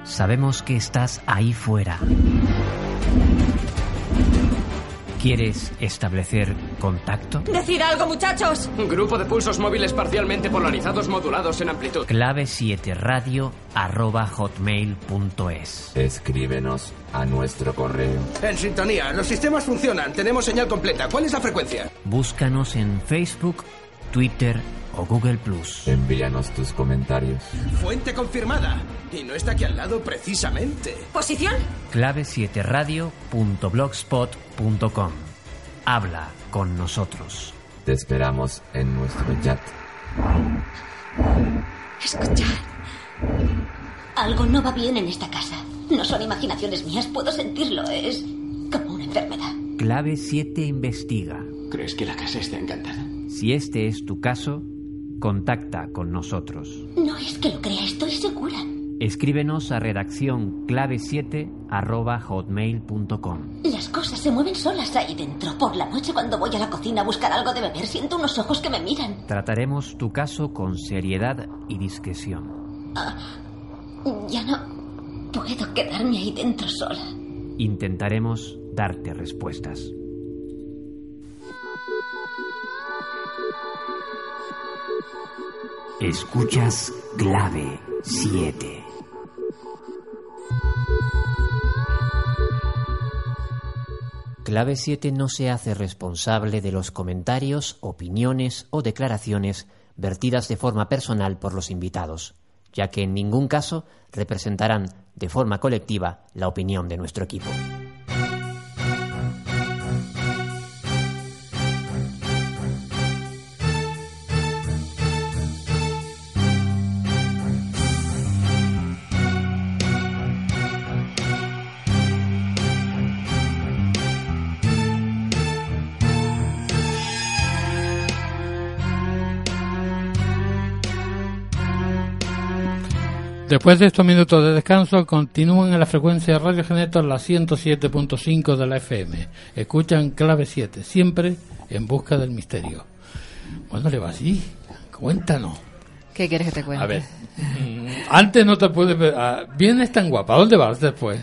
[SPEAKER 11] Sabemos que estás ahí fuera. ¿Quieres establecer contacto?
[SPEAKER 12] ¡Decid algo, muchachos!
[SPEAKER 13] Grupo de pulsos móviles parcialmente polarizados modulados en amplitud.
[SPEAKER 11] Clave 7 radio arroba hotmail.es.
[SPEAKER 14] Escríbenos a nuestro correo.
[SPEAKER 13] En sintonía, los sistemas funcionan. Tenemos señal completa. ¿Cuál es la frecuencia?
[SPEAKER 11] Búscanos en Facebook, Twitter o Google Plus.
[SPEAKER 14] Envíanos tus comentarios.
[SPEAKER 13] Fuente confirmada. Y no está aquí al lado precisamente.
[SPEAKER 12] ¿Posición?
[SPEAKER 11] Clave 7 radio.blogspot.com. Habla con nosotros.
[SPEAKER 14] Te esperamos en nuestro chat.
[SPEAKER 15] Escuchad. Algo no va bien en esta casa. No son imaginaciones mías, puedo sentirlo. Es como una enfermedad.
[SPEAKER 11] Clave 7 investiga.
[SPEAKER 13] ¿Crees que la casa está encantada?
[SPEAKER 11] Si este es tu caso, contacta con nosotros.
[SPEAKER 15] No es que lo crea, estoy segura.
[SPEAKER 11] Escríbenos a redacción clave 7 arroba hotmail.com.
[SPEAKER 15] Las cosas se mueven solas ahí dentro. Por la noche cuando voy a la cocina a buscar algo de beber, siento unos ojos que me miran.
[SPEAKER 11] Trataremos tu caso con seriedad y discreción.
[SPEAKER 15] Ah, ya no puedo quedarme ahí dentro sola.
[SPEAKER 11] Intentaremos darte respuestas. Escuchas clave 7. Clave 7 no se hace responsable de los comentarios, opiniones o declaraciones vertidas de forma personal por los invitados, ya que en ningún caso representarán de forma colectiva la opinión de nuestro equipo.
[SPEAKER 3] Después de estos minutos de descanso, continúan en la frecuencia de Radio Geneto la 107.5 de la FM. Escuchan clave 7, siempre en busca del misterio. Bueno, le va así. Cuéntanos.
[SPEAKER 5] ¿Qué quieres que te cuente?
[SPEAKER 3] A ver, mm, antes no te ver. ah, Vienes tan guapa, ¿a dónde vas después?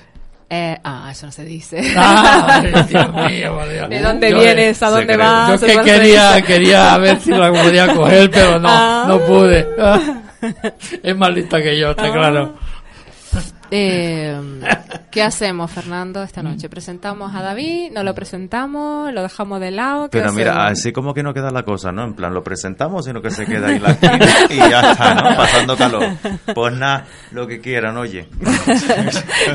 [SPEAKER 5] Eh, ah, eso no se dice.
[SPEAKER 3] Ay, Dios mío, Dios.
[SPEAKER 5] ¿De dónde
[SPEAKER 3] Yo,
[SPEAKER 5] vienes? ¿A dónde vas?
[SPEAKER 3] Yo que quería, quería ver si la podía coger, pero no,
[SPEAKER 5] Ah.
[SPEAKER 3] no pude. Es más lista que yo, está
[SPEAKER 5] Ah.
[SPEAKER 3] claro.
[SPEAKER 5] Eh, ¿Qué hacemos, Fernando, esta noche? ¿Presentamos a David? ¿No lo presentamos? ¿Lo dejamos de lado? ¿Qué
[SPEAKER 16] Pero mira,
[SPEAKER 5] hacemos?
[SPEAKER 16] así como que no queda la cosa, ¿no? En plan, lo presentamos, sino que se queda ahí la y ya está, ¿no? Pasando calor. Pues nada, lo que quieran, oye.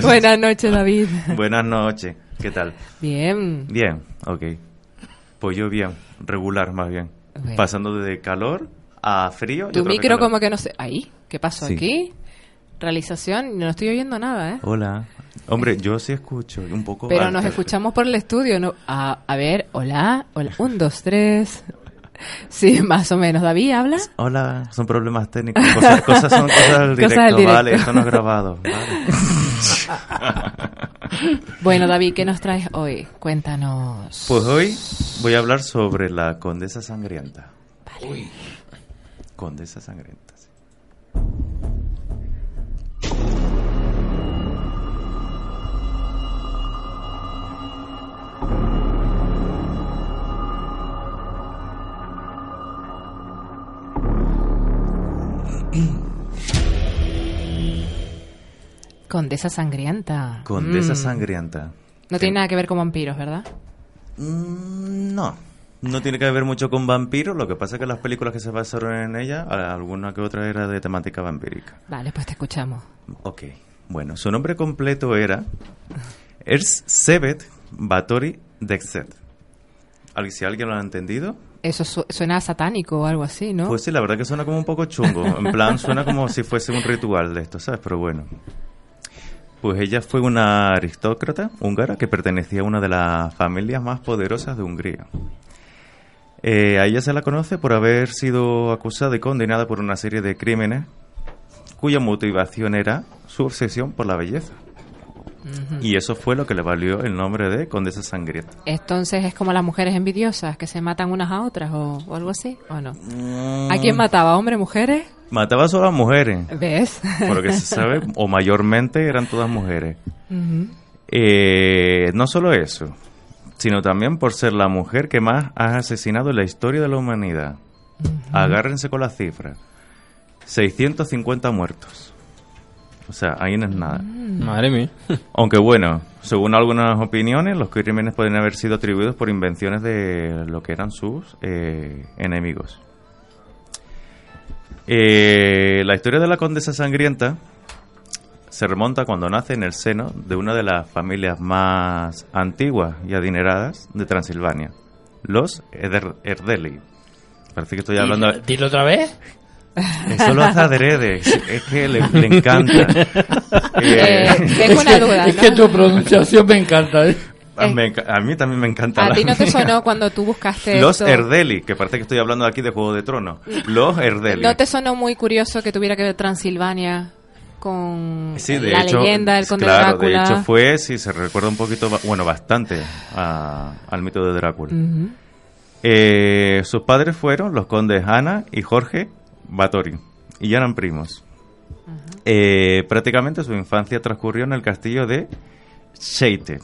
[SPEAKER 5] Buenas noches, David.
[SPEAKER 16] Buenas noches, ¿qué tal?
[SPEAKER 5] Bien.
[SPEAKER 16] Bien, ok. Pues yo bien, regular más bien.
[SPEAKER 5] Bueno.
[SPEAKER 16] Pasando de calor a frío.
[SPEAKER 5] Tu micro como que no sé... ¿Ahí? ¿Qué pasó
[SPEAKER 16] Sí.
[SPEAKER 5] aquí? Realización, no estoy oyendo nada, ¿eh?
[SPEAKER 16] Hola. Hombre, yo sí escucho, un poco
[SPEAKER 5] Pero
[SPEAKER 16] alto.
[SPEAKER 5] nos escuchamos por el estudio, ¿no? A, a ver, hola, hola, un, dos, tres. Sí, más o menos. David, ¿habla?
[SPEAKER 16] Hola, son problemas técnicos. Cosas, cosas son cosas del
[SPEAKER 5] Cosas
[SPEAKER 16] directo,
[SPEAKER 5] del directo.
[SPEAKER 16] vale, esto no es grabado. vale.
[SPEAKER 5] Bueno, David, ¿qué nos traes hoy? Cuéntanos.
[SPEAKER 16] Pues hoy voy a hablar sobre la condesa sangrienta. Condesa sí.
[SPEAKER 5] Condesa sangrienta.
[SPEAKER 16] Condesa
[SPEAKER 5] Mm.
[SPEAKER 16] sangrienta.
[SPEAKER 5] No tiene nada que ver con vampiros, ¿verdad?
[SPEAKER 16] Mm, No. No tiene que ver mucho con vampiros, lo que pasa es que las películas que se basaron en ella, alguna que otra era de temática vampírica.
[SPEAKER 5] Vale, pues te escuchamos.
[SPEAKER 16] Ok, bueno, su nombre completo era Erzsébet Báthory Dexet. ¿Al- Si alguien lo ha entendido,
[SPEAKER 5] Eso su- suena satánico o algo así, ¿no?
[SPEAKER 16] pues sí, la verdad que suena como un poco chungo. En plan, suena como si fuese un ritual de esto, ¿sabes? Pero bueno. Pues ella fue una aristócrata húngara que pertenecía a una de las familias más poderosas de Hungría. Eh, a ella se la conoce por haber sido acusada y condenada por una serie de crímenes cuya motivación era su obsesión por la belleza. Y eso fue lo que le valió el nombre de Condesa Sangrienta.
[SPEAKER 5] Entonces es como las mujeres envidiosas que se matan unas a otras o, o algo así, ¿o no? ¿A quién mataba? ¿Hombres, mujeres?
[SPEAKER 16] Mataba solo a mujeres.
[SPEAKER 5] ¿Ves?
[SPEAKER 16] Por lo que se sabe, o mayormente eran todas mujeres. Eh, no solo eso, sino también por ser la mujer que más ha asesinado en la historia de la humanidad. Agárrense con las cifras. 650 muertos. O sea, ahí no es nada.
[SPEAKER 12] Madre mía.
[SPEAKER 16] Aunque bueno, según algunas opiniones, los crímenes pueden haber sido atribuidos por invenciones de lo que eran sus eh, enemigos. Eh, la historia de la condesa sangrienta se remonta cuando nace en el seno de una de las familias más antiguas y adineradas de Transilvania, los Eder- Erdeli. Parece que estoy hablando...
[SPEAKER 3] Dilo, dilo otra vez.
[SPEAKER 16] Eso lo hace adrede, es es que le, le encanta.
[SPEAKER 5] Eh, tengo una duda,
[SPEAKER 3] Es
[SPEAKER 5] ¿no?
[SPEAKER 3] que tu pronunciación me encanta. ¿eh?
[SPEAKER 16] A, me enca- a mí también me encanta.
[SPEAKER 5] ¿A ti no te sonó cuando tú buscaste
[SPEAKER 16] Los
[SPEAKER 5] esto?
[SPEAKER 16] Erdeli, que parece que estoy hablando aquí de Juego de Tronos. Los Erdeli.
[SPEAKER 5] ¿No te sonó muy curioso que tuviera que ver Transilvania con
[SPEAKER 16] Sí, de
[SPEAKER 5] la
[SPEAKER 16] hecho,
[SPEAKER 5] leyenda del conde
[SPEAKER 16] claro,
[SPEAKER 5] Drácula?
[SPEAKER 16] de hecho fue, si se recuerda un poquito, bueno, bastante a- al mito de Drácula. Eh, sus padres fueron los condes Ana y Jorge Báthory, y ya eran primos. Eh, prácticamente su infancia transcurrió en el castillo de Scheite.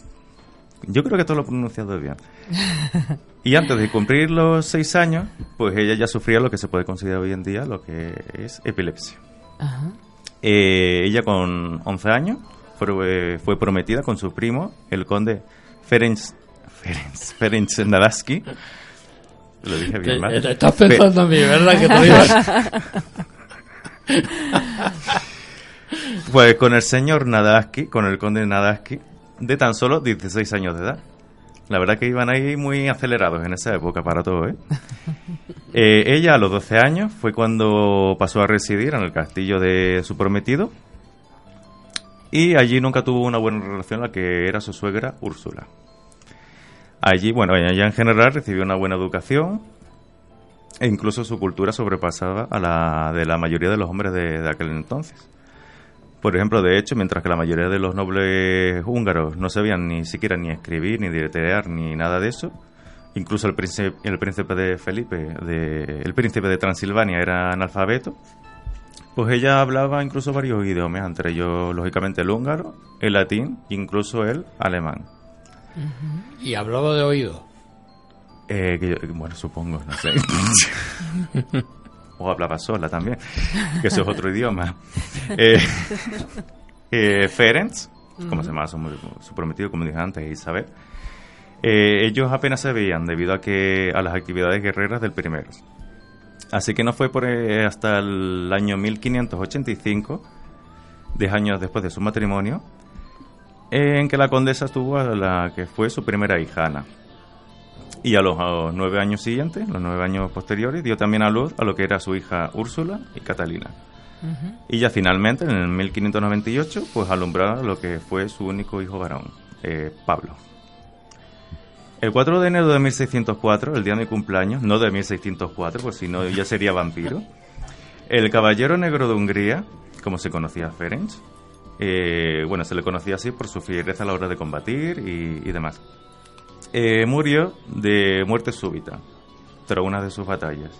[SPEAKER 16] Yo creo que todo lo he pronunciado bien. Y antes de cumplir los seis años, pues ella ya sufría lo que se puede considerar hoy en día lo que es epilepsia.
[SPEAKER 5] Ajá.
[SPEAKER 16] Eh, ella con 11 años fue, fue prometida con su primo, el conde Ferenc, Ferenc, Ferenc Nadaski. Lo dije bien,
[SPEAKER 3] Te-
[SPEAKER 16] ¿vale?
[SPEAKER 3] te estás pensando en mí, ¿verdad? Que te
[SPEAKER 16] Pues con el señor Nadaski, con el conde Nadaski, de tan solo 16 años de edad. La verdad que iban ahí muy acelerados en esa época para todo, ¿eh? Eh, ella a los 12 años fue cuando pasó a residir en el castillo de su prometido y allí nunca tuvo una buena relación la que era su suegra Úrsula. Allí, bueno, ella en general recibió una buena educación e incluso su cultura sobrepasaba a la de la mayoría de los hombres de, de aquel entonces. Por ejemplo, de hecho, mientras que la mayoría de los nobles húngaros no sabían ni siquiera ni escribir, ni deletrear, ni nada de eso, incluso el príncipe, el príncipe de Felipe, de, el príncipe de Transilvania era analfabeto, pues ella hablaba incluso varios idiomas, entre ellos, lógicamente, el húngaro, el latín, incluso el alemán.
[SPEAKER 3] Y hablaba de oído.
[SPEAKER 16] Eh, que yo- bueno, supongo, no sé. o hablaba sola también, que eso es otro idioma. Eh, eh, Ferenc, como se llama su, su prometido, como dije antes, Isabel, eh, ellos apenas se veían debido a que a las actividades guerreras del primero. Así que no fue por eh, hasta el año 1585, 10 años después de su matrimonio, en que la condesa tuvo a la que fue su primera hija, Ana. Y a los, a los nueve años siguientes, los nueve años posteriores, dio también a luz a lo que era su hija Úrsula y Catalina. Y ya finalmente, en el 1598, pues alumbró lo que fue su único hijo varón, eh, Pablo. El 4 de enero de 1604, el día de mi cumpleaños, no de 1604, pues si no ya sería vampiro, el caballero negro de Hungría, como se conocía a Ferenc, eh, bueno, se le conocía así por su fiereza a la hora de combatir y, y demás, eh, murió de muerte súbita tras una de sus batallas.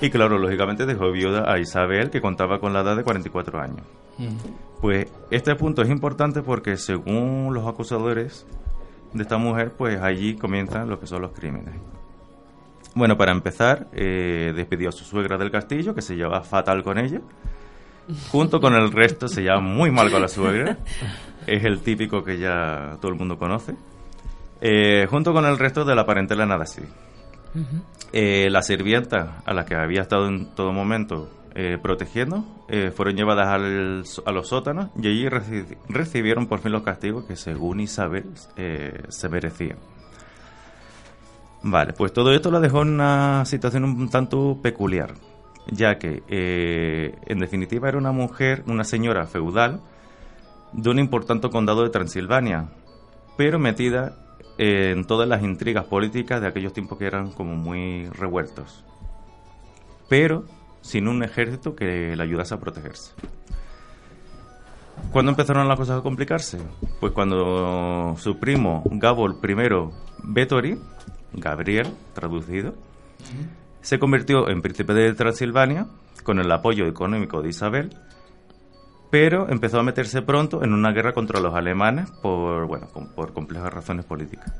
[SPEAKER 16] Y claro, lógicamente dejó viuda a Isabel, que contaba con la edad de 44 años. Pues este punto es importante porque según los acusadores de esta mujer, pues allí comienzan lo que son los crímenes. Bueno, para empezar, eh, despidió a su suegra del castillo, que se llevaba fatal con ella. Junto con el resto se lleva muy mal con la suegra. Es el típico que ya todo el mundo conoce. Eh, junto con el resto de la parentela nada así. Eh, la sirvienta a la que había estado en todo momento eh, protegiendo fueron llevadas al- a los sótanos y allí reci- recibieron por fin los castigos que según Isabel se merecían. Vale, pues todo esto la dejó en una situación un tanto peculiar, ya que en definitiva era una mujer, una señora feudal de un importante condado de Transilvania, pero metida en todas las intrigas políticas de aquellos tiempos que eran como muy revueltos, pero sin un ejército que le ayudase a protegerse. ¿Cuándo empezaron las cosas a complicarse? Pues cuando su primo Gabor I Vettori, Gabriel traducido, se convirtió en príncipe de Transilvania con el apoyo económico de Isabel, pero empezó a meterse pronto en una guerra contra los alemanes por, bueno, por complejas razones políticas.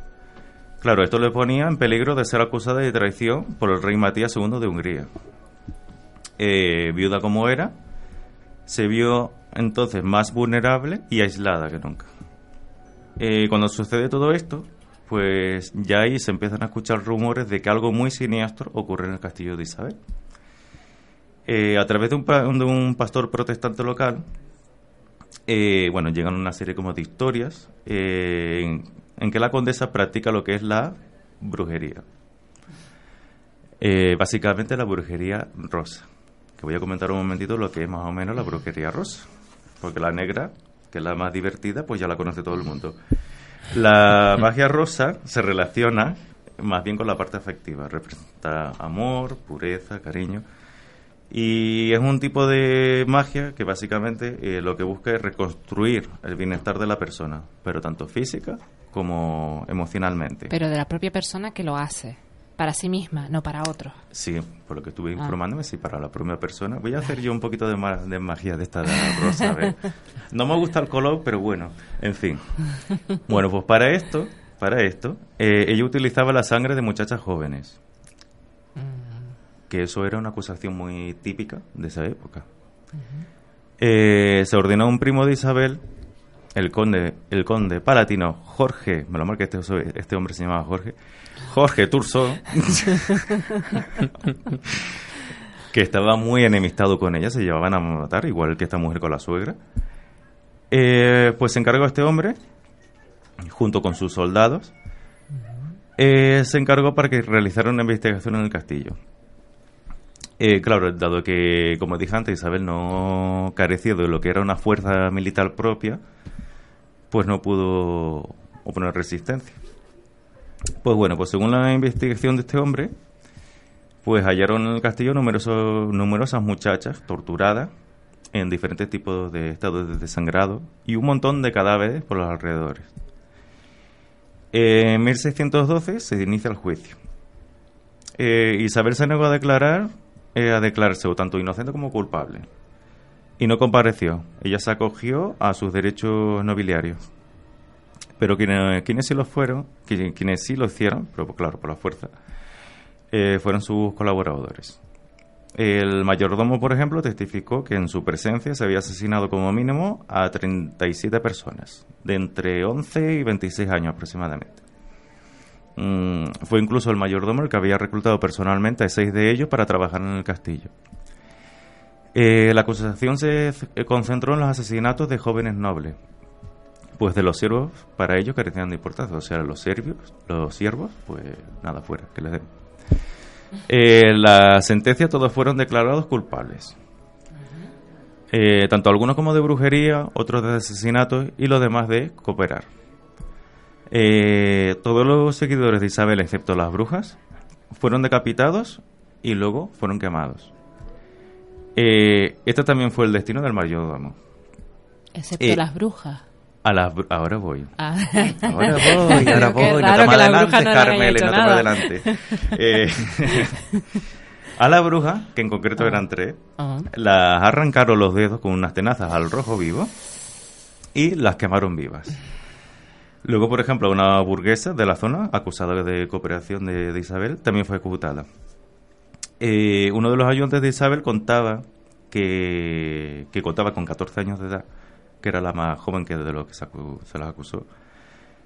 [SPEAKER 16] Claro, esto le ponía en peligro de ser acusada de traición por el rey Matías II de Hungría. Eh, viuda como era, se vio entonces más vulnerable y aislada que nunca. Eh, cuando sucede todo esto, pues ya ahí se empiezan a escuchar rumores de que algo muy siniestro ocurre en el castillo de Isabel. Eh, a través de un, de un pastor protestante local, eh, bueno, llegan una serie como de historias eh, en, en que la condesa practica lo que es la brujería. Eh, básicamente la brujería rosa. Que voy a comentar un momentito lo que es más o menos la brujería rosa. Porque la negra, que es la más divertida, pues ya la conoce todo el mundo. La magia rosa se relaciona más bien con la parte afectiva. Representa amor, pureza, cariño. Y es un tipo de magia que básicamente eh, lo que busca es reconstruir el bienestar de la persona, pero tanto física como emocionalmente.
[SPEAKER 5] Pero de la propia persona que lo hace. Para sí misma, no para otros.
[SPEAKER 16] Sí, por lo que estuve
[SPEAKER 5] Ah.
[SPEAKER 16] informándome, sí, para la primera persona. Voy a hacer yo un poquito de, ma- de magia de esta de rosa, a ver. No me gusta el color, pero bueno, en fin. Bueno, pues para esto, para esto, eh, ella utilizaba la sangre de muchachas jóvenes. Que eso era una acusación muy típica de esa época. Eh, se ordenó a un primo de Isabel, el conde, el conde palatino Jorge, me lo marca este, este hombre se llamaba Jorge, Jorge Turso, que estaba muy enemistado con ella, se llevaban a matar, igual que esta mujer con la suegra. Eh, pues se encargó a este hombre, junto con sus soldados, eh, se encargó para que realizara una investigación en el castillo. Eh, claro, dado que, como dije antes, Isabel no carecía de lo que era una fuerza militar propia, pues no pudo oponer resistencia. Pues bueno, pues según la investigación de este hombre, pues hallaron en el castillo numerosas muchachas torturadas en diferentes tipos de estados de desangrado y un montón de cadáveres por los alrededores. En 1612 se inicia el juicio. Eh, Isabel se negó a declarar, eh, a declararse o tanto inocente como culpable. Y no compareció. Ella se acogió a sus derechos nobiliarios. Pero quienes, quienes sí lo fueron, qui- quienes sí lo hicieron, pero claro, por la fuerza, eh, fueron sus colaboradores. El mayordomo, por ejemplo, testificó que en su presencia se había asesinado como mínimo a 37 personas, de entre 11 y 26 años aproximadamente. Mm, fue incluso el mayordomo el que había reclutado personalmente a seis de ellos para trabajar en el castillo. Eh, la acusación se eh, concentró en los asesinatos de jóvenes nobles, pues de los siervos para ellos carecían de importancia, o sea, los siervos, los siervos, pues nada fuera, que les den. Eh, la sentencia todos fueron declarados culpables. Eh, tanto algunos como de brujería, otros de asesinatos y los demás de cooperar. Eh, todos los seguidores de Isabel, excepto las brujas, fueron decapitados y luego fueron quemados. Eh, este también fue el destino del mayordomo.
[SPEAKER 5] Excepto
[SPEAKER 16] Eh,
[SPEAKER 5] las brujas.
[SPEAKER 16] A las bru- ahora voy.
[SPEAKER 5] Ah.
[SPEAKER 16] Ahora voy, ahora voy. No
[SPEAKER 5] que
[SPEAKER 16] te
[SPEAKER 5] las
[SPEAKER 16] me
[SPEAKER 5] brujas
[SPEAKER 16] adelantes,
[SPEAKER 5] no hecho
[SPEAKER 16] no te me
[SPEAKER 5] nada.
[SPEAKER 16] adelantes. Eh, a la bruja, que en concreto eran tres,
[SPEAKER 5] Ah.
[SPEAKER 16] las arrancaron los dedos con unas tenazas al rojo vivo y las quemaron vivas. Luego, por ejemplo, una burguesa de la zona, acusada de cooperación de, de Isabel, también fue ejecutada. Eh, uno de los ayudantes de Isabel contaba que, que contaba con 14 años de edad, que era la más joven que de los que se, acu- se las acusó.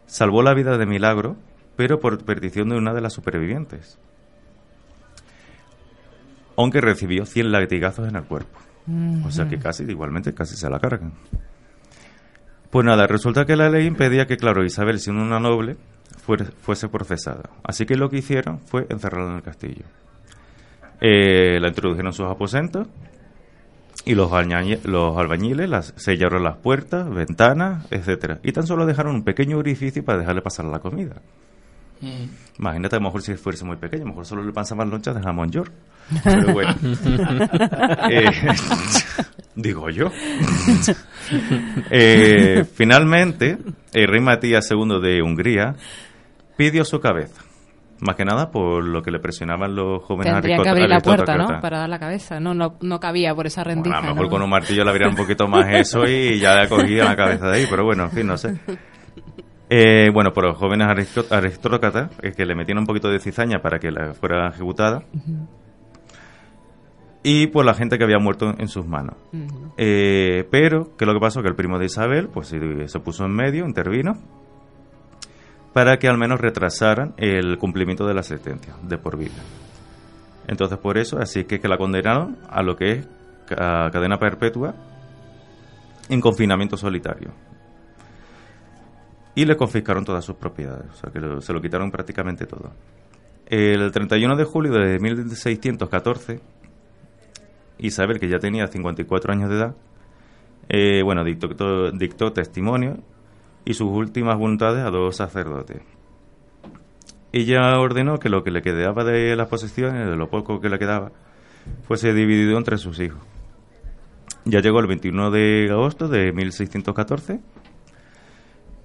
[SPEAKER 16] Salvó la vida de milagro, pero por petición de una de las supervivientes. Aunque recibió 100 latigazos en el cuerpo. O sea que casi, igualmente, casi se la cargan. Pues nada, resulta que la ley impedía que, claro, Isabel, siendo una noble, fuere- fuese procesada. Así que lo que hicieron fue encerrarla en el castillo. Eh, la introdujeron en sus aposentos y los, los albañiles las sellaron las puertas, ventanas, etcétera Y tan solo dejaron un pequeño orificio para dejarle pasar la comida. Imagínate, a lo mejor si fuese muy pequeño, a lo mejor solo le pasaban lonchas de jamón york. Pero bueno. Eh, digo yo. Eh, finalmente, el rey Matías II de Hungría pidió su cabeza. Más que nada por lo que le presionaban los jóvenes
[SPEAKER 5] Tendría que abrir la puerta, ¿no? Para dar la cabeza. No, no, no cabía por esa
[SPEAKER 16] Bueno,
[SPEAKER 5] rendija.
[SPEAKER 16] a lo mejor
[SPEAKER 5] ¿no?
[SPEAKER 16] con un martillo le abrían un poquito más eso y ya le cogían la cabeza de ahí, pero bueno, en fin, no sé. Eh, bueno, por los jóvenes aristócratas, es que le metían un poquito de cizaña para que la fuera ejecutada. Y por la gente que había muerto en sus manos. Eh, pero, ¿qué es lo que pasó? Que el primo de Isabel, pues se, puso en medio, intervino, para que al menos retrasaran el cumplimiento de la sentencia de por vida. Entonces, por eso, así que, que la condenaron a lo que es ca- cadena perpetua en confinamiento solitario. Y le confiscaron todas sus propiedades, o sea que lo- se lo quitaron prácticamente todo. El 31 de julio de 1614, Isabel, que ya tenía 54 años de edad, eh, bueno, dictó, dictó testimonio y sus últimas voluntades a dos sacerdotes. Ella ordenó que lo que le quedaba de las posesiones, de lo poco que le quedaba, fuese dividido entre sus hijos. Ya llegó el 21 de agosto de 1614,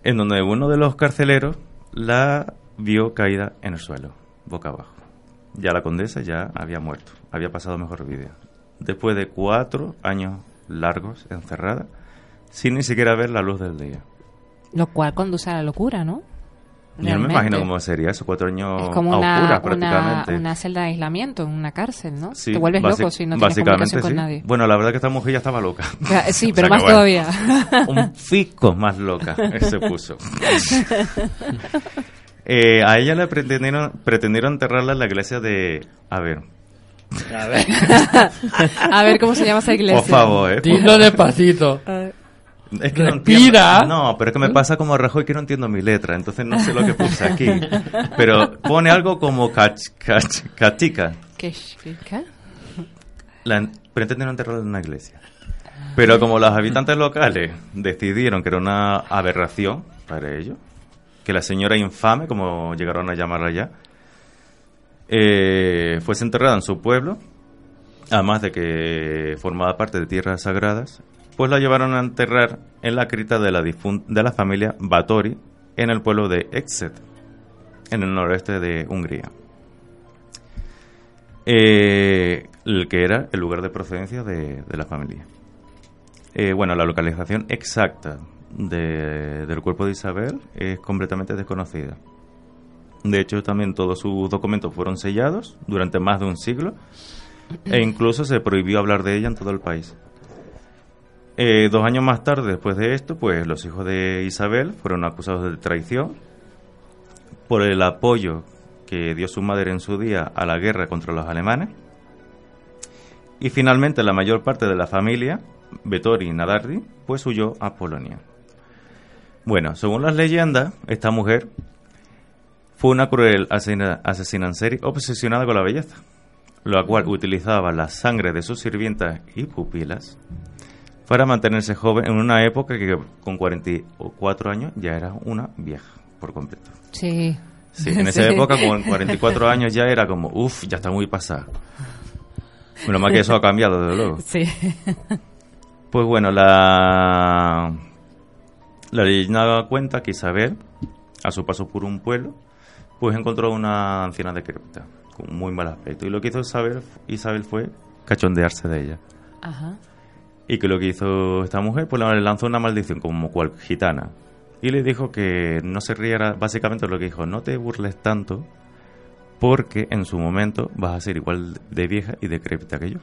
[SPEAKER 16] en donde uno de los carceleros la vio caída en el suelo, boca abajo. Ya la condesa ya había muerto, había pasado mejor vida. Después de cuatro años largos encerrada, sin ni siquiera ver la luz del día.
[SPEAKER 5] Lo cual conduce a la locura, ¿no?
[SPEAKER 16] Yo no me imagino cómo sería eso, cuatro años
[SPEAKER 5] Es como
[SPEAKER 16] a
[SPEAKER 5] una,
[SPEAKER 16] oscuras
[SPEAKER 5] una,
[SPEAKER 16] prácticamente.
[SPEAKER 5] una celda de aislamiento en una cárcel, ¿no?
[SPEAKER 16] Sí,
[SPEAKER 5] Te vuelves loco si no tienes comunicación con
[SPEAKER 16] sí.
[SPEAKER 5] nadie.
[SPEAKER 16] Bueno, la verdad que esta mujer ya estaba loca.
[SPEAKER 5] Sí,
[SPEAKER 16] O
[SPEAKER 5] pero
[SPEAKER 16] sea
[SPEAKER 5] más
[SPEAKER 16] bueno,
[SPEAKER 5] todavía.
[SPEAKER 16] Un fisco más loca se puso. Eh, a ella le pretendieron, pretendieron enterrarla en la iglesia de... A ver.
[SPEAKER 3] A ver.
[SPEAKER 5] A ver cómo se llama esa iglesia.
[SPEAKER 16] Por favor, eh.
[SPEAKER 3] Dilo despacito.
[SPEAKER 16] Es que no
[SPEAKER 3] Respira.
[SPEAKER 16] entiendo. No, pero es que me pasa como a Rajoy que no entiendo mi letra, entonces no sé lo que puse aquí. Pero pone algo como cach, cach, cachica.
[SPEAKER 5] ¿Qué? ¿Qué?
[SPEAKER 16] La en- pretendieron enterrarla en una iglesia. Pero como los habitantes locales decidieron que era una aberración para ellos, que la señora infame, como llegaron a llamarla ya, eh, fuese enterrada en su pueblo, además de que formaba parte de tierras sagradas, pues la llevaron a enterrar en la cripta de la, de la familia Batori en el pueblo de Exet, en el noroeste de Hungría. Eh, el que era el lugar de procedencia de, la familia. Eh, bueno, la localización exacta de- del cuerpo de Isabel es completamente desconocida. De hecho, también todos sus documentos fueron sellados durante más de un siglo e incluso se prohibió hablar de ella en todo el país. Eh, dos años más tarde, después de esto, pues los hijos de Isabel fueron acusados de traición por el apoyo que dio su madre en su día a la guerra contra los alemanes. Y finalmente la mayor parte de la familia, Vettori y Nadardi, pues huyó a Polonia. Bueno, según las leyendas, esta mujer fue una cruel asesina, asesina en serie obsesionada con la belleza, la cual utilizaba la sangre de sus sirvientas y pupilas para mantenerse joven en una época que con 44 años ya era una vieja, por completo.
[SPEAKER 5] Sí.
[SPEAKER 16] Sí, en esa
[SPEAKER 5] Sí.
[SPEAKER 16] época, con 44 años ya era como, uff, ya está muy pasada. Bueno, más que eso ha cambiado, desde luego.
[SPEAKER 5] Sí.
[SPEAKER 16] Pues bueno, la, la leyenda cuenta que Isabel, a su paso por un pueblo, pues encontró una anciana decrépita, con muy mal aspecto. Y lo que hizo Isabel, Isabel fue cachondearse de ella.
[SPEAKER 5] Ajá.
[SPEAKER 16] Y que lo que hizo esta mujer, pues le lanzó una maldición como cual gitana. Y le dijo que no se riera, básicamente lo que dijo, no te burles tanto, porque en su momento vas a ser igual de vieja y decrépita que yo.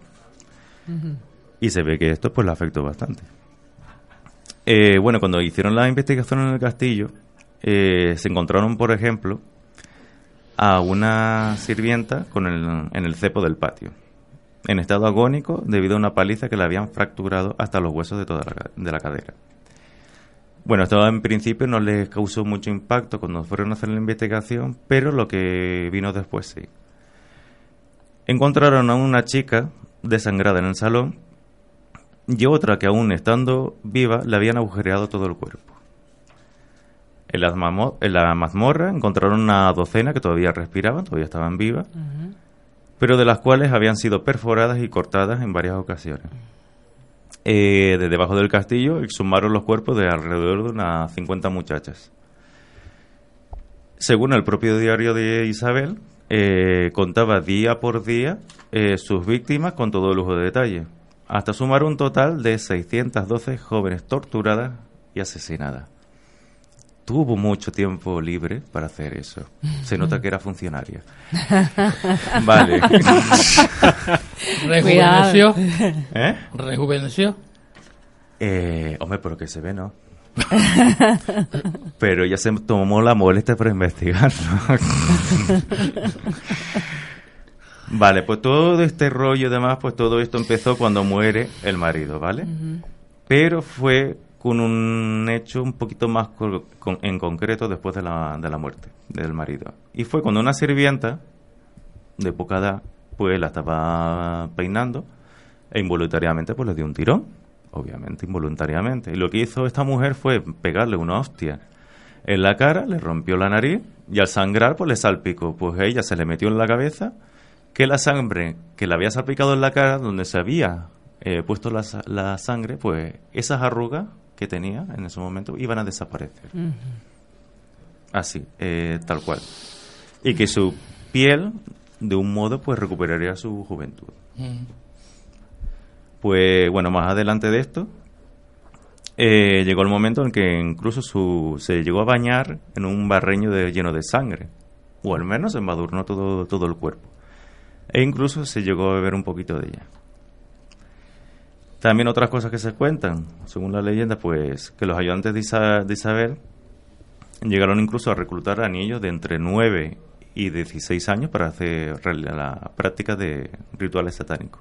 [SPEAKER 16] Y se ve que esto pues le afectó bastante. Eh, bueno, cuando hicieron la investigación en el castillo, eh, se encontraron, por ejemplo, a una sirvienta con el, en el cepo del patio, en estado agónico debido a una paliza que le habían fracturado hasta los huesos de toda la, de la cadera. Bueno, esto en principio no les causó mucho impacto cuando fueron a hacer la investigación, pero lo que vino después sí. Encontraron a una chica desangrada en el salón y otra que aún estando viva le habían agujereado todo el cuerpo. En la, mamo- en la mazmorra encontraron una docena que todavía respiraban, todavía estaban vivas, pero de las cuales habían sido perforadas y cortadas en varias ocasiones. Eh, de debajo del castillo exhumaron los cuerpos de alrededor de unas 50 muchachas. Según el propio diario de Isabel, eh, contaba día por día eh, sus víctimas con todo lujo de detalle, hasta sumar un total de 612 jóvenes torturadas y asesinadas. Tuvo mucho tiempo libre para hacer eso. Se nota que era funcionaria. Vale.
[SPEAKER 3] ¿Rejuveneció?
[SPEAKER 16] ¿Eh?
[SPEAKER 3] ¿Rejuveneció?
[SPEAKER 16] Eh, hombre, pero que se ve, ¿no? pero ella se tomó la molestia para investigar, ¿no? vale, pues todo este rollo y demás, pues todo esto empezó cuando muere el marido, ¿vale? Pero fue con un hecho un poquito más co- con- en concreto después de la, de la muerte del marido. Y fue cuando una sirvienta de poca edad, pues la estaba peinando e involuntariamente pues le dio un tirón, obviamente involuntariamente. Y lo que hizo esta mujer fue pegarle una hostia en la cara, le rompió la nariz y al sangrar pues le salpicó. Pues ella se le metió en la cabeza que la sangre que le había salpicado en la cara, donde se había eh, puesto la, la sangre, pues esas arrugas que tenía en ese momento iban a desaparecer. Así, eh, tal cual. Y que su piel, de un modo, pues recuperaría su juventud. Pues bueno, más adelante de esto, eh, llegó el momento en que incluso su, se llegó a bañar en un barreño de, lleno de sangre, o al menos embadurnó todo, todo el cuerpo. E incluso se llegó a beber un poquito de ella. También otras cosas que se cuentan, según la leyenda, pues que los ayudantes de, Isa- de Isabel llegaron incluso a reclutar a niños de entre 9 y 16 años para hacer la práctica de rituales satánicos.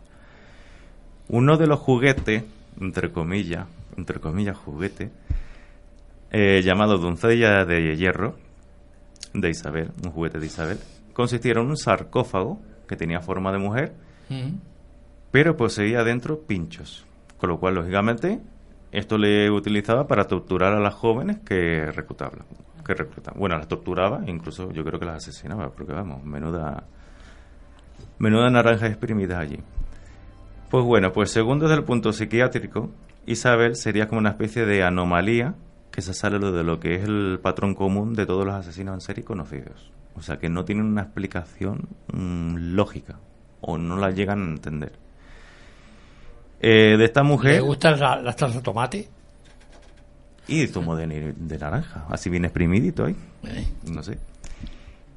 [SPEAKER 16] Uno de los juguetes, entre comillas, entre comillas juguete, eh, llamado Doncella de Hierro, de Isabel, un juguete de Isabel, consistía en un sarcófago que tenía forma de mujer, pero poseía dentro pinchos, con lo cual, lógicamente, esto le utilizaba para torturar a las jóvenes que reclutaban. Que reclutaban. Bueno, las torturaba, incluso yo creo que las asesinaba, porque vamos, menuda, menuda naranja exprimida allí. Pues bueno, pues según desde el punto psiquiátrico, Isabel sería como una especie de anomalía que se sale de lo que es el patrón común de todos los asesinos en serie conocidos. O sea, que no tienen una explicación mm, lógica o no la llegan a entender. Eh, de esta
[SPEAKER 3] ¿Le
[SPEAKER 16] mujer
[SPEAKER 3] gusta la, la salsa de tomate?
[SPEAKER 16] y zumo de, de naranja, así bien exprimidito ahí. No sé.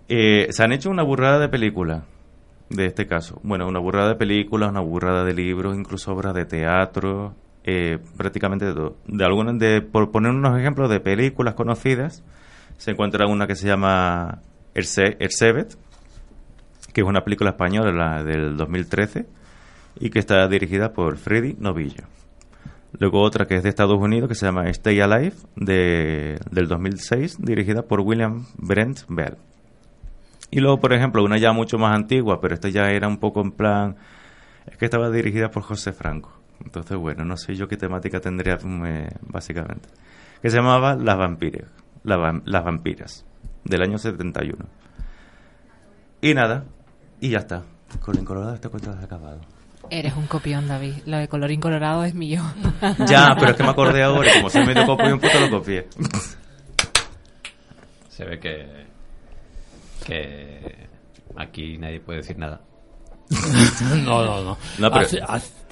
[SPEAKER 16] Eh, se han hecho una burrada de películas de este caso. Bueno, una burrada de películas, una burrada de libros, incluso obras de teatro, eh, prácticamente de todo. De algunas, de, por poner unos ejemplos de películas conocidas, se encuentra una que se llama Erce- Ersebet, que es una película española la del 2013 y que está dirigida por Freddy Novillo. Luego otra que es de Estados Unidos que se llama Stay Alive de, del 2006 dirigida por William Brent Bell. Y luego, por ejemplo, una ya mucho más antigua, pero esta ya era un poco en plan... Es que estaba dirigida por José Franco. Entonces, bueno, no sé yo qué temática tendría mm, eh, básicamente. Que se llamaba Las vampiras. La las vampiras. del año 71. Y nada, y ya está. Colorín colorado, este cuento acabado.
[SPEAKER 5] Eres un copión, David. Lo de colorín colorado es mío.
[SPEAKER 16] Ya, pero es que me acordé ahora como soy medio copio un puto lo copié.
[SPEAKER 12] Se ve que. que. aquí nadie puede decir nada.
[SPEAKER 3] no, no, no.
[SPEAKER 16] No, pero-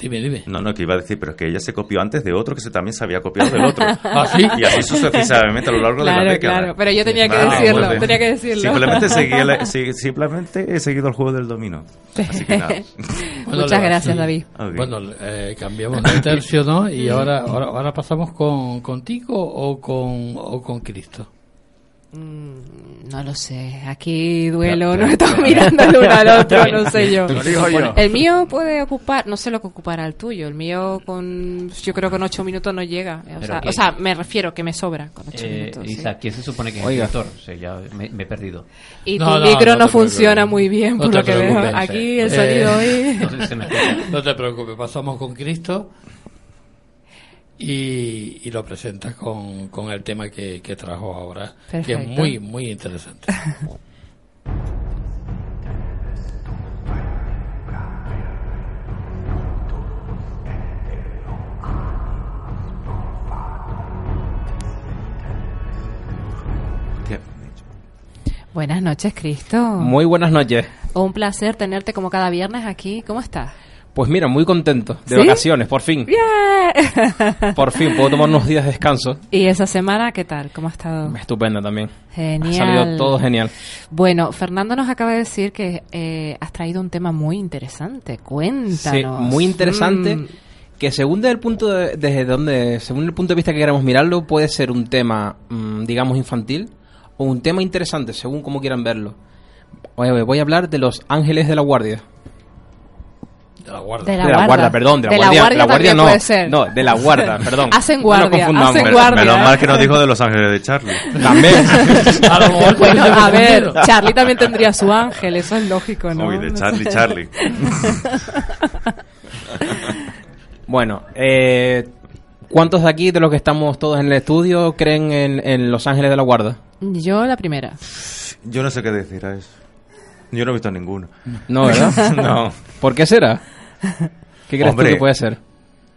[SPEAKER 3] dime, dime.
[SPEAKER 16] No, no, que iba a decir, pero es que ella se copió antes de otro que se también se había copiado del otro.
[SPEAKER 3] ¿Ah, sí?
[SPEAKER 16] Y así sucesivamente a lo largo de
[SPEAKER 5] Claro,
[SPEAKER 16] la década.
[SPEAKER 5] claro, pero yo tenía que decirlo, tenía que decirlo.
[SPEAKER 16] Simplemente, seguí la- sí, simplemente he seguido el juego del dominó. Así que nada.
[SPEAKER 3] Bueno,
[SPEAKER 5] Muchas gracias,
[SPEAKER 3] sí.
[SPEAKER 5] David.
[SPEAKER 3] Bueno, eh, cambiamos de tercio, ¿no? Y ahora, ahora, ahora pasamos con contigo o con, o con Cristo.
[SPEAKER 5] Mm, No lo sé. Aquí duelo, no estamos mirando el uno al otro, no sé yo. El mío puede ocupar, no sé lo que ocupará el tuyo. El mío con, yo creo que con ocho minutos no llega. O sea,
[SPEAKER 12] que-
[SPEAKER 5] o sea, me refiero que me sobra con ocho
[SPEAKER 12] Eh,
[SPEAKER 5] minutos. sí.
[SPEAKER 12] Isa, ¿quién se supone que es
[SPEAKER 17] Oiga.
[SPEAKER 12] el director? O sea, ya me, me he perdido.
[SPEAKER 5] Y
[SPEAKER 3] No,
[SPEAKER 5] tu
[SPEAKER 3] no,
[SPEAKER 5] micro
[SPEAKER 3] no
[SPEAKER 5] funciona muy bien, por lo que veo. Aquí el
[SPEAKER 3] Eh,
[SPEAKER 5] sonido hoy.
[SPEAKER 12] No sé si se me escucha.
[SPEAKER 3] No te preocupes, pasamos con Cristo y, y lo presentas con, con el tema que, que trajo ahora, que es muy, muy interesante.
[SPEAKER 5] Buenas noches, Cristo.
[SPEAKER 17] Muy buenas noches.
[SPEAKER 5] Un placer tenerte como cada viernes aquí. ¿Cómo estás?
[SPEAKER 17] Pues mira, muy contento. De
[SPEAKER 5] ¿Sí?
[SPEAKER 17] vacaciones, por fin.
[SPEAKER 5] ¡Bien!
[SPEAKER 17] Por fin, puedo tomar unos días de descanso.
[SPEAKER 5] ¿Y esa semana qué tal? ¿Cómo ha estado?
[SPEAKER 17] Estupenda también.
[SPEAKER 5] Genial.
[SPEAKER 17] Ha salido todo genial.
[SPEAKER 5] Bueno, Fernando nos acaba de decir que eh, has traído un tema muy interesante. Cuéntanos.
[SPEAKER 17] Sí, muy interesante.
[SPEAKER 5] Mm,
[SPEAKER 17] Que según desde el punto de, desde donde, según el punto de vista que queramos mirarlo, puede ser un tema, mm, digamos, infantil o un tema interesante, según como quieran verlo. Voy a hablar de los ángeles de la guardia.
[SPEAKER 3] De la guarda.
[SPEAKER 5] De la
[SPEAKER 17] de la
[SPEAKER 5] guarda.
[SPEAKER 17] guarda, perdón, de la
[SPEAKER 5] De la
[SPEAKER 17] guardia,
[SPEAKER 5] guardia
[SPEAKER 17] la guardia
[SPEAKER 5] también
[SPEAKER 17] no,
[SPEAKER 5] puede ser.
[SPEAKER 17] no, de la guarda, perdón.
[SPEAKER 5] Hacen
[SPEAKER 17] No
[SPEAKER 5] guardia,
[SPEAKER 17] confundamos.
[SPEAKER 5] hacen
[SPEAKER 16] Menos-
[SPEAKER 5] guardia.
[SPEAKER 16] Menos mal que nos dijo de Los Ángeles de Charlie.
[SPEAKER 17] También.
[SPEAKER 3] A lo mejor
[SPEAKER 5] Bueno, a ver. Charlie también tendría su ángel, eso es lógico, ¿no?
[SPEAKER 16] Uy, de Charlie, Charlie.
[SPEAKER 17] Bueno, eh, ¿cuántos de aquí, de los que estamos todos en el estudio, creen en, en los ángeles de la guarda?
[SPEAKER 5] Yo la primera.
[SPEAKER 16] Yo no sé qué decir a eso. Yo no he visto ninguno.
[SPEAKER 17] No, ¿verdad?
[SPEAKER 16] no.
[SPEAKER 17] ¿Por qué será? ¿Qué crees
[SPEAKER 16] Hombre,
[SPEAKER 17] tú que puede ser?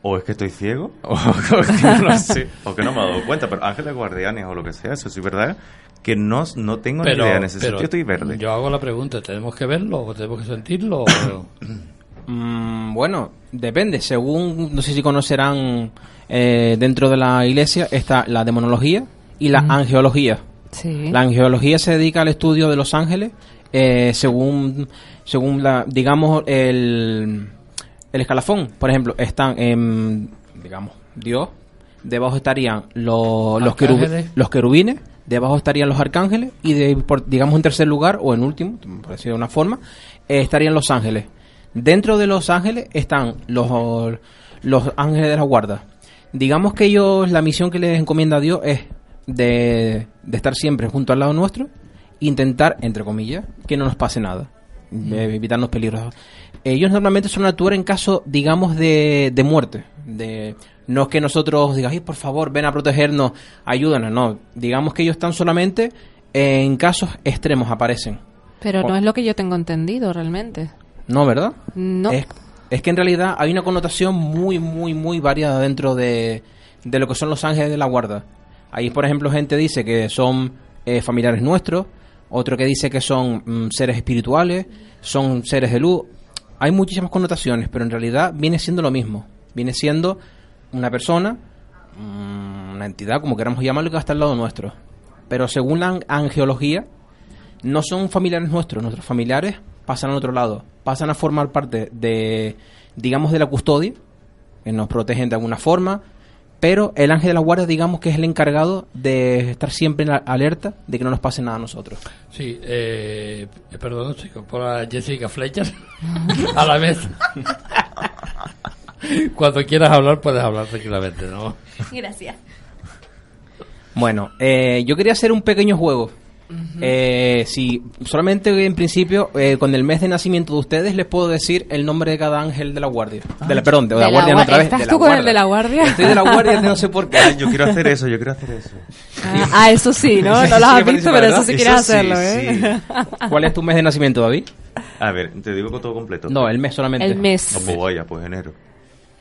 [SPEAKER 16] O es que estoy ciego, o que no lo sé, o que no me he dado cuenta, pero ángeles guardianes o lo que sea, eso sí es verdad, que no, no tengo
[SPEAKER 3] Pero,
[SPEAKER 16] ni idea, en ese
[SPEAKER 3] pero
[SPEAKER 16] sentido estoy verde.
[SPEAKER 3] yo hago la pregunta, ¿tenemos que verlo o tenemos que sentirlo? o-
[SPEAKER 17] Mm, bueno, depende. Según, no sé si conocerán, eh, dentro de la iglesia está la demonología y la angeología.
[SPEAKER 5] Sí.
[SPEAKER 17] La angeología se dedica al estudio de los ángeles eh, según, según la, digamos, el, el escalafón. Por ejemplo, están en, digamos, Dios. Debajo estarían lo- los, los querubines. Debajo estarían los arcángeles. Y, de, por- digamos, en tercer lugar, o en último, por decirlo de una forma, eh, estarían los ángeles. Dentro de los ángeles están los, los ángeles de la guarda. Digamos que ellos, la misión que les encomienda a Dios es de, de estar siempre junto al lado nuestro, intentar, entre comillas, que no nos pase nada, de evitarnos peligros. Ellos normalmente suelen actuar en caso, digamos, de, de muerte. De, no es que nosotros digamos, "Ay, por favor, ven a protegernos, ayúdanos, no. Digamos que ellos están solamente en casos extremos, aparecen.
[SPEAKER 5] Pero
[SPEAKER 17] O-
[SPEAKER 5] no es lo que yo tengo entendido realmente.
[SPEAKER 17] No, ¿verdad?
[SPEAKER 5] No.
[SPEAKER 17] Es, es que en realidad hay una connotación muy, muy, muy variada dentro de, de lo que son los ángeles de la guarda. Ahí, por ejemplo, gente dice que son eh, familiares nuestros, otro que dice que son mm, seres espirituales, son seres de luz. Hay muchísimas connotaciones, pero en realidad viene siendo lo mismo. Viene siendo una persona, mm, una entidad, como queramos llamarlo, que está al lado nuestro. Pero según la an- angeología, no son familiares nuestros, nuestros familiares pasan al otro lado, pasan a formar parte de, digamos, de la custodia, que nos protegen de alguna forma, pero el ángel de la guardia, digamos, que es el encargado de estar siempre en la alerta de que no nos pase nada a nosotros.
[SPEAKER 3] Sí, eh, perdón, se incorpora Jessica Fletcher a la vez. Cuando quieras hablar, puedes hablar tranquilamente, ¿no?
[SPEAKER 6] Gracias.
[SPEAKER 17] Bueno, eh, yo quería hacer un pequeño juego. Eh, sí, solamente en principio, eh, con el mes de nacimiento de ustedes, les puedo decir el nombre de cada ángel de la guardia. De la, perdón, de, la guardia, no otra vez.
[SPEAKER 5] ¿Estás
[SPEAKER 17] de la
[SPEAKER 5] tú con el de la guardia?
[SPEAKER 17] Estoy de la guardia, no sé por qué.
[SPEAKER 16] Ay, yo quiero hacer eso, yo quiero hacer eso.
[SPEAKER 5] Ah, ah, eso sí, ¿no? No lo
[SPEAKER 17] sí
[SPEAKER 5] has visto, pero eso sí quieres
[SPEAKER 16] sí,
[SPEAKER 5] hacerlo, ¿eh?
[SPEAKER 17] ¿Cuál es tu mes de nacimiento, David?
[SPEAKER 16] A ver, te digo con todo completo.
[SPEAKER 17] No, el mes solamente.
[SPEAKER 5] El mes.
[SPEAKER 16] No, pues vaya, pues enero.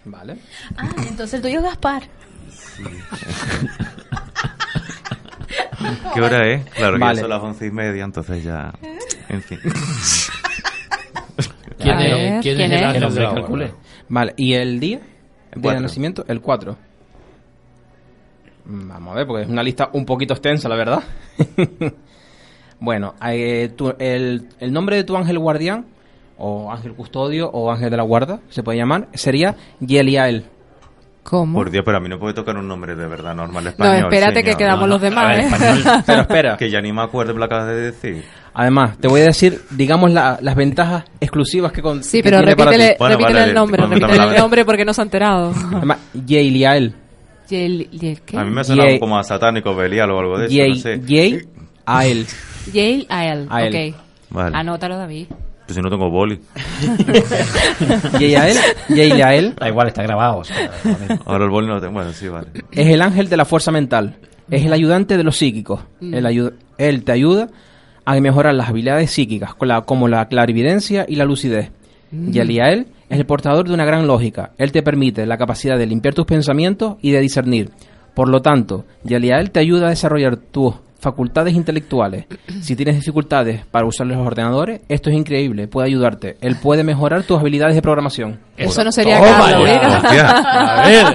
[SPEAKER 17] Vale.
[SPEAKER 6] Ah, entonces el tuyo es Gaspar.
[SPEAKER 16] ¿Qué hora es? Claro, que
[SPEAKER 17] Vale.
[SPEAKER 16] ya son las once y media, entonces ya... En fin.
[SPEAKER 3] ¿Quién es,
[SPEAKER 5] ver,
[SPEAKER 3] quién
[SPEAKER 5] ¿quién
[SPEAKER 3] es el
[SPEAKER 12] hombre calcule.
[SPEAKER 17] Vale, ¿y el día? ¿El día de nacimiento? El 4. Vamos a ver, porque es una lista un poquito extensa, la verdad. bueno, eh, tu- el, el nombre de tu ángel guardián, o ángel custodio, o ángel de la guarda, se puede llamar, sería Yeliael.
[SPEAKER 5] ¿Cómo?
[SPEAKER 16] Por Dios, pero a mí no puede tocar un nombre de verdad normal
[SPEAKER 5] No,
[SPEAKER 16] español.
[SPEAKER 5] espérate que quedamos los demás, ¿eh?
[SPEAKER 16] español.
[SPEAKER 17] Pero espera.
[SPEAKER 16] Que ya ni me acuerdo lo que acabas de decir.
[SPEAKER 17] Además, te voy a decir, digamos, la- las ventajas exclusivas que con
[SPEAKER 5] Sí,
[SPEAKER 17] que
[SPEAKER 5] pero
[SPEAKER 17] tiene para ti.
[SPEAKER 5] repítele,
[SPEAKER 16] Bueno,
[SPEAKER 5] repítele
[SPEAKER 16] vale,
[SPEAKER 5] el nombre, repítele el nombre porque no se ha enterado.
[SPEAKER 17] Además, Yeliael.
[SPEAKER 5] Yel- Yel- ¿qué?
[SPEAKER 16] A mí me ha sonado
[SPEAKER 17] Ye-
[SPEAKER 16] como a satánico, Belial o algo de eso, no sé.
[SPEAKER 5] Yale Ael.
[SPEAKER 17] A él.
[SPEAKER 5] Ok.
[SPEAKER 16] Vale.
[SPEAKER 5] Anótalo, David.
[SPEAKER 16] Pues si no tengo boli.
[SPEAKER 17] Yeliael, Yeliael
[SPEAKER 12] Da igual, está grabado. o sea,
[SPEAKER 16] Ahora el boli no lo tengo. Bueno, sí, vale.
[SPEAKER 17] es el ángel de la fuerza mental. Es el ayudante de los psíquicos.
[SPEAKER 5] Mm.
[SPEAKER 17] Él, ayu- él te ayuda a mejorar las habilidades psíquicas, como la clarividencia y la lucidez.
[SPEAKER 5] Mm.
[SPEAKER 17] Yeliael es el portador de una gran lógica. Él te permite la capacidad de limpiar tus pensamientos y de discernir. Por lo tanto, Yeliael te ayuda a desarrollar tus facultades intelectuales. Si tienes dificultades para usar los ordenadores, esto es increíble, puede ayudarte. Él puede mejorar tus habilidades de programación.
[SPEAKER 5] Eso no sería
[SPEAKER 3] Toma
[SPEAKER 5] Carlos.
[SPEAKER 3] A ver,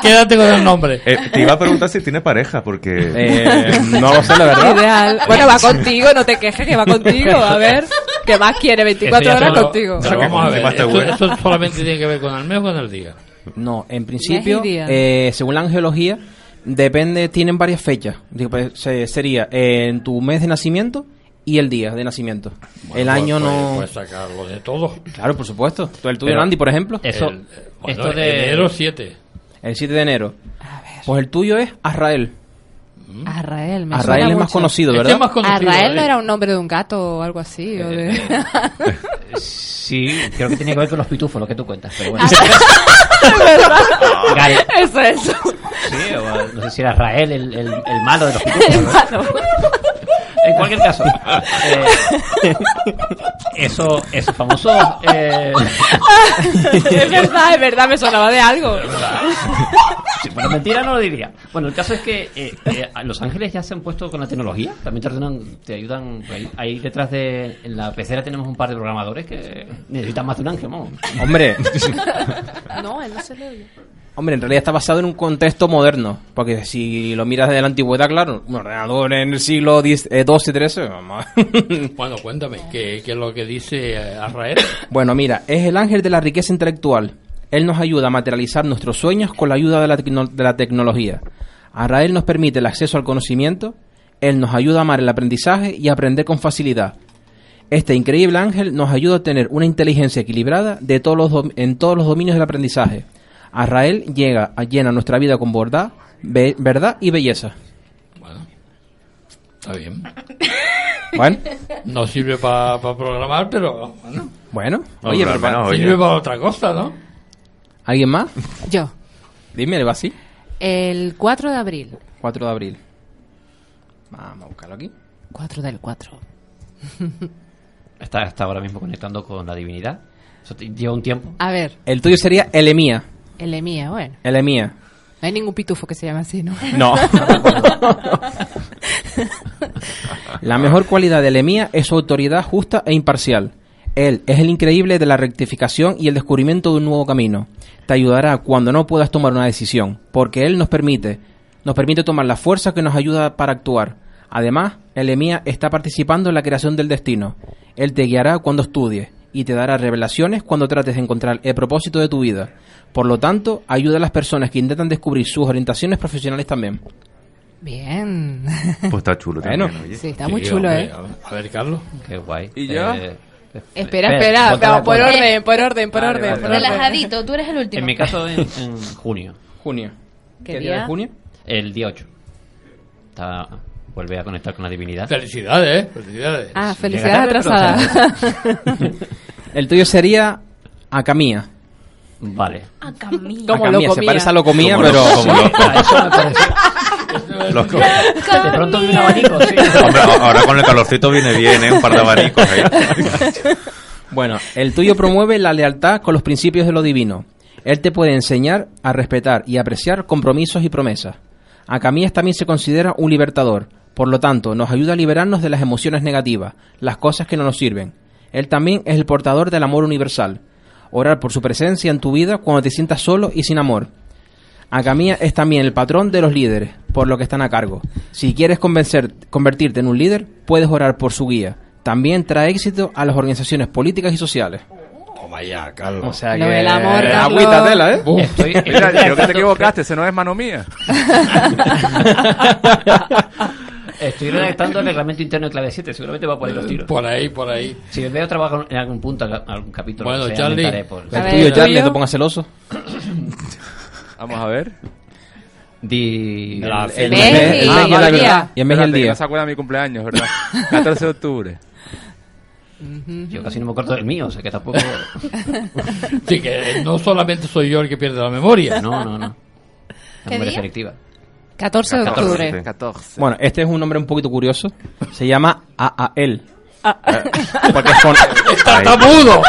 [SPEAKER 3] quédate con el nombre.
[SPEAKER 16] Eh, te iba a preguntar si tiene pareja, porque...
[SPEAKER 17] Eh, no lo sé, la verdad.
[SPEAKER 5] Ideal. Bueno, va contigo, no te quejes que va contigo. A ver, ¿qué más quiere? 24
[SPEAKER 3] Eso ya
[SPEAKER 5] horas
[SPEAKER 3] lo-
[SPEAKER 5] contigo.
[SPEAKER 3] Pero vamos a ver,
[SPEAKER 16] Encima te
[SPEAKER 3] esto, solamente tiene que ver con el mes o con el día.
[SPEAKER 17] No, en principio, eh, según la angelología, depende, tienen varias fechas. Digo, pues, se- sería eh, en tu mes de nacimiento y el día de nacimiento. el
[SPEAKER 3] Bueno,
[SPEAKER 17] año
[SPEAKER 3] pues-
[SPEAKER 17] no.
[SPEAKER 3] Puedes sacarlo de todo.
[SPEAKER 17] Claro, por supuesto. Tú, El tuyo, Andy, por ejemplo.
[SPEAKER 12] Eso,
[SPEAKER 3] El- bueno,
[SPEAKER 12] esto de...
[SPEAKER 3] enero 7.
[SPEAKER 17] El 7 de enero. Pues el tuyo es Azrael.
[SPEAKER 5] Arrael, me suena
[SPEAKER 17] es más conocido,
[SPEAKER 3] Este
[SPEAKER 17] ¿verdad?
[SPEAKER 3] es más conocido,
[SPEAKER 5] Arrael
[SPEAKER 3] ¿eh?
[SPEAKER 5] no era un nombre de un gato o algo así. o de-
[SPEAKER 12] Sí, creo que tiene que ver con los pitufos, lo que tú cuentas. Pero bueno.
[SPEAKER 5] Es verdad.
[SPEAKER 12] Gary.
[SPEAKER 5] Eso, eso.
[SPEAKER 12] Sí, o no sé si era Rael el, el, el malo de los pitufos. ¿no?
[SPEAKER 5] Hermano.
[SPEAKER 12] En cualquier caso, eh, eso, eso famoso. Eh,
[SPEAKER 5] es verdad, es verdad, me sonaba de algo.
[SPEAKER 12] si fuera mentira no lo diría. Bueno, el caso es que eh, eh, los ángeles ya se han puesto con la tecnología. También te ayudan. Te ayudan ahí, ahí detrás de. En la pecera tenemos un par de programadores que necesitan más de un ángel, ¿no?
[SPEAKER 17] Hombre,
[SPEAKER 5] No, él no se le oye.
[SPEAKER 17] Hombre, en realidad está basado en un contexto moderno. Porque si lo miras desde la antigüedad, claro, un ordenador en el siglo X, eh, XII, XIII, vamos.
[SPEAKER 3] Bueno, cuéntame, ¿qué, qué es lo que dice eh, Azrael?
[SPEAKER 17] Bueno, mira, es el ángel de la riqueza intelectual. Él nos ayuda a materializar nuestros sueños con la ayuda de la, de la tecnología. Azrael nos permite el acceso al conocimiento, él nos ayuda a amar el aprendizaje y a aprender con facilidad. Este increíble ángel nos ayuda a tener una inteligencia equilibrada de todos los en todos los dominios del aprendizaje. Azrael llega a llena nuestra vida con verdad, be- verdad y belleza.
[SPEAKER 3] Bueno, está bien.
[SPEAKER 17] Bueno,
[SPEAKER 3] No sirve para programar, pero bueno,
[SPEAKER 17] bueno, oye, pero
[SPEAKER 16] oye.
[SPEAKER 3] sirve para otra cosa, ¿no?
[SPEAKER 17] ¿alguien más?
[SPEAKER 5] Yo,
[SPEAKER 17] Dime, ¿le va así?
[SPEAKER 5] el 4 de abril.
[SPEAKER 17] 4 de abril. Vamos a buscarlo aquí.
[SPEAKER 5] 4 del 4.
[SPEAKER 12] Está, está ahora mismo conectando con la divinidad. Eso te- lleva un tiempo.
[SPEAKER 5] A ver,
[SPEAKER 17] El tuyo sería Elemía.
[SPEAKER 5] El Emía, bueno.
[SPEAKER 17] Elemía.
[SPEAKER 5] No hay ningún pitufo que se llame así, ¿no?
[SPEAKER 17] No. La mejor cualidad de Elemía es su autoridad justa e imparcial. Él es el increíble de la rectificación y el descubrimiento de un nuevo camino. Te ayudará cuando no puedas tomar una decisión, porque él nos permite, nos permite tomar la fuerza que nos ayuda para actuar. Además, Elemía está participando en la creación del destino. Él te guiará cuando estudies y te dará revelaciones cuando trates de encontrar el propósito de tu vida. Por lo tanto, ayuda a las personas que intentan descubrir sus orientaciones profesionales también.
[SPEAKER 5] Bien.
[SPEAKER 16] Pues está chulo
[SPEAKER 17] Bueno.
[SPEAKER 16] también, oye.
[SPEAKER 5] Sí, está muy
[SPEAKER 3] Sí,
[SPEAKER 5] chulo,
[SPEAKER 3] hombre,
[SPEAKER 5] ¿eh?
[SPEAKER 3] A ver, Carlos.
[SPEAKER 12] Qué guay.
[SPEAKER 17] ¿Y yo?
[SPEAKER 12] Eh,
[SPEAKER 5] Espera, espera, vamos, por orden, por orden, por
[SPEAKER 17] Vale,
[SPEAKER 5] orden.
[SPEAKER 17] vale,
[SPEAKER 5] por
[SPEAKER 17] vale.
[SPEAKER 6] Relajadito, tú eres el último.
[SPEAKER 12] En mi caso, en, en junio.
[SPEAKER 17] Junio.
[SPEAKER 5] ¿Qué
[SPEAKER 17] ¿Qué,
[SPEAKER 5] día?
[SPEAKER 17] día de junio?
[SPEAKER 12] El día 8. Está Vuelve a conectar con la divinidad.
[SPEAKER 3] Felicidades, ¿eh? Felicidades.
[SPEAKER 5] Ah, felicidades atrasadas.
[SPEAKER 17] El tuyo sería Acamía.
[SPEAKER 12] Vale.
[SPEAKER 6] Acamía.
[SPEAKER 5] Como
[SPEAKER 17] Acamía,
[SPEAKER 5] lo
[SPEAKER 17] se
[SPEAKER 5] comía.
[SPEAKER 17] parece a lo comía,
[SPEAKER 16] Como
[SPEAKER 17] pero...
[SPEAKER 16] lo- como lo-
[SPEAKER 12] eso me parece.
[SPEAKER 16] Los co-
[SPEAKER 12] De pronto vi un abanico, sí.
[SPEAKER 16] Hombre, ahora con el calorcito viene bien, ¿eh? Un par de abanicos ahí.
[SPEAKER 17] Bueno, el tuyo promueve la lealtad con los principios de lo divino. Él te puede enseñar a respetar y apreciar compromisos y promesas. Acamías también se considera un libertador, por lo tanto, nos ayuda a liberarnos de las emociones negativas, las cosas que no nos sirven. Él también es el portador del amor universal. Orar por su presencia en tu vida cuando te sientas solo y sin amor. Acamía es también el patrón de los líderes, por lo que están a cargo. Si quieres convencer, convertirte en un líder, puedes orar por su guía. También trae éxito a las organizaciones políticas y sociales.
[SPEAKER 3] Toma ya, Carlos.
[SPEAKER 17] O sea
[SPEAKER 5] Lo
[SPEAKER 17] que...
[SPEAKER 5] del amor.
[SPEAKER 17] Agüita tela, ¿eh?
[SPEAKER 12] Estoy,
[SPEAKER 4] Mira, creo que te equivocaste, ese no es mano mía.
[SPEAKER 12] Estoy redactando el reglamento interno de clave 7, seguramente va por ahí los tiros.
[SPEAKER 3] Por ahí, por ahí.
[SPEAKER 12] Si veo trabajo en algún punto, en algún capítulo,
[SPEAKER 3] Bueno,
[SPEAKER 12] no sé,
[SPEAKER 3] Charlie.
[SPEAKER 12] por-
[SPEAKER 17] El tuyo,
[SPEAKER 5] ¿el
[SPEAKER 17] Charlie,
[SPEAKER 5] tuyo?
[SPEAKER 17] te pongas celoso.
[SPEAKER 4] Vamos a ver.
[SPEAKER 12] Di...
[SPEAKER 3] La-
[SPEAKER 17] El el
[SPEAKER 5] Ah,
[SPEAKER 17] el día. Y en mes y el día.
[SPEAKER 4] No se acuerda de mi cumpleaños, ¿verdad? 14 de octubre.
[SPEAKER 12] Yo casi no me acuerdo del mío, o sea que tampoco...
[SPEAKER 3] Sí, que no solamente soy yo el que pierde la memoria.
[SPEAKER 12] No, no, no.
[SPEAKER 6] ¿Qué
[SPEAKER 12] memoria
[SPEAKER 6] día?
[SPEAKER 12] selectiva.
[SPEAKER 5] 14 de
[SPEAKER 16] 14,
[SPEAKER 5] octubre.
[SPEAKER 16] sí.
[SPEAKER 4] 14.
[SPEAKER 17] Bueno, este es un nombre un poquito curioso. Se llama AAL.
[SPEAKER 5] Ah.
[SPEAKER 17] Porque es con...
[SPEAKER 3] ¡Está tamudo!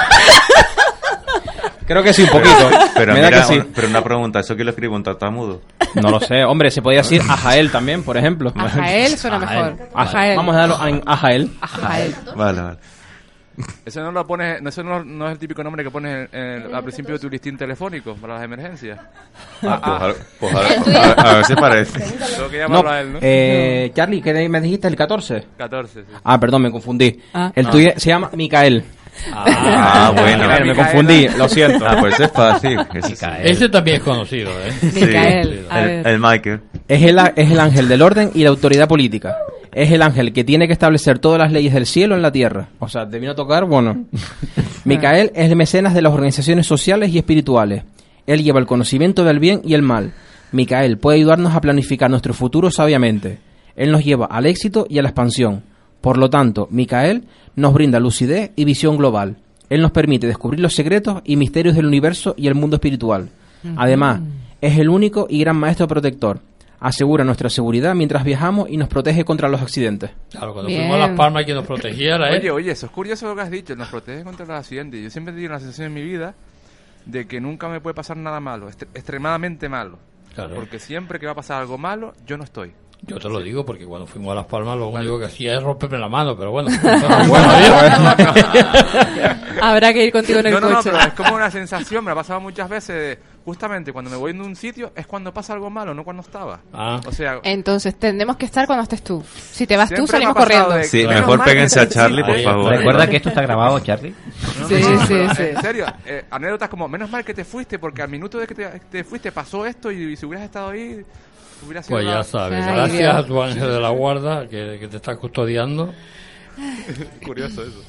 [SPEAKER 17] Creo que sí, un poquito.
[SPEAKER 16] Pero
[SPEAKER 17] Me da
[SPEAKER 16] mira,
[SPEAKER 17] que sí.
[SPEAKER 16] pero una pregunta, ¿eso quién lo escribe un tartamudo?
[SPEAKER 17] No lo sé. Hombre, se podía decir Ajael también, por ejemplo.
[SPEAKER 5] Ajael suena
[SPEAKER 12] Ajael.
[SPEAKER 5] mejor.
[SPEAKER 17] Aja-
[SPEAKER 5] Ajael.
[SPEAKER 17] Vamos a darlo en Ajael.
[SPEAKER 5] Ajael.
[SPEAKER 16] Vale, vale.
[SPEAKER 4] Eso no lo pones, no, eso no, no es el típico nombre que pones en- en- al principio de tu listín telefónico para las emergencias.
[SPEAKER 16] Ah, pues, a, pues a ver, a, ver- a ver si parece.
[SPEAKER 4] Tengo que
[SPEAKER 17] No,
[SPEAKER 4] llamarlo a él, ¿no?
[SPEAKER 17] eh, Charlie, ¿qué me dijiste? ¿El 14?
[SPEAKER 4] 14, sí.
[SPEAKER 17] Ah, perdón, me confundí.
[SPEAKER 5] Ah.
[SPEAKER 17] El tuyo se llama Micael.
[SPEAKER 16] Ah, bueno.
[SPEAKER 17] Ver, me confundí, lo siento.
[SPEAKER 16] Ah, pues es fácil. Ese.
[SPEAKER 3] Ese también es conocido, ¿eh?
[SPEAKER 5] Micael.
[SPEAKER 16] El, el Michael.
[SPEAKER 17] Es el, es el ángel del orden y la autoridad política. Es el ángel que tiene que establecer todas las leyes del cielo en la tierra. O sea, te vino a tocar, bueno. Micael es el mecenas de las organizaciones sociales y espirituales. Él lleva el conocimiento del bien y el mal. Micael puede ayudarnos a planificar nuestro futuro sabiamente. Él nos lleva al éxito y a la expansión. Por lo tanto, Micael nos brinda lucidez y visión global. Él nos permite descubrir los secretos y misterios del universo y el mundo espiritual. Además, es el único y gran maestro protector. Asegura nuestra seguridad mientras viajamos y nos protege contra los accidentes.
[SPEAKER 3] Claro, cuando
[SPEAKER 5] Bien.
[SPEAKER 3] fuimos a Las Palmas que nos protegiera, ¿eh?
[SPEAKER 4] Oye, oye, eso es curioso lo que has dicho, nos protege contra los accidentes. Yo siempre he tenido la sensación en mi vida de que nunca me puede pasar nada malo, est- extremadamente malo.
[SPEAKER 3] Claro.
[SPEAKER 4] Porque siempre que va a pasar algo malo, yo no estoy.
[SPEAKER 3] Yo te lo digo porque cuando fuimos a Las Palmas lo único que hacía es romperme la mano, pero bueno.
[SPEAKER 5] Habrá que ir contigo en el
[SPEAKER 4] No, no, no,
[SPEAKER 5] coche.
[SPEAKER 4] pero es como una sensación, me ha pasado muchas veces, de, justamente cuando me voy en un sitio es cuando pasa algo malo, no cuando estaba.
[SPEAKER 3] Ah.
[SPEAKER 4] O sea,
[SPEAKER 5] Entonces tendremos que estar cuando estés tú. Si te vas tú, salimos corriendo.
[SPEAKER 4] de-
[SPEAKER 16] Sí,
[SPEAKER 4] Menos
[SPEAKER 16] mejor péguense a Charlie,
[SPEAKER 4] sí,
[SPEAKER 16] por favor.
[SPEAKER 12] Recuerda que esto está grabado, Charlie.
[SPEAKER 4] No,
[SPEAKER 5] Sí,
[SPEAKER 4] no, no,
[SPEAKER 5] sí,
[SPEAKER 4] pero,
[SPEAKER 5] sí.
[SPEAKER 4] En serio, eh, anécdotas como, menos mal que te fuiste, porque al minuto de que te, te fuiste pasó esto y, si hubieras estado ahí, hubiera sido...
[SPEAKER 3] Pues ya sabes,
[SPEAKER 5] Ay,
[SPEAKER 3] gracias
[SPEAKER 5] Dios.
[SPEAKER 3] a tu ángel de la guarda que, que te está custodiando.
[SPEAKER 4] Curioso eso.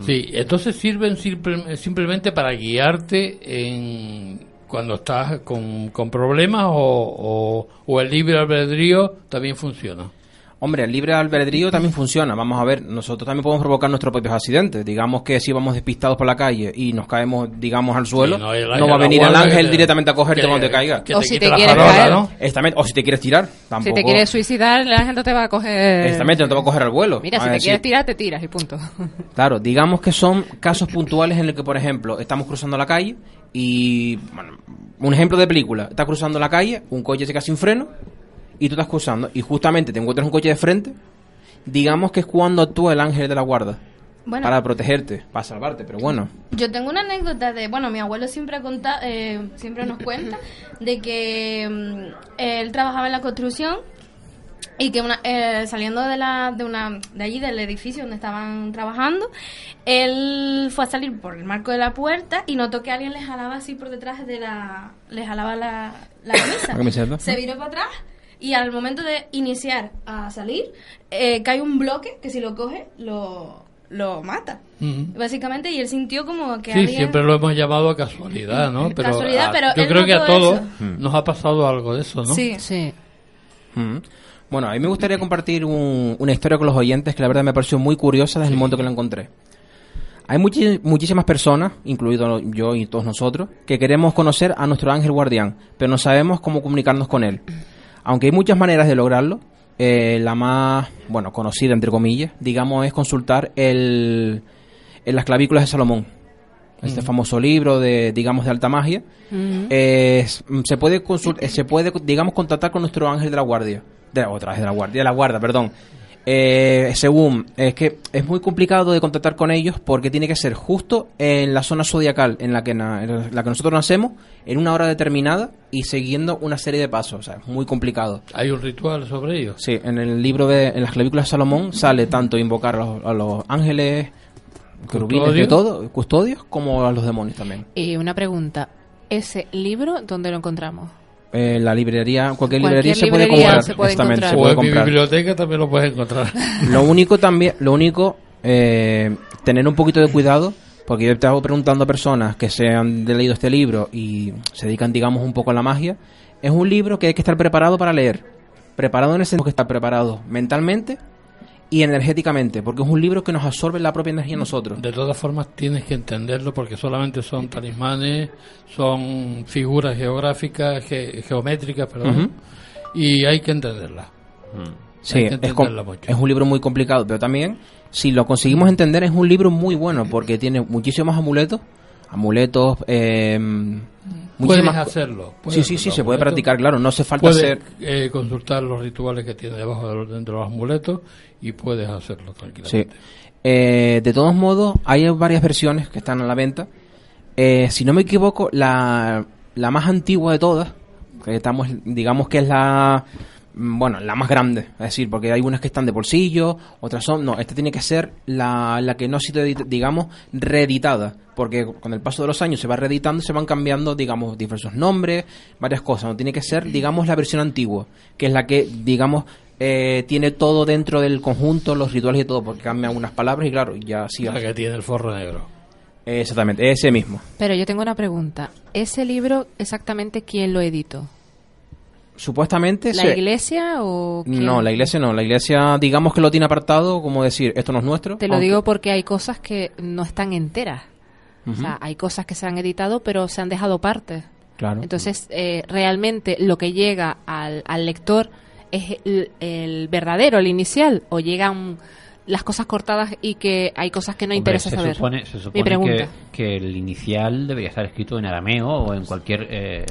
[SPEAKER 3] Sí, entonces sirven simple- simplemente para guiarte en cuando estás con, con problemas o, o, o el libre albedrío también funciona.
[SPEAKER 17] Hombre, el libre albedrío también funciona. Vamos a ver, nosotros también podemos provocar nuestros propios accidentes. Digamos que si vamos despistados por la calle y nos caemos, digamos, al suelo,
[SPEAKER 3] Sí,
[SPEAKER 17] no,
[SPEAKER 3] no, el-
[SPEAKER 17] va a
[SPEAKER 3] el
[SPEAKER 17] venir el ángel
[SPEAKER 3] te-
[SPEAKER 17] directamente a cogerte
[SPEAKER 3] que-
[SPEAKER 17] cuando te caiga.
[SPEAKER 3] que
[SPEAKER 5] O
[SPEAKER 3] te
[SPEAKER 5] si te quieres
[SPEAKER 3] farola,
[SPEAKER 5] caer.
[SPEAKER 3] ¿no?
[SPEAKER 17] Exactamente, o si te quieres tirar,
[SPEAKER 5] Si
[SPEAKER 17] tampoco.
[SPEAKER 5] te quieres suicidar, el ángel no te va a coger.
[SPEAKER 17] Exactamente, no te va a coger al vuelo.
[SPEAKER 5] Mira, si te quieres tirar, te tiras y punto.
[SPEAKER 17] Claro, digamos que son casos puntuales en los que, por ejemplo, estamos cruzando la calle y, bueno, un ejemplo de película, estás cruzando la calle, un coche se queda sin freno y tú estás cruzando y justamente te encuentras un coche de frente, digamos que es cuando actúa el ángel de la guarda
[SPEAKER 6] Bueno.
[SPEAKER 17] para protegerte, para salvarte, pero bueno.
[SPEAKER 6] Yo tengo una anécdota de, bueno, mi abuelo siempre conta, eh, siempre nos cuenta de que mm, él trabajaba en la construcción y que una, eh, saliendo de la de una de allí del edificio donde estaban trabajando, él fue a salir por el marco de la puerta y notó que alguien le jalaba así por detrás de la le jalaba la, la camisa. Se viró para atrás y al momento de iniciar a salir eh, cae un bloque que si lo coge lo lo mata. Básicamente, y él sintió como que
[SPEAKER 3] Sí,
[SPEAKER 6] había...
[SPEAKER 3] siempre lo hemos llamado a casualidad, ¿no? Pero
[SPEAKER 6] Casualidad,
[SPEAKER 3] a-
[SPEAKER 6] pero
[SPEAKER 3] yo creo que a todos
[SPEAKER 6] eso.
[SPEAKER 3] nos ha pasado algo de eso, ¿no?
[SPEAKER 6] Sí.
[SPEAKER 5] Sí.
[SPEAKER 17] Mm. Bueno, a mí me gustaría compartir un- una historia con los oyentes que la verdad me pareció muy curiosa desde el momento que la encontré. Hay muchísimas personas, incluido yo y todos nosotros, que queremos conocer a nuestro ángel guardián, pero no sabemos cómo comunicarnos con él. Aunque hay muchas maneras de lograrlo, eh, la más, bueno, conocida entre comillas, digamos, es consultar el, en las clavículas de Salomón. Este famoso libro de, digamos, de alta magia. Eh, se puede consult- eh, se puede, digamos, contactar con nuestro ángel de la guardia. De la otra vez de la guardia, de la guarda, perdón. Eh, según, es que es muy complicado de contactar con ellos porque tiene que ser justo en la zona zodiacal en la que, na- en la que nosotros nacemos, en una hora determinada y siguiendo una serie de pasos. O sea, es muy complicado.
[SPEAKER 3] ¿Hay un ritual sobre ello?
[SPEAKER 17] Sí, en el libro de en las clavículas de Salomón sale tanto invocar a los, a los ángeles, querubines, de todo, custodios, como a los demonios también.
[SPEAKER 5] Y una pregunta, ¿ese libro dónde lo encontramos?
[SPEAKER 17] Eh, la librería, cualquier,
[SPEAKER 5] Cualquier
[SPEAKER 17] librería se puede
[SPEAKER 5] librería
[SPEAKER 17] comprar.
[SPEAKER 5] se puede
[SPEAKER 17] exactamente,
[SPEAKER 5] encontrar.
[SPEAKER 17] se
[SPEAKER 3] O
[SPEAKER 17] puede
[SPEAKER 3] en mi
[SPEAKER 17] comprar.
[SPEAKER 3] biblioteca también lo puedes encontrar.
[SPEAKER 17] Lo único también, lo único, eh, tener un poquito de cuidado, porque yo he estado preguntando a personas que se han leído este libro y se dedican, digamos, un poco a la magia. Es un libro que hay que estar preparado para leer. Preparado en el sentido que estar preparado mentalmente y energéticamente, porque es un libro que nos absorbe la propia energía a nosotros.
[SPEAKER 3] De todas formas tienes que entenderlo porque solamente son talismanes, son figuras geográficas, ge- geométricas, perdón, y hay que entenderlas.
[SPEAKER 17] Sí,
[SPEAKER 3] Hay que
[SPEAKER 17] es, com-
[SPEAKER 3] entenderla mucho.
[SPEAKER 17] es un libro muy complicado, pero también, si lo conseguimos entender, es un libro muy bueno, porque tiene muchísimos amuletos, amuletos, eh,
[SPEAKER 3] Puedes
[SPEAKER 17] muchísimas-
[SPEAKER 3] hacerlo.
[SPEAKER 17] Sí,
[SPEAKER 3] puedes
[SPEAKER 17] sí, sí,
[SPEAKER 3] hacerlo.
[SPEAKER 17] se puede practicar, claro, no hace falta
[SPEAKER 3] Puedes
[SPEAKER 17] hacer...
[SPEAKER 3] eh, consultar los rituales que tiene debajo de los, dentro de los amuletos y puedes hacerlo tranquilamente.
[SPEAKER 17] Sí. Eh, de todos modos, hay varias versiones que están a la venta. Eh, si no me equivoco, la, la más antigua de todas, que estamos, digamos que es la, bueno, la más grande, es decir, porque hay unas que están de bolsillo, otras son, no, esta tiene que ser la, la que no ha sido, digamos, reeditada, porque con el paso de los años se va reeditando, se van cambiando, digamos, diversos nombres, varias cosas, no tiene que ser, digamos, la versión antigua, que es la que, digamos, eh, tiene todo dentro del conjunto, los rituales y todo, porque cambian unas palabras y claro, ya sí.
[SPEAKER 3] La que tiene el forro negro.
[SPEAKER 17] Exactamente, ese mismo.
[SPEAKER 5] Pero yo tengo una pregunta. ¿Ese libro exactamente quién lo editó?
[SPEAKER 17] Supuestamente
[SPEAKER 5] ¿La
[SPEAKER 17] se-
[SPEAKER 5] iglesia o quién?
[SPEAKER 17] No, la iglesia no. La iglesia, digamos que lo tiene apartado, como decir, esto no es nuestro.
[SPEAKER 5] Te lo
[SPEAKER 17] aunque-
[SPEAKER 5] digo porque hay cosas que no están enteras. O sea, hay cosas que se han editado pero se han dejado partes.
[SPEAKER 17] Claro.
[SPEAKER 5] Entonces, eh, realmente lo que llega al, al lector es el, el verdadero, el inicial, o llegan las cosas cortadas y que hay cosas que no
[SPEAKER 12] Hombre,
[SPEAKER 5] interesa
[SPEAKER 12] se
[SPEAKER 5] saber.
[SPEAKER 12] Supone, se
[SPEAKER 5] Mi
[SPEAKER 12] supone
[SPEAKER 5] pregunta.
[SPEAKER 12] que, que el inicial debería estar escrito en arameo o en cualquier... eh,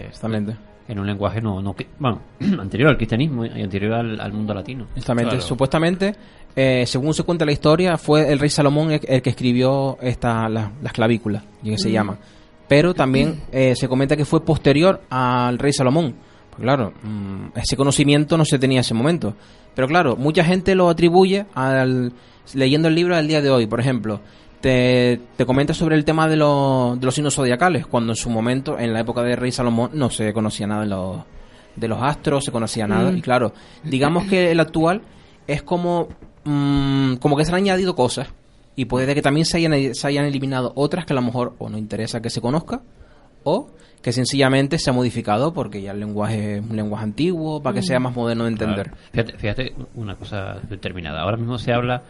[SPEAKER 12] en un lenguaje no, no bueno, anterior al cristianismo y anterior al, al mundo latino.
[SPEAKER 17] Exactamente. Supuestamente, eh, según se cuenta la historia, fue el rey Salomón el, el que escribió esta, la- las clavículas, y que se
[SPEAKER 5] Mm.
[SPEAKER 17] llama. Pero también eh, se comenta que fue posterior al rey Salomón. Pues claro, mm, ese conocimiento no se tenía en ese momento. Pero claro, mucha gente lo atribuye al leyendo el libro del día de hoy. Por ejemplo, te, te comenta sobre el tema de, los de los signos zodiacales, cuando en su momento, en la época del rey Salomón, no se conocía nada de los, de los astros, se conocía nada.
[SPEAKER 5] Mm.
[SPEAKER 17] Y claro, digamos que el actual es como, mm, como que se han añadido cosas. Y puede que también se hayan, se hayan eliminado otras que a lo mejor o no interesa que se conozca, o que sencillamente se ha modificado porque ya el lenguaje es un lenguaje antiguo, para que sea más moderno de entender.
[SPEAKER 12] Claro. Fíjate, fíjate una cosa determinada. Ahora mismo se habla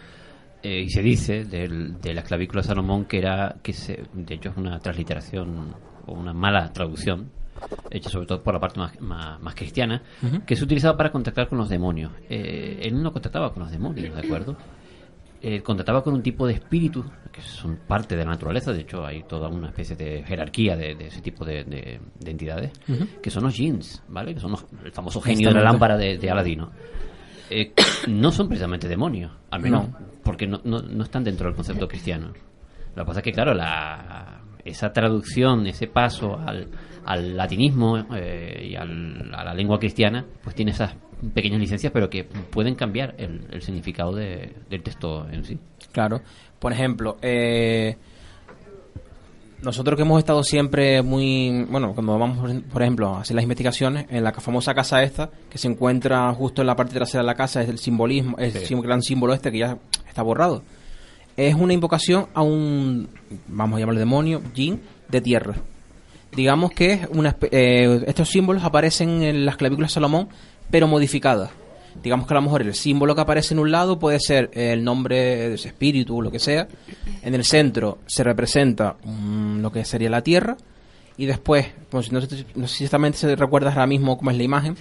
[SPEAKER 12] eh, y se dice del- de la clavícula de Salomón que era, que se, de hecho es una transliteración o una mala traducción, hecha sobre todo por la parte más, más, más cristiana,
[SPEAKER 17] Ujú.
[SPEAKER 12] que se utilizaba para contactar con los demonios. Eh, él no contactaba con los demonios, ¿de acuerdo? Eh, contactaba con un tipo de espíritus que son parte de la naturaleza, de hecho hay toda una especie de jerarquía de, de ese tipo de, de- de entidades,
[SPEAKER 17] Ujú.
[SPEAKER 12] que son los jinns, ¿vale? Que son los- el famoso genio de la lámpara de, de Aladino. Eh, no son precisamente demonios, al menos
[SPEAKER 17] No.
[SPEAKER 12] Porque no, no, no están dentro del concepto cristiano. Lo que pasa es que, claro, la, esa traducción, ese paso al, al latinismo eh, y al- a la lengua cristiana, pues tiene esas pequeñas licencias, pero que pueden cambiar el, significado de- del texto en sí.
[SPEAKER 17] Claro. Por ejemplo, eh, nosotros que hemos estado siempre muy. Bueno, cuando vamos, por- ejemplo, a hacer las investigaciones, en la famosa casa esta, que se encuentra justo en la parte trasera de la casa, es el simbolismo, es
[SPEAKER 12] Sí.
[SPEAKER 17] el gran símbolo este que ya está borrado. Es una invocación a un. Vamos a llamarlo demonio, Jin, de tierra. Digamos que es una eh, estos símbolos aparecen en las clavículas de Salomón, pero modificadas. Digamos que a lo mejor el símbolo que aparece en un lado puede ser el nombre de ese espíritu, lo que sea. En el centro se representa mm, lo que sería la Tierra. Y después, pues, no, sé, no sé si exactamente se recuerdas ahora mismo cómo es la imagen,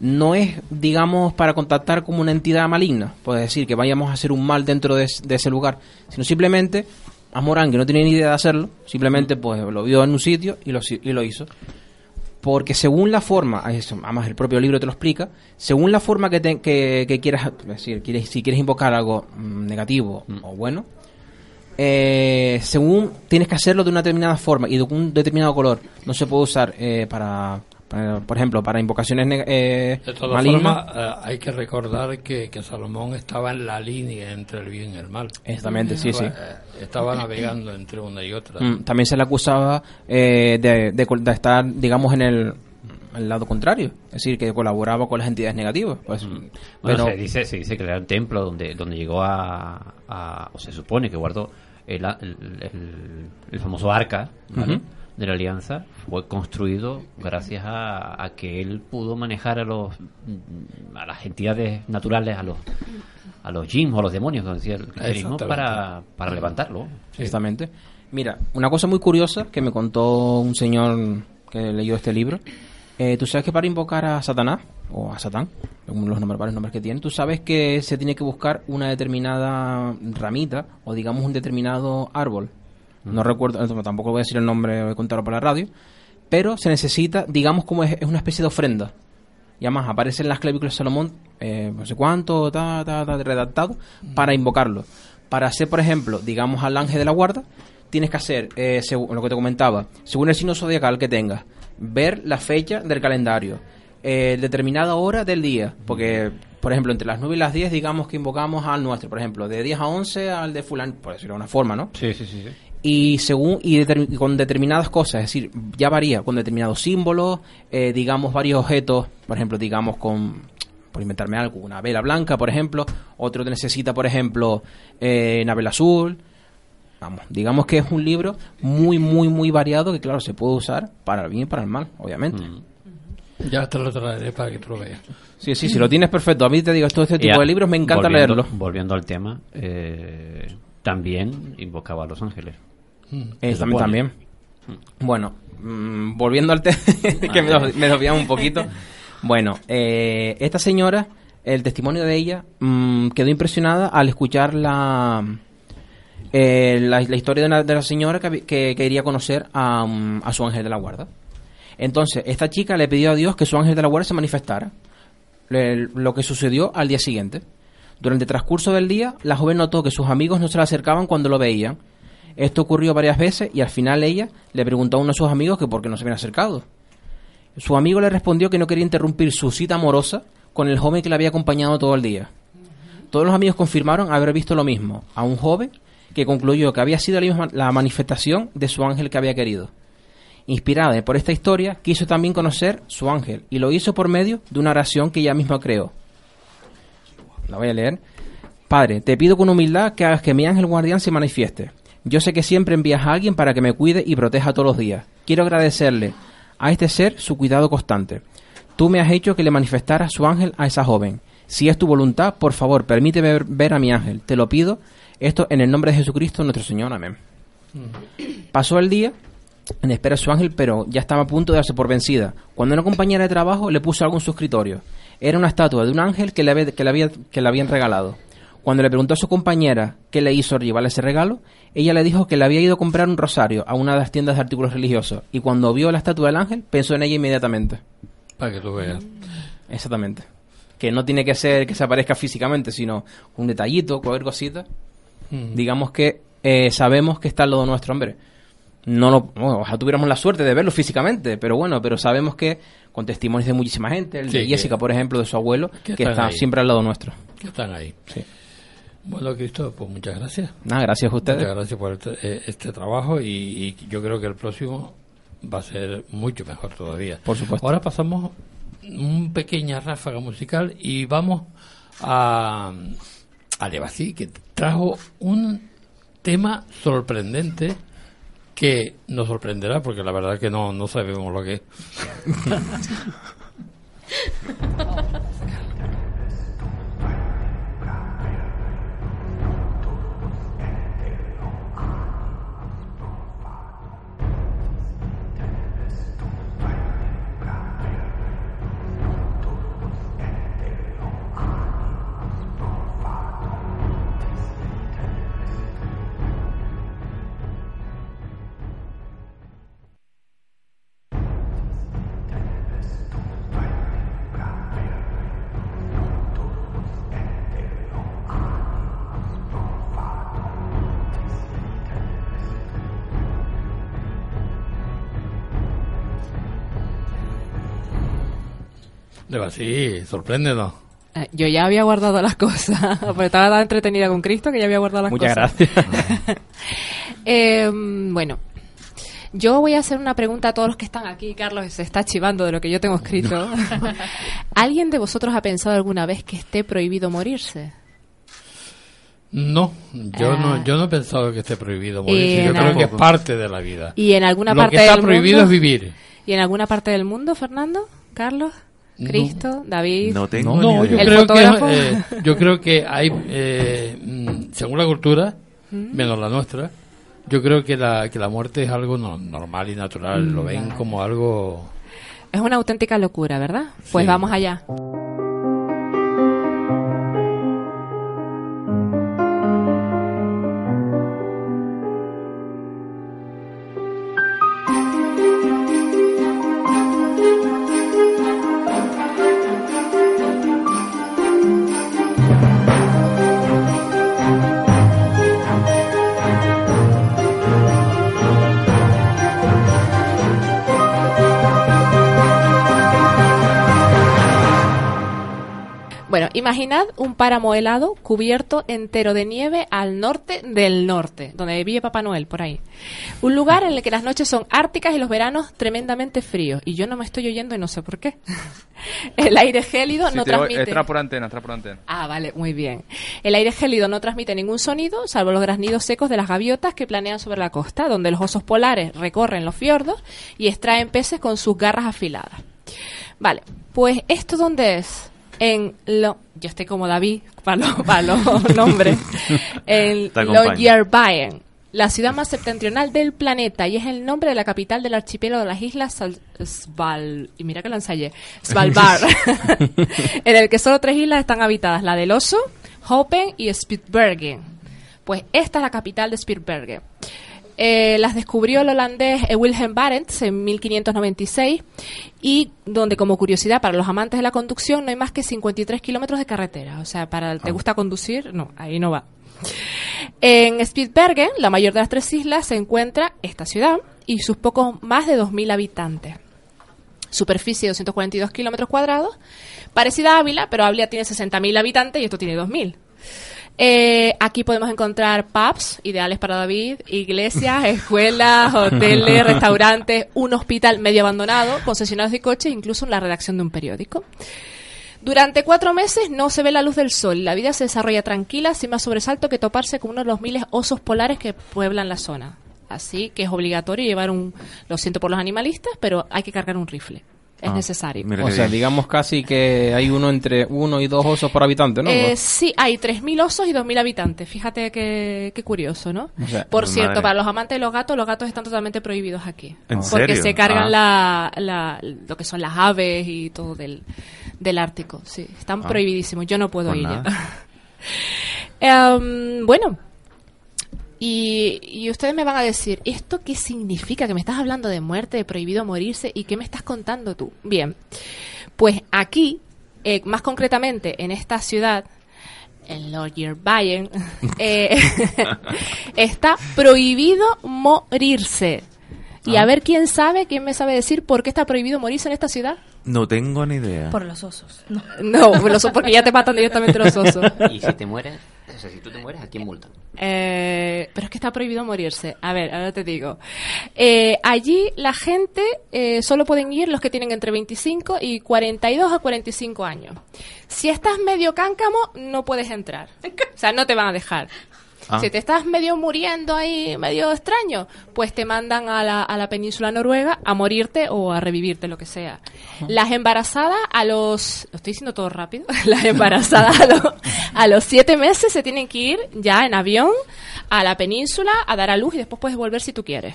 [SPEAKER 17] no es, digamos, para contactar como una entidad maligna, puede decir que vayamos a hacer un mal dentro de, de ese lugar, sino simplemente a Morán, que no tenía ni idea de hacerlo, simplemente pues lo vio en un sitio y lo, y lo hizo. Porque según la forma, eso, además el propio libro te lo explica, según la forma que, te- que, que quieras, es decir, quieres, si quieres invocar algo mm, negativo o bueno, eh, según tienes que hacerlo de una determinada forma y de un determinado color. No se puede usar eh, para, por ejemplo, para invocaciones eh,
[SPEAKER 3] De todas formas, eh, hay que recordar que, que Salomón estaba en la línea entre el bien y el mal.
[SPEAKER 17] Exactamente, sí,
[SPEAKER 3] Estaba,
[SPEAKER 17] sí.
[SPEAKER 3] eh, Estaba navegando entre una y otra.
[SPEAKER 17] Mm, también se le acusaba eh, de, de de estar, digamos, en el, el lado contrario, es decir, que colaboraba con las entidades negativas. Pues,
[SPEAKER 12] Bueno,
[SPEAKER 17] pero
[SPEAKER 12] se, dice, se dice que era un templo donde, donde llegó a, a- O se supone que guardó el, el, el- el famoso arca ¿vale? De la alianza. Fue construido gracias a, a que él pudo manejar a los a las entidades naturales, a los a los o a los demonios, como decía el cristianismo, para, para levantarlo.
[SPEAKER 17] Exactamente. Mira, una cosa muy curiosa que me contó un señor que leyó este libro. eh, tú sabes que para invocar a Satanás, o a Satán, según los nombres, varios nombres que tiene, tú sabes que se tiene que buscar una determinada ramita, o digamos un determinado árbol. No recuerdo, tampoco voy a decir el nombre, voy a contarlo por la radio, pero se necesita, digamos, como es, es una especie de ofrenda. Y además aparecen las clavículas de Salomón, eh, no sé cuánto, ta, ta, ta, redactado, para invocarlo. Para hacer, por ejemplo, digamos al ángel de la guarda, tienes que hacer, eh, según lo que te comentaba, según el signo zodiacal que tengas, ver la fecha del calendario, eh, determinada hora del día, porque, por ejemplo, entre las 9 y las 10, digamos que invocamos al nuestro, por ejemplo, de 10 a 11 al de fulano, por decirlo de una forma, ¿no?
[SPEAKER 12] Sí, sí, sí. sí.
[SPEAKER 17] Y según y con determinadas cosas, es decir, ya varía con determinados símbolos, eh, digamos varios objetos, por ejemplo, digamos con por inventarme algo, una vela blanca, por ejemplo, otro necesita, por ejemplo, eh, una vela azul. Vamos, digamos que es un libro muy, muy, muy variado que, claro, se puede usar para el bien y para el mal, obviamente.
[SPEAKER 3] Ya te lo traeré para que tú lo veas.
[SPEAKER 17] Sí, sí, si lo tienes perfecto. A mí te digo, todo este tipo de libros me encanta
[SPEAKER 12] volviendo-
[SPEAKER 17] leerlos.
[SPEAKER 12] Volviendo al tema, eh, también invocaba a los ángeles.
[SPEAKER 17] Eh, también, también. Bueno, mm, volviendo al tema, que me, desviamos un poquito. Bueno, eh, esta señora, el testimonio de ella, mm, quedó impresionada al escuchar la, eh, la, la historia de, una- de la señora que, quería conocer a, mm, a su ángel de la guarda. Entonces, esta chica le pidió a Dios que su ángel de la guarda se manifestara. Le- lo que sucedió al día siguiente. Durante el transcurso del día, la joven notó que sus amigos no se le acercaban cuando lo veían. Esto ocurrió varias veces y al final ella le preguntó a uno de sus amigos que por qué no se habían acercado. Su amigo le respondió que no quería interrumpir su cita amorosa con el joven que le había acompañado todo el día. Todos los amigos confirmaron haber visto lo mismo, a un joven que concluyó que había sido la, misma- la manifestación de su ángel que había querido. Inspirada por esta historia, quiso también conocer su ángel y lo hizo por medio de una oración que ella misma creó. La voy a leer. Padre, te pido con humildad que hagas que mi ángel guardián se manifieste. Yo sé que siempre envías a alguien para que me cuide y proteja todos los días. Quiero agradecerle a este ser su cuidado constante. Tú me has hecho que le manifestara su ángel a esa joven. Si es tu voluntad, por favor, permíteme ver, a mi ángel. Te lo pido. Esto en el nombre de Jesucristo nuestro Señor. Amén. Pasó el día en espera de su ángel, pero ya estaba a punto de darse por vencida. Cuando una compañera de trabajo le puso algo en su escritorio. Era una estatua de un ángel que le, que le habían regalado. Cuando le preguntó a su compañera qué le hizo llevarle ese regalo, ella le dijo que le había ido a comprar un rosario a una de las tiendas de artículos religiosos. Y cuando vio la estatua del ángel, pensó en ella inmediatamente.
[SPEAKER 3] Para que tú veas.
[SPEAKER 17] Exactamente. Que no tiene que ser que se aparezca físicamente, sino un detallito, cualquier cosita.
[SPEAKER 3] Mm.
[SPEAKER 17] Digamos que eh, sabemos que está al lado nuestro, hombre. No lo, bueno, ojalá tuviéramos la suerte de verlo físicamente, pero bueno, pero sabemos que con testimonios de muchísima gente, el de
[SPEAKER 3] que-
[SPEAKER 17] Jessica, por ejemplo, de su abuelo,
[SPEAKER 3] que
[SPEAKER 17] que,
[SPEAKER 3] están
[SPEAKER 17] está
[SPEAKER 3] ahí.
[SPEAKER 17] siempre al lado nuestro.
[SPEAKER 3] Que están ahí.
[SPEAKER 17] Sí.
[SPEAKER 3] Bueno, Cristo, pues muchas gracias.
[SPEAKER 17] Nada, gracias a ustedes.
[SPEAKER 3] Muchas gracias por este, eh, este trabajo y, y yo creo que el próximo va a ser mucho mejor todavía.
[SPEAKER 17] Por supuesto.
[SPEAKER 3] Ahora pasamos un pequeña ráfaga musical y vamos a, a Levací, que trajo un tema sorprendente que nos sorprenderá porque la verdad que no, no sabemos lo que es. De verdad, sí, sorpréndenos.
[SPEAKER 5] Eh, Yo ya había guardado las cosas, porque estaba tan entretenida con Cristo que ya había guardado las
[SPEAKER 17] Muchas
[SPEAKER 5] cosas.
[SPEAKER 17] gracias.
[SPEAKER 5] Eh, bueno, yo voy a hacer una pregunta a todos los que están aquí. Carlos se está chivando de lo que yo tengo escrito. ¿Alguien de vosotros ha pensado alguna vez que esté prohibido morirse?
[SPEAKER 3] No, yo
[SPEAKER 5] Ah.
[SPEAKER 3] no, yo no he pensado que esté prohibido morir.
[SPEAKER 5] Y
[SPEAKER 3] Yo creo que es parte de la vida.
[SPEAKER 5] ¿Y en alguna
[SPEAKER 3] Lo
[SPEAKER 5] parte
[SPEAKER 3] que está
[SPEAKER 5] del
[SPEAKER 3] prohibido
[SPEAKER 5] mundo?
[SPEAKER 3] es vivir.
[SPEAKER 5] ¿Y en alguna parte del mundo, Fernando? ¿Carlos?
[SPEAKER 3] No.
[SPEAKER 5] ¿Cristo? ¿David?
[SPEAKER 16] No tengo
[SPEAKER 3] No,
[SPEAKER 16] ni
[SPEAKER 3] yo
[SPEAKER 16] idea.
[SPEAKER 5] ¿El
[SPEAKER 3] creo, que, eh, yo creo que hay, eh, mm, según la cultura,
[SPEAKER 5] Mm.
[SPEAKER 3] menos la nuestra, yo creo que la, que la muerte es algo no- normal y natural.
[SPEAKER 5] Mm,
[SPEAKER 3] Lo ven
[SPEAKER 5] vale.
[SPEAKER 3] como algo...
[SPEAKER 5] Es una auténtica locura, ¿verdad? Pues
[SPEAKER 3] Sí.
[SPEAKER 5] vamos allá. Bueno, imaginad un páramo helado cubierto entero de nieve al norte del norte, donde vive Papá Noel, por ahí. Un lugar en el que las noches son árticas y los veranos tremendamente fríos. Y yo no me estoy oyendo y no sé por qué. El aire gélido
[SPEAKER 4] Sí,
[SPEAKER 5] no transmite...
[SPEAKER 4] Entra por antena, entra por antena.
[SPEAKER 5] Ah, vale, muy bien. El aire gélido no transmite ningún sonido, salvo los graznidos secos de las gaviotas que planean sobre la costa, donde los osos polares recorren los fiordos y extraen peces con sus garras afiladas. Vale, pues ¿esto dónde es? En lo... Yo estoy como David para los, para los nombres. En. Longyearbyen, la ciudad más septentrional del planeta y es el nombre de la capital del archipiélago de las islas Sal- Sval... Y mira que lo ensayé. Svalbard. en el que solo tres islas están habitadas, la del Oso, Hopen y Spitsbergen. Pues esta es la capital de Spitsbergen. Eh, las descubrió el holandés Wilhelm Barents en 1596 y donde como curiosidad para los amantes de la conducción no hay más que 53 kilómetros de carretera. O sea, para el te gusta conducir, no, ahí no va. En Spitsbergen, la mayor de las tres islas, se encuentra esta ciudad y sus pocos más de 2.000 habitantes. Superficie de 242 kilómetros cuadrados. Parecida a Ávila, pero Ávila tiene 60.000 habitantes y esto tiene 2.000. Eh, aquí podemos encontrar pubs, ideales para David, iglesias, escuelas, hoteles, restaurantes, un hospital medio abandonado, concesionarios de coches, incluso la redacción de un periódico. Durante cuatro meses no se ve la luz del sol la vida se desarrolla tranquila, sin más sobresalto que toparse con uno de los miles osos polares que pueblan la zona. Así que es obligatorio llevar un, lo siento por los animalistas, pero hay que cargar un rifle. Es
[SPEAKER 17] Ah,
[SPEAKER 5] necesario.
[SPEAKER 17] O sea, digamos casi que hay uno entre uno y dos osos por habitante, ¿no?
[SPEAKER 5] Eh, sí, hay 3.000 osos y 2.000 habitantes. Fíjate qué, qué curioso, ¿no?
[SPEAKER 17] O sea,
[SPEAKER 5] Por
[SPEAKER 17] madre.
[SPEAKER 5] cierto, para los amantes de los gatos, los gatos están totalmente prohibidos aquí.
[SPEAKER 17] ¿En
[SPEAKER 5] porque
[SPEAKER 17] serio?
[SPEAKER 5] se cargan
[SPEAKER 17] Ah.
[SPEAKER 5] la, la- lo que son las aves y todo del, del Ártico. Sí, están
[SPEAKER 17] Ah.
[SPEAKER 5] prohibidísimos. Yo no puedo
[SPEAKER 17] Pues
[SPEAKER 5] ir ya. Em, bueno, y, y ustedes me van a decir, ¿esto qué significa? Que me estás hablando de muerte, de prohibido morirse, ¿y qué me estás contando tú? Bien, pues aquí, eh, más concretamente en esta ciudad, en Longyearbyen, eh, está prohibido morirse. Y a
[SPEAKER 16] Ah.
[SPEAKER 5] ver quién sabe, quién me sabe decir por qué está prohibido morirse en esta ciudad.
[SPEAKER 16] No tengo ni idea.
[SPEAKER 6] Por los osos. No.
[SPEAKER 5] No, por los- porque ya te matan directamente los osos.
[SPEAKER 11] Y si te mueres, o sea, si tú te mueres, ¿a quién multan?
[SPEAKER 5] Eh, pero es que está prohibido morirse. A ver, ahora te digo. Eh, allí la gente eh, solo pueden ir los que tienen entre 25 y 42 a 45 años. Si estás medio cáncamo, no puedes entrar. O sea, no te van a dejar.
[SPEAKER 16] Ah.
[SPEAKER 5] Si te estás medio muriendo ahí, medio extraño, pues te mandan a la, a la península noruega a morirte o a revivirte, lo que sea. Las embarazadas a los... Lo estoy diciendo todo rápido. Las embarazadas a los, a los siete meses se tienen que ir ya en avión a la península a dar a luz y después puedes volver si tú quieres.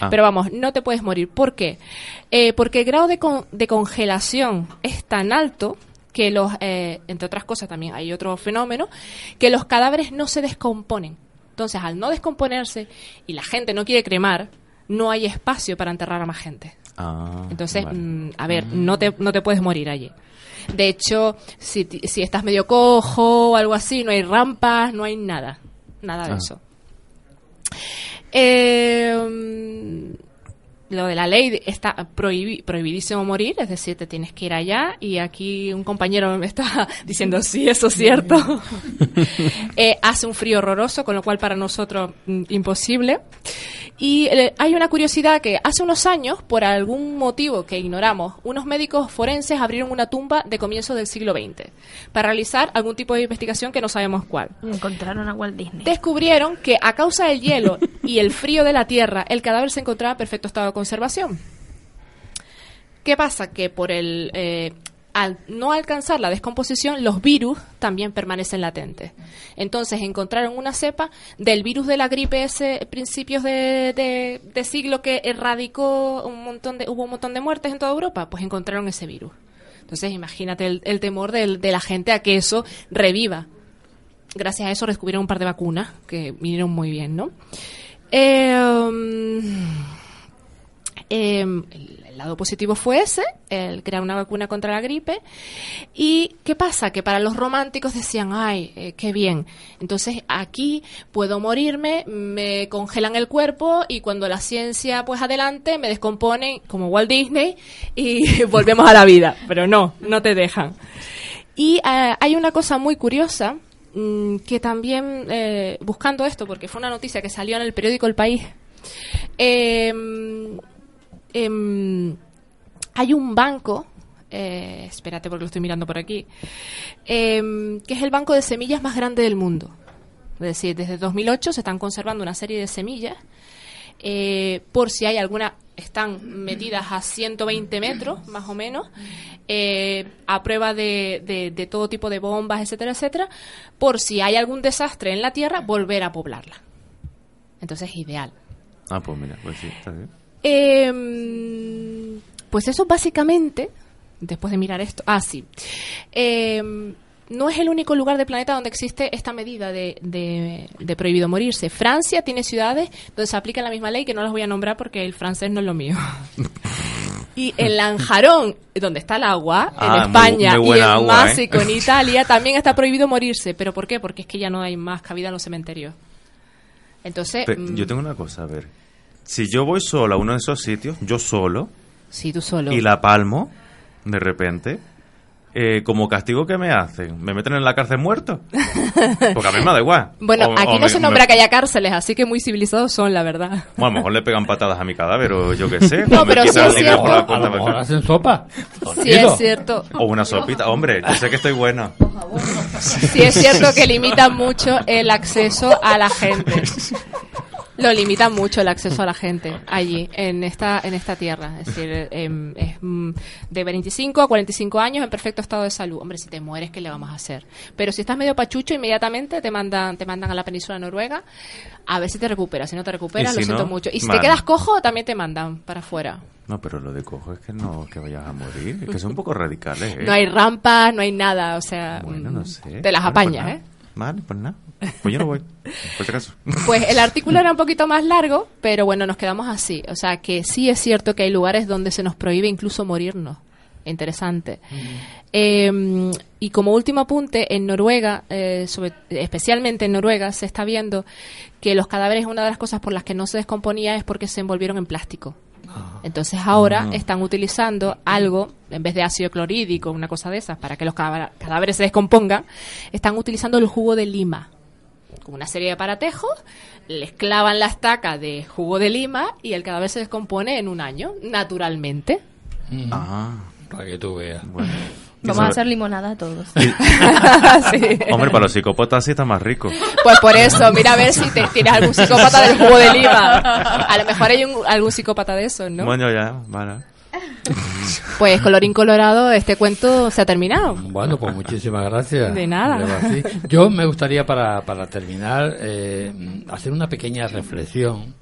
[SPEAKER 16] Ah.
[SPEAKER 5] Pero vamos, no te puedes morir. ¿Por qué? Eh, porque el grado de, con- de congelación es tan alto que los, eh, entre otras cosas también hay otro fenómeno, que los cadáveres no se descomponen. Entonces, al no descomponerse y la gente no quiere cremar, no hay espacio para enterrar a más gente.
[SPEAKER 16] Ah,
[SPEAKER 5] Entonces,
[SPEAKER 16] vale.
[SPEAKER 5] mm, a ver, no te, no te puedes morir allí. De hecho, si, si estás medio cojo o algo así, no hay rampas, no hay nada. Nada de
[SPEAKER 16] Ah.
[SPEAKER 5] eso. Eh, mm, lo de la ley está prohibi- prohibidísimo morir, es decir, te tienes que ir allá y aquí un compañero me está diciendo, sí, eso es cierto. Eh, hace un frío horroroso, con lo cual para nosotros mm, imposible. Y eh, hay una curiosidad que hace unos años, por algún motivo que ignoramos, unos médicos forenses abrieron una tumba de comienzos del siglo XX para realizar algún tipo de investigación que no sabemos cuál.
[SPEAKER 6] Encontraron a Walt Disney.
[SPEAKER 5] Descubrieron que a causa del hielo y el frío de la tierra, el cadáver se encontraba en perfecto estado de conservación. ¿Qué pasa? Que por el eh, al no alcanzar la descomposición, los virus también permanecen latentes. Entonces encontraron una cepa del virus de la gripe ese principios de, siglo que erradicó un montón de hubo un montón de muertes en toda Europa, pues encontraron ese virus. Entonces imagínate el, temor de la gente a que eso reviva gracias a eso descubrieron un par de vacunas que vinieron muy bien, ¿no? Eh, um, em, el, lado positivo fue ese, el crear una vacuna contra la gripe. ¿Y qué pasa? Que para los románticos decían, ay, eh, qué bien. Entonces aquí puedo morirme, me congelan el cuerpo y cuando la ciencia pues adelante me descomponen como Walt Disney y volvemos a la vida. Pero no, no te dejan. Y eh, hay una cosa muy curiosa mm, que también, eh, buscando esto, porque fue una noticia que salió en el periódico El País, em, em, hay un banco, eh, espérate porque lo estoy mirando por aquí, em, que es el banco de semillas más grande del mundo. Es decir, desde 2008 se están conservando una serie de semillas eh, por si hay alguna, están medidas a 120 metros más o menos, eh, a prueba de, de- de todo tipo de bombas, etcétera, etcétera, por si hay algún desastre en la Tierra, volver a poblarla. Entonces es ideal.
[SPEAKER 16] Ah, pues mira, pues sí, está bien.
[SPEAKER 5] Eh, pues eso básicamente, después de mirar esto, ah, sí. Eh, no es el único lugar del planeta donde existe esta medida de, de- de prohibido morirse. Francia tiene ciudades donde se aplica la misma ley, que no las voy a nombrar porque el francés no es lo mío. Y en Lanjarón, donde está el agua,
[SPEAKER 16] Ah,
[SPEAKER 5] en
[SPEAKER 16] muy-
[SPEAKER 5] España,
[SPEAKER 16] muy
[SPEAKER 5] y en
[SPEAKER 16] agua, ¿eh?
[SPEAKER 5] Másico, en Italia, también está prohibido morirse. ¿Pero por qué? Porque es que ya no hay más cabida en los cementerios. Entonces,
[SPEAKER 16] Pe-
[SPEAKER 5] mm,
[SPEAKER 16] yo tengo una cosa, a ver. Si yo voy solo a uno de esos sitios, yo solo,
[SPEAKER 5] sí, tú solo.
[SPEAKER 16] y la palmo, de repente, eh, como castigo que me hacen, ¿me meten en la cárcel muerto? Porque a mí me da igual.
[SPEAKER 5] Bueno,
[SPEAKER 16] O-
[SPEAKER 5] aquí
[SPEAKER 16] o
[SPEAKER 5] no
[SPEAKER 16] me-
[SPEAKER 5] se nombra
[SPEAKER 16] me-
[SPEAKER 5] que haya cárceles, así que muy civilizados son, la verdad.
[SPEAKER 16] Bueno, a lo mejor le pegan patadas a mi cadáver o yo qué sé.
[SPEAKER 5] No, pero sí es cierto.
[SPEAKER 3] A lo mejor hacen sopa.
[SPEAKER 5] Sí es cierto.
[SPEAKER 16] O una sopita. Hombre, yo sé que estoy buena.
[SPEAKER 5] Sí es cierto que limitan mucho el acceso a la gente. Lo limitan mucho el acceso a la gente allí, en esta, en esta tierra. Es decir, em, es mm, de 25 a 45 años en perfecto estado de salud. Hombre, si te mueres, ¿qué le vamos a hacer? Pero si estás medio pachucho, inmediatamente te mandan, te mandan a la península noruega a ver si te recuperas. Si no te recuperas, lo
[SPEAKER 16] si
[SPEAKER 5] siento
[SPEAKER 16] no,
[SPEAKER 5] mucho. Y si te quedas cojo, también te mandan para afuera.
[SPEAKER 16] No, pero lo de cojo es que no que vayas a morir. Es que son un poco radicales, ¿eh?
[SPEAKER 5] No hay rampas, no hay nada, o sea,
[SPEAKER 16] Bueno, no sé.
[SPEAKER 5] te las
[SPEAKER 16] pues
[SPEAKER 5] apañas. ¿eh?
[SPEAKER 16] Vale, pues nada. Pues yo no voy. Por si acaso.
[SPEAKER 5] Pues el artículo era un poquito más largo, pero bueno, nos quedamos así. O sea, que sí es cierto que hay lugares donde se nos prohíbe incluso morirnos. Interesante. Eh, y como último apunte, en Noruega, eh, sobre- especialmente en Noruega, se está viendo que los cadáveres, una de las cosas por las que no se descomponía es porque se envolvieron en plástico. Entonces ahora
[SPEAKER 16] Ah.
[SPEAKER 5] están utilizando algo, en vez de ácido clorhídrico, una cosa de esas, para que los cadáver- cadáveres se descompongan, están utilizando el jugo de lima. Con una serie de paratejos, les clavan la estaca de jugo de lima y el cadáver se descompone en un año, naturalmente.
[SPEAKER 16] Ah.
[SPEAKER 3] Para que tú veas.
[SPEAKER 16] Bueno.
[SPEAKER 6] Vamos a hacer limonada todos.
[SPEAKER 5] Sí.
[SPEAKER 16] Hombre, para los psicópatas sí está más rico.
[SPEAKER 5] Pues por eso, mira a ver si te tienes algún psicópata del jugo de lima. A lo mejor hay un- algún psicópata de esos, ¿no?
[SPEAKER 16] Bueno, ya, vale.
[SPEAKER 5] Pues colorín colorado, este cuento se ha terminado.
[SPEAKER 3] Bueno, pues muchísimas gracias.
[SPEAKER 5] De nada.
[SPEAKER 3] Yo me gustaría para, para terminar eh, hacer una pequeña reflexión.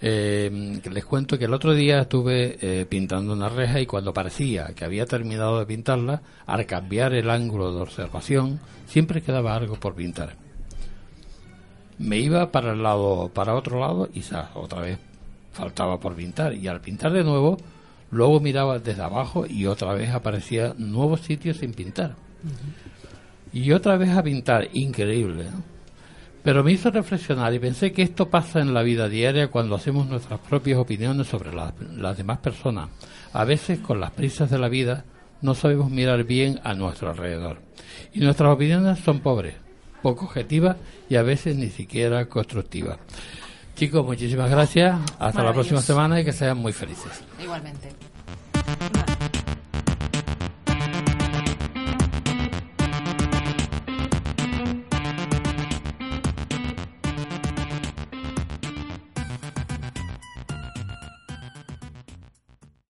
[SPEAKER 3] Eh, les cuento que el otro día estuve eh, pintando una reja y cuando parecía que había terminado de pintarla, al cambiar el ángulo de observación, siempre quedaba algo por pintar. Me iba para el lado, para otro lado y otra vez faltaba por pintar y al pintar de nuevo, luego miraba desde abajo y otra vez aparecía nuevos sitios sin pintar. Y otra vez a pintar, increíble. ¿no? Pero me hizo reflexionar y pensé que esto pasa en la vida diaria cuando hacemos nuestras propias opiniones sobre las demás personas. A veces, con las prisas de la vida, no sabemos mirar bien a nuestro alrededor. Y nuestras opiniones son pobres, poco objetivas y a veces ni siquiera constructivas. Chicos, muchísimas gracias. Hasta la próxima semana y que sean muy felices.
[SPEAKER 5] Igualmente.